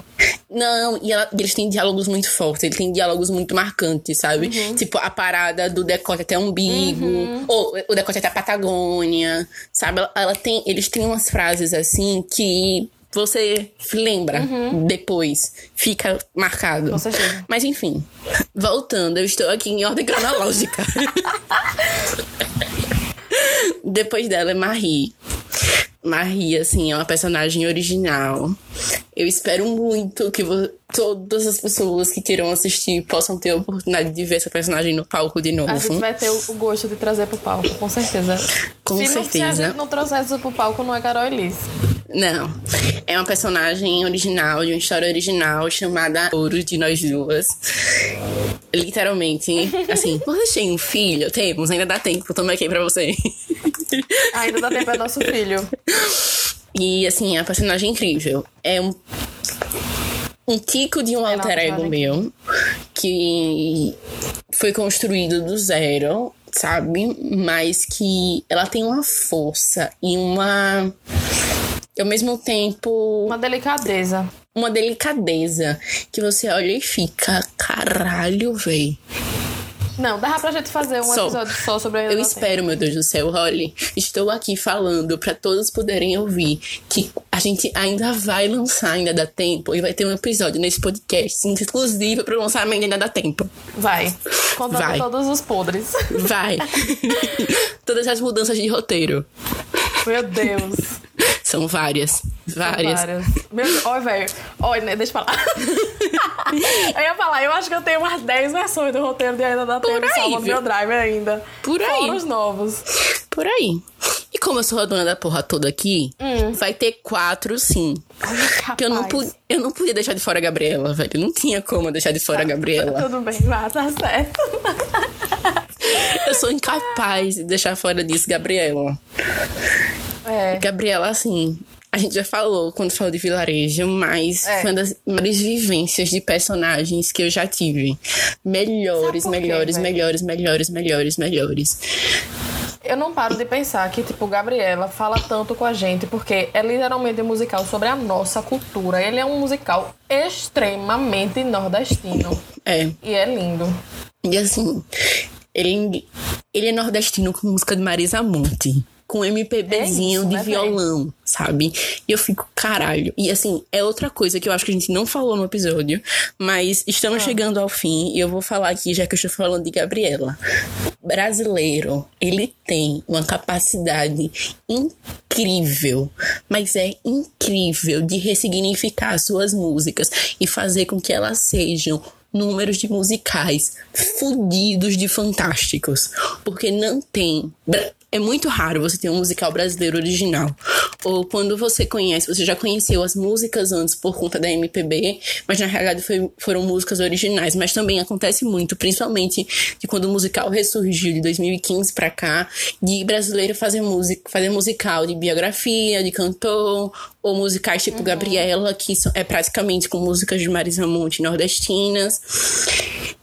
[SPEAKER 1] Não, e, ela- eles têm diálogos muito fortes, eles têm diálogos muito marcantes, sabe? Tipo, a parada do decote até umbigo, ou o decote até a Patagônia, sabe? Ela, ela tem, eles têm umas frases assim que você lembra depois, fica marcado.
[SPEAKER 2] Com certeza.
[SPEAKER 1] Mas enfim, voltando, eu estou aqui em ordem cronológica. Depois dela é Marie. Marie, assim, é uma personagem original. Eu espero muito que todas as pessoas que queiram assistir possam ter a oportunidade de ver essa personagem no palco de novo.
[SPEAKER 2] A gente vai ter o, gosto de trazer pro palco, com certeza.
[SPEAKER 1] Com
[SPEAKER 2] se Não, se a
[SPEAKER 1] certeza.
[SPEAKER 2] gente não trouxer isso pro palco, não é Carol Elise.
[SPEAKER 1] Não. É uma personagem original, de uma história original chamada Ouro de Nós Duas. Literalmente, assim, vocês têm um filho? Temos, ainda dá tempo, toma aqui pra você.
[SPEAKER 2] Ainda dá tempo é nosso filho.
[SPEAKER 1] E assim, é uma personagem incrível. É um, um tico de um
[SPEAKER 2] uma
[SPEAKER 1] alter ego meu que foi construído do zero, sabe? Mas que ela tem uma força e uma. Ao mesmo tempo,
[SPEAKER 2] Uma delicadeza.
[SPEAKER 1] uma delicadeza que você olha e fica, caralho, véi.
[SPEAKER 2] Não, dá pra gente fazer um
[SPEAKER 1] Só.
[SPEAKER 2] episódio só sobre a
[SPEAKER 1] Eu espero, meu Deus do céu, Holly. Estou aqui falando pra todos poderem ouvir que a gente ainda vai lançar, ainda dá tempo, e vai ter um episódio nesse podcast exclusivo pro lançamento, ainda dá tempo.
[SPEAKER 2] Tempo. Vai. Contando
[SPEAKER 1] Vai.
[SPEAKER 2] todos os podres.
[SPEAKER 1] Vai. Todas as mudanças de roteiro.
[SPEAKER 2] Meu Deus.
[SPEAKER 1] São várias. Várias.
[SPEAKER 2] Várias. Meu Deus. Olha, velho. Olha, né, deixa eu falar. eu ia falar, eu acho que eu tenho umas 10 versões do roteiro de Ainda Tempo
[SPEAKER 1] aí,
[SPEAKER 2] salvo no meu drive ainda.
[SPEAKER 1] Por aí.
[SPEAKER 2] Fora os novos.
[SPEAKER 1] Por aí. E como eu sou a dona da porra toda aqui, vai ter quatro sim. Porque eu não,
[SPEAKER 2] Rapaz.
[SPEAKER 1] pu- eu não podia deixar de fora a Gabriela, velho. Não tinha como deixar de fora a Gabriela.
[SPEAKER 2] Tudo bem, vai, tá certo.
[SPEAKER 1] Eu sou incapaz de deixar fora disso, Gabriela.
[SPEAKER 2] É.
[SPEAKER 1] Gabriela, assim, a gente já falou quando falou de vilarejo, mas
[SPEAKER 2] É.
[SPEAKER 1] foi uma das maiores vivências de personagens que eu já tive. Melhores,
[SPEAKER 2] quê,
[SPEAKER 1] melhores,
[SPEAKER 2] velho?
[SPEAKER 1] melhores, melhores, melhores, melhores.
[SPEAKER 2] Eu não paro de pensar que, tipo, Gabriela fala tanto com a gente, porque é literalmente um musical sobre a nossa cultura. Ele é um musical extremamente nordestino.
[SPEAKER 1] É.
[SPEAKER 2] E é lindo.
[SPEAKER 1] E assim, ele, ele é nordestino com música de Marisa Monte. Com MPBzinho
[SPEAKER 2] É isso,
[SPEAKER 1] de
[SPEAKER 2] né,
[SPEAKER 1] violão, sabe? E eu fico, caralho. E assim, é outra coisa que eu acho que a gente não falou no episódio, mas estamos
[SPEAKER 2] Ah.
[SPEAKER 1] chegando ao fim e eu vou falar aqui, já que eu estou falando de Gabriela. Brasileiro, ele tem uma capacidade incrível, mas é incrível de ressignificar suas músicas e fazer com que elas sejam números de musicais fudidos de fantásticos. Porque não tem. É muito raro você ter um musical brasileiro original. Ou quando você conhece, você já conheceu as músicas antes por conta da MPB, mas na realidade foi- foram músicas originais. Mas também acontece muito, principalmente de quando o musical ressurgiu de 2015 pra cá, de brasileiro fazer música, fazer musical de biografia, de cantor, ou musicais tipo Gabriela, que é praticamente com músicas de Marisa Monte nordestinas.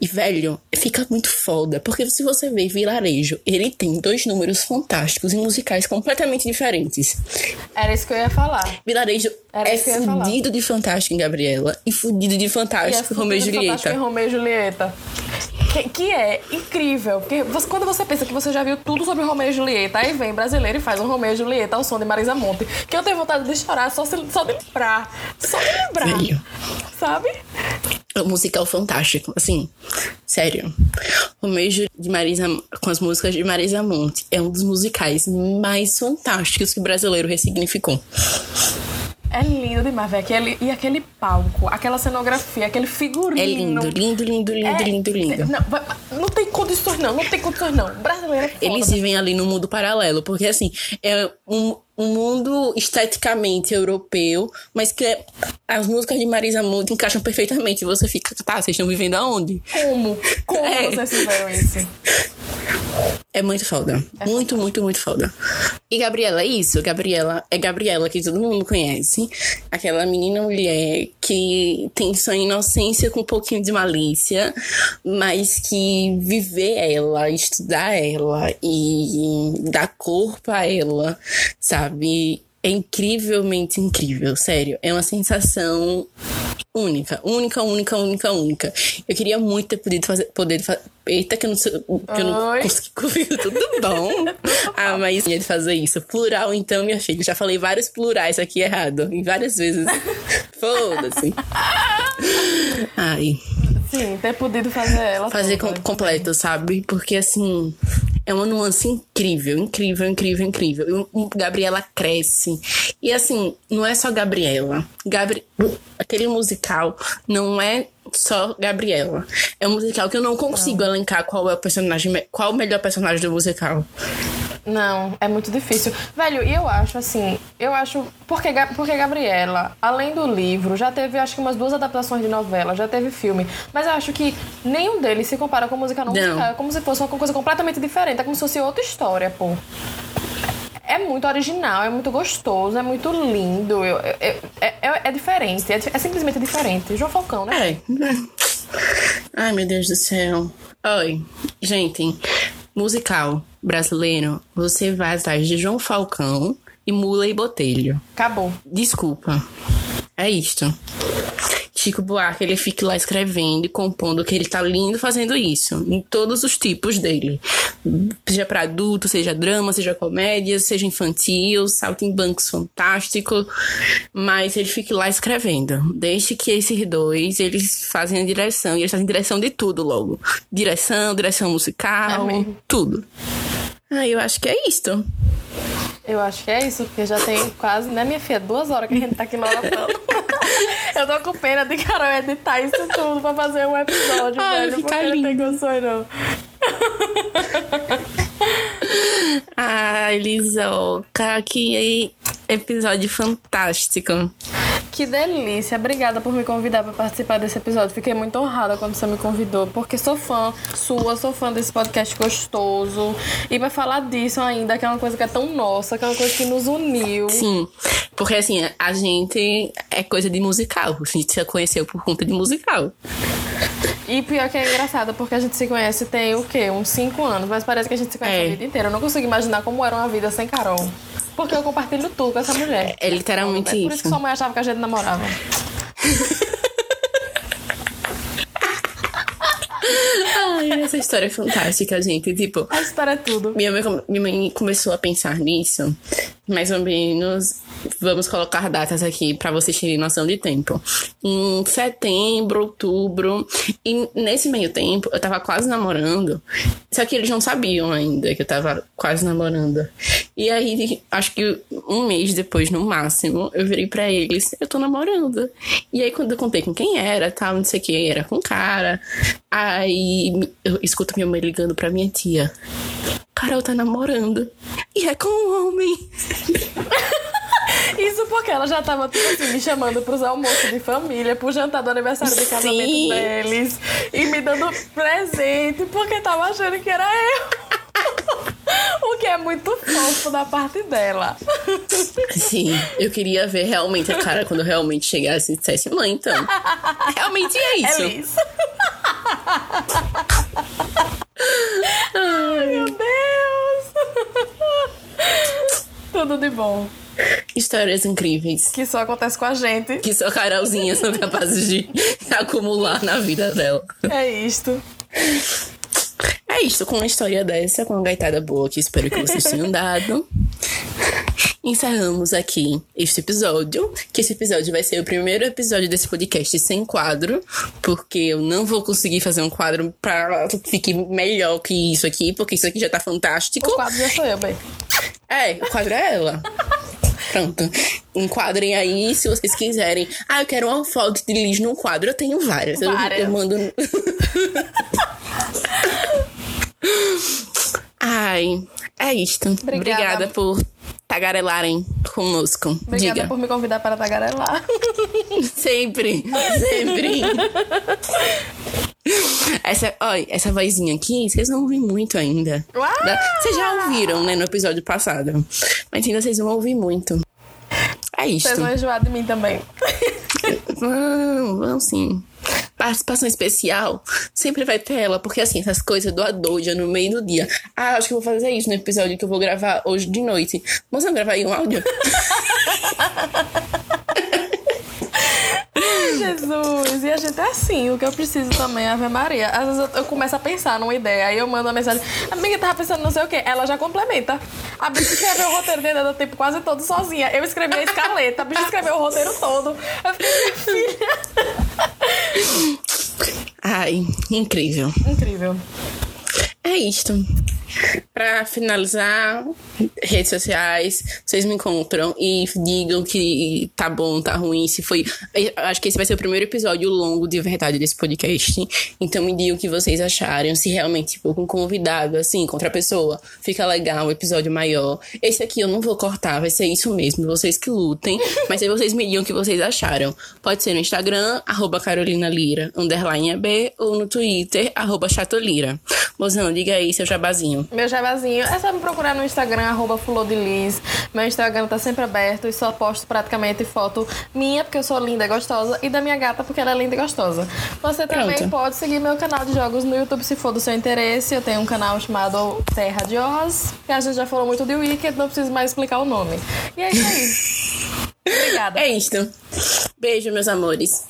[SPEAKER 1] E, velho, fica muito foda. Porque se você vê Vilarejo, ele tem dois números fantásticos e musicais completamente diferentes.
[SPEAKER 2] Era isso que eu ia falar.
[SPEAKER 1] Vilarejo
[SPEAKER 2] Era
[SPEAKER 1] é
[SPEAKER 2] isso que eu ia falar.
[SPEAKER 1] fudido de fantástico em Gabriela e fudido de
[SPEAKER 2] E
[SPEAKER 1] fantástico
[SPEAKER 2] é
[SPEAKER 1] em Romeu e
[SPEAKER 2] Fantástico em
[SPEAKER 1] Julieta.
[SPEAKER 2] Romeu e Julieta. Que, que é incrível, porque você- quando você pensa que você já viu tudo sobre Romeu e Julieta, aí vem brasileiro e faz um Romeu e Julieta ao som de Marisa Monte, que eu tenho vontade de chorar só, se- só de lembrar. Só de lembrar. Sabe?
[SPEAKER 1] É um musical fantástico, assim, sério. Romeu de Marisa, com as músicas de Marisa Monte, é um dos musicais mais fantásticos que o brasileiro ressignificou.
[SPEAKER 2] É lindo demais, velho. Aquele, e aquele palco, aquela cenografia, aquele figurino.
[SPEAKER 1] É lindo, lindo, lindo, lindo,
[SPEAKER 2] É-
[SPEAKER 1] lindo, lindo.
[SPEAKER 2] Não, vai- não tem condições, não. Não tem condições, não. Brasileiro é foda.
[SPEAKER 1] Eles vivem ali no mundo paralelo, porque assim, é um, um mundo esteticamente europeu, mas que é- as músicas de Marisa Monte encaixam perfeitamente. Você fica, tá, vocês estão vivendo aonde?
[SPEAKER 2] Como? Como
[SPEAKER 1] É.
[SPEAKER 2] vocês fizeram isso?
[SPEAKER 1] É muito foda. muito, muito, muito foda. E Gabriela é isso. Gabriela é Gabriela, que todo mundo conhece. Aquela menina mulher que tem sua inocência com um pouquinho de malícia, mas que viver ela, estudar ela e dar corpo a ela, sabe? É incrivelmente incrível, sério. É uma sensação única, única, única, única, única. Eu queria muito ter podido fazer, poder fazer. Eita, que eu não sei, que eu não consegui comigo, tudo bom? ah, mas ia fazer isso. Plural, então, minha filha. Já falei vários plurais aqui errado. E várias vezes. Foda-se. Ai.
[SPEAKER 2] Sim, ter podido fazer ela.
[SPEAKER 1] Fazer com, completo, sabe? Porque assim. É uma nuance incrível, incrível, incrível, incrível. E Gabriela cresce. E assim, não é só Gabriela. Gabri... Aquele musical não é só Gabriela. É um musical que eu não consigo elencar qual é o personagem, qual o melhor personagem do musical.
[SPEAKER 2] Não, é muito difícil. Velho, e eu acho assim, eu acho. Porque, porque Gabriela, além do livro, já teve acho que umas duas adaptações de novela, já teve filme. Mas eu acho que nenhum deles se compara com música não
[SPEAKER 1] Não.
[SPEAKER 2] musical. É como se fosse uma coisa completamente diferente. É como se fosse outra história, pô. É muito original, é muito gostoso, é muito lindo. eu- eu- eu- é, é- é diferente, é, é simplesmente diferente. João Falcão, né?
[SPEAKER 1] É. Ai, meu Deus do céu. Oi, gente. Musical brasileiro, você vai atrás de João Falcão e Mula e Botelho.
[SPEAKER 2] Acabou.
[SPEAKER 1] Desculpa. É isto. Chico Buarque, ele fica lá escrevendo e compondo que ele tá lindo fazendo isso. Em todos os tipos dele. Seja pra adulto, seja drama, seja comédia, seja infantil, saltimbancos fantástico. Mas ele fica lá escrevendo. Deixe que esses dois, eles fazem a direção. E eles fazem direção de tudo logo. Direção, direção musical, tudo. Ah, eu acho que é isto.
[SPEAKER 2] Eu acho que é isso, porque já tem quase, né, minha filha? Duas horas que a gente tá aqui maratando. Eu tô com pena de Carol editar isso tudo pra fazer um episódio,
[SPEAKER 1] Ai,
[SPEAKER 2] velho.
[SPEAKER 1] fica
[SPEAKER 2] Porque não tem
[SPEAKER 1] lindo.
[SPEAKER 2] condições, não.
[SPEAKER 1] Ai, Lisoca, que episódio fantástico.
[SPEAKER 2] Que delícia. Obrigada por me convidar pra participar desse episódio. Fiquei muito honrada quando você me convidou, porque sou fã sua, sou fã desse podcast gostoso. E pra falar disso ainda, que é uma coisa que é tão nossa, que é uma coisa que nos uniu.
[SPEAKER 1] Sim, porque assim, a gente é coisa de musical. A gente se conheceu por conta de musical.
[SPEAKER 2] E pior que é engraçado, porque a gente se conhece tem o quê? Uns 5 anos, mas parece que a gente se conhece
[SPEAKER 1] É.
[SPEAKER 2] a vida inteira. Eu não consigo imaginar como era uma vida sem Carol. Porque eu compartilho tudo com essa mulher.
[SPEAKER 1] É literalmente
[SPEAKER 2] É por isso
[SPEAKER 1] isso.
[SPEAKER 2] que sua mãe achava que a gente namorava.
[SPEAKER 1] Ai, essa história é fantástica, gente. Tipo,
[SPEAKER 2] A história é tudo.
[SPEAKER 1] minha mãe, minha mãe começou a pensar nisso, mais ou menos. Vamos colocar datas aqui pra vocês terem noção de tempo. Em setembro, outubro. E nesse meio tempo, eu tava quase namorando. Só que eles não sabiam ainda que eu tava quase namorando. E aí, acho que um mês depois, no máximo, eu virei pra eles: eu tô namorando. E aí, quando eu contei com quem era, tal, não sei o que, era com cara. Aí eu escuto minha mãe ligando pra minha tia. Carol tá namorando. E é com um homem.
[SPEAKER 2] Isso porque ela já tava, tipo assim, me chamando pros almoços de família, pro jantar do aniversário de casamento
[SPEAKER 1] Sim.
[SPEAKER 2] deles. E me dando presente, porque tava achando que era eu. O que é muito fofo da parte dela.
[SPEAKER 1] Sim, eu queria ver realmente a cara quando realmente chegasse e dissesse, mãe, então. Realmente é isso.
[SPEAKER 2] É isso. Ai, meu Deus! Tudo de bom.
[SPEAKER 1] Histórias incríveis.
[SPEAKER 2] Que só acontece com a gente.
[SPEAKER 1] Que só Carolzinha são capazes de acumular na vida dela.
[SPEAKER 2] É isto.
[SPEAKER 1] É isso, com uma história dessa, com uma gaitada boa que espero que vocês tenham dado. Encerramos aqui este episódio, que esse episódio vai ser o primeiro episódio desse podcast sem quadro, porque eu não vou conseguir fazer um quadro pra que fique melhor que isso aqui, porque isso aqui já tá fantástico.
[SPEAKER 2] O quadro já sou eu, bem.
[SPEAKER 1] É, o quadro é ela. Pronto. Enquadrem aí se vocês quiserem. Ah, eu quero uma foto de Liz no quadro. Eu tenho várias. Eu-
[SPEAKER 2] Várias.
[SPEAKER 1] Eu, mando. Ai, é isto.
[SPEAKER 2] Obrigada.
[SPEAKER 1] Obrigada por tagarelarem conosco.
[SPEAKER 2] Obrigada
[SPEAKER 1] Diga.
[SPEAKER 2] por me convidar para tagarelar.
[SPEAKER 1] Sempre, sempre. essa, olha, essa vozinha aqui, vocês não ouvem muito ainda.
[SPEAKER 2] Uau!
[SPEAKER 1] Vocês já ouviram, né, no episódio passado. Mas ainda vocês vão ouvir muito. É isto.
[SPEAKER 2] Vocês vão enjoar de mim também.
[SPEAKER 1] Vão, vão sim. Participação especial sempre vai ter ela, porque assim, essas coisas do doida no meio do dia. Ah, acho que vou fazer isso no episódio que eu vou gravar hoje de noite. Vamos gravar aí um áudio?
[SPEAKER 2] Jesus, e a gente é assim, o que eu preciso também, Ave Maria. Às vezes eu, eu começo a pensar numa ideia, aí eu mando uma mensagem, amiga, tava pensando não sei o quê, ela já complementa. A bicha escreveu o roteiro dentro do tempo quase todo sozinha. Eu escrevi a escaleta, a bicha escreveu o roteiro todo. Eu fiquei, minha filha.
[SPEAKER 1] Ai, incrível.
[SPEAKER 2] Incrível.
[SPEAKER 1] É isto. Pra finalizar, redes sociais, vocês me encontram e digam que tá bom, tá ruim, se foi. Acho que esse vai ser o primeiro episódio longo de verdade desse podcast. Então me digam o que vocês acharam, se realmente, tipo, com convidado, assim, contra a pessoa, fica legal, um episódio maior. Esse aqui eu não vou cortar, vai ser isso mesmo, vocês que lutem. Mas aí vocês me digam o que vocês acharam. Pode ser no Instagram, arroba Carolina Lira, underline EB, ou no Twitter, arroba Chatolira. Mozão, diga aí seu jabazinho.
[SPEAKER 2] Meu jabazinho é só me procurar no Instagram, arroba fulodeliz. Meu Instagram tá sempre aberto e só posto praticamente foto minha, porque eu sou linda e gostosa, e da minha gata, porque ela é linda e gostosa. Você também
[SPEAKER 1] Pronto.
[SPEAKER 2] pode seguir meu canal de jogos no YouTube se for do seu interesse. Eu tenho um canal chamado Terra de Oz, que a gente já falou muito de Wicked, não preciso mais explicar o nome. E é isso aí. Obrigada.
[SPEAKER 1] É isto. Beijo, meus amores.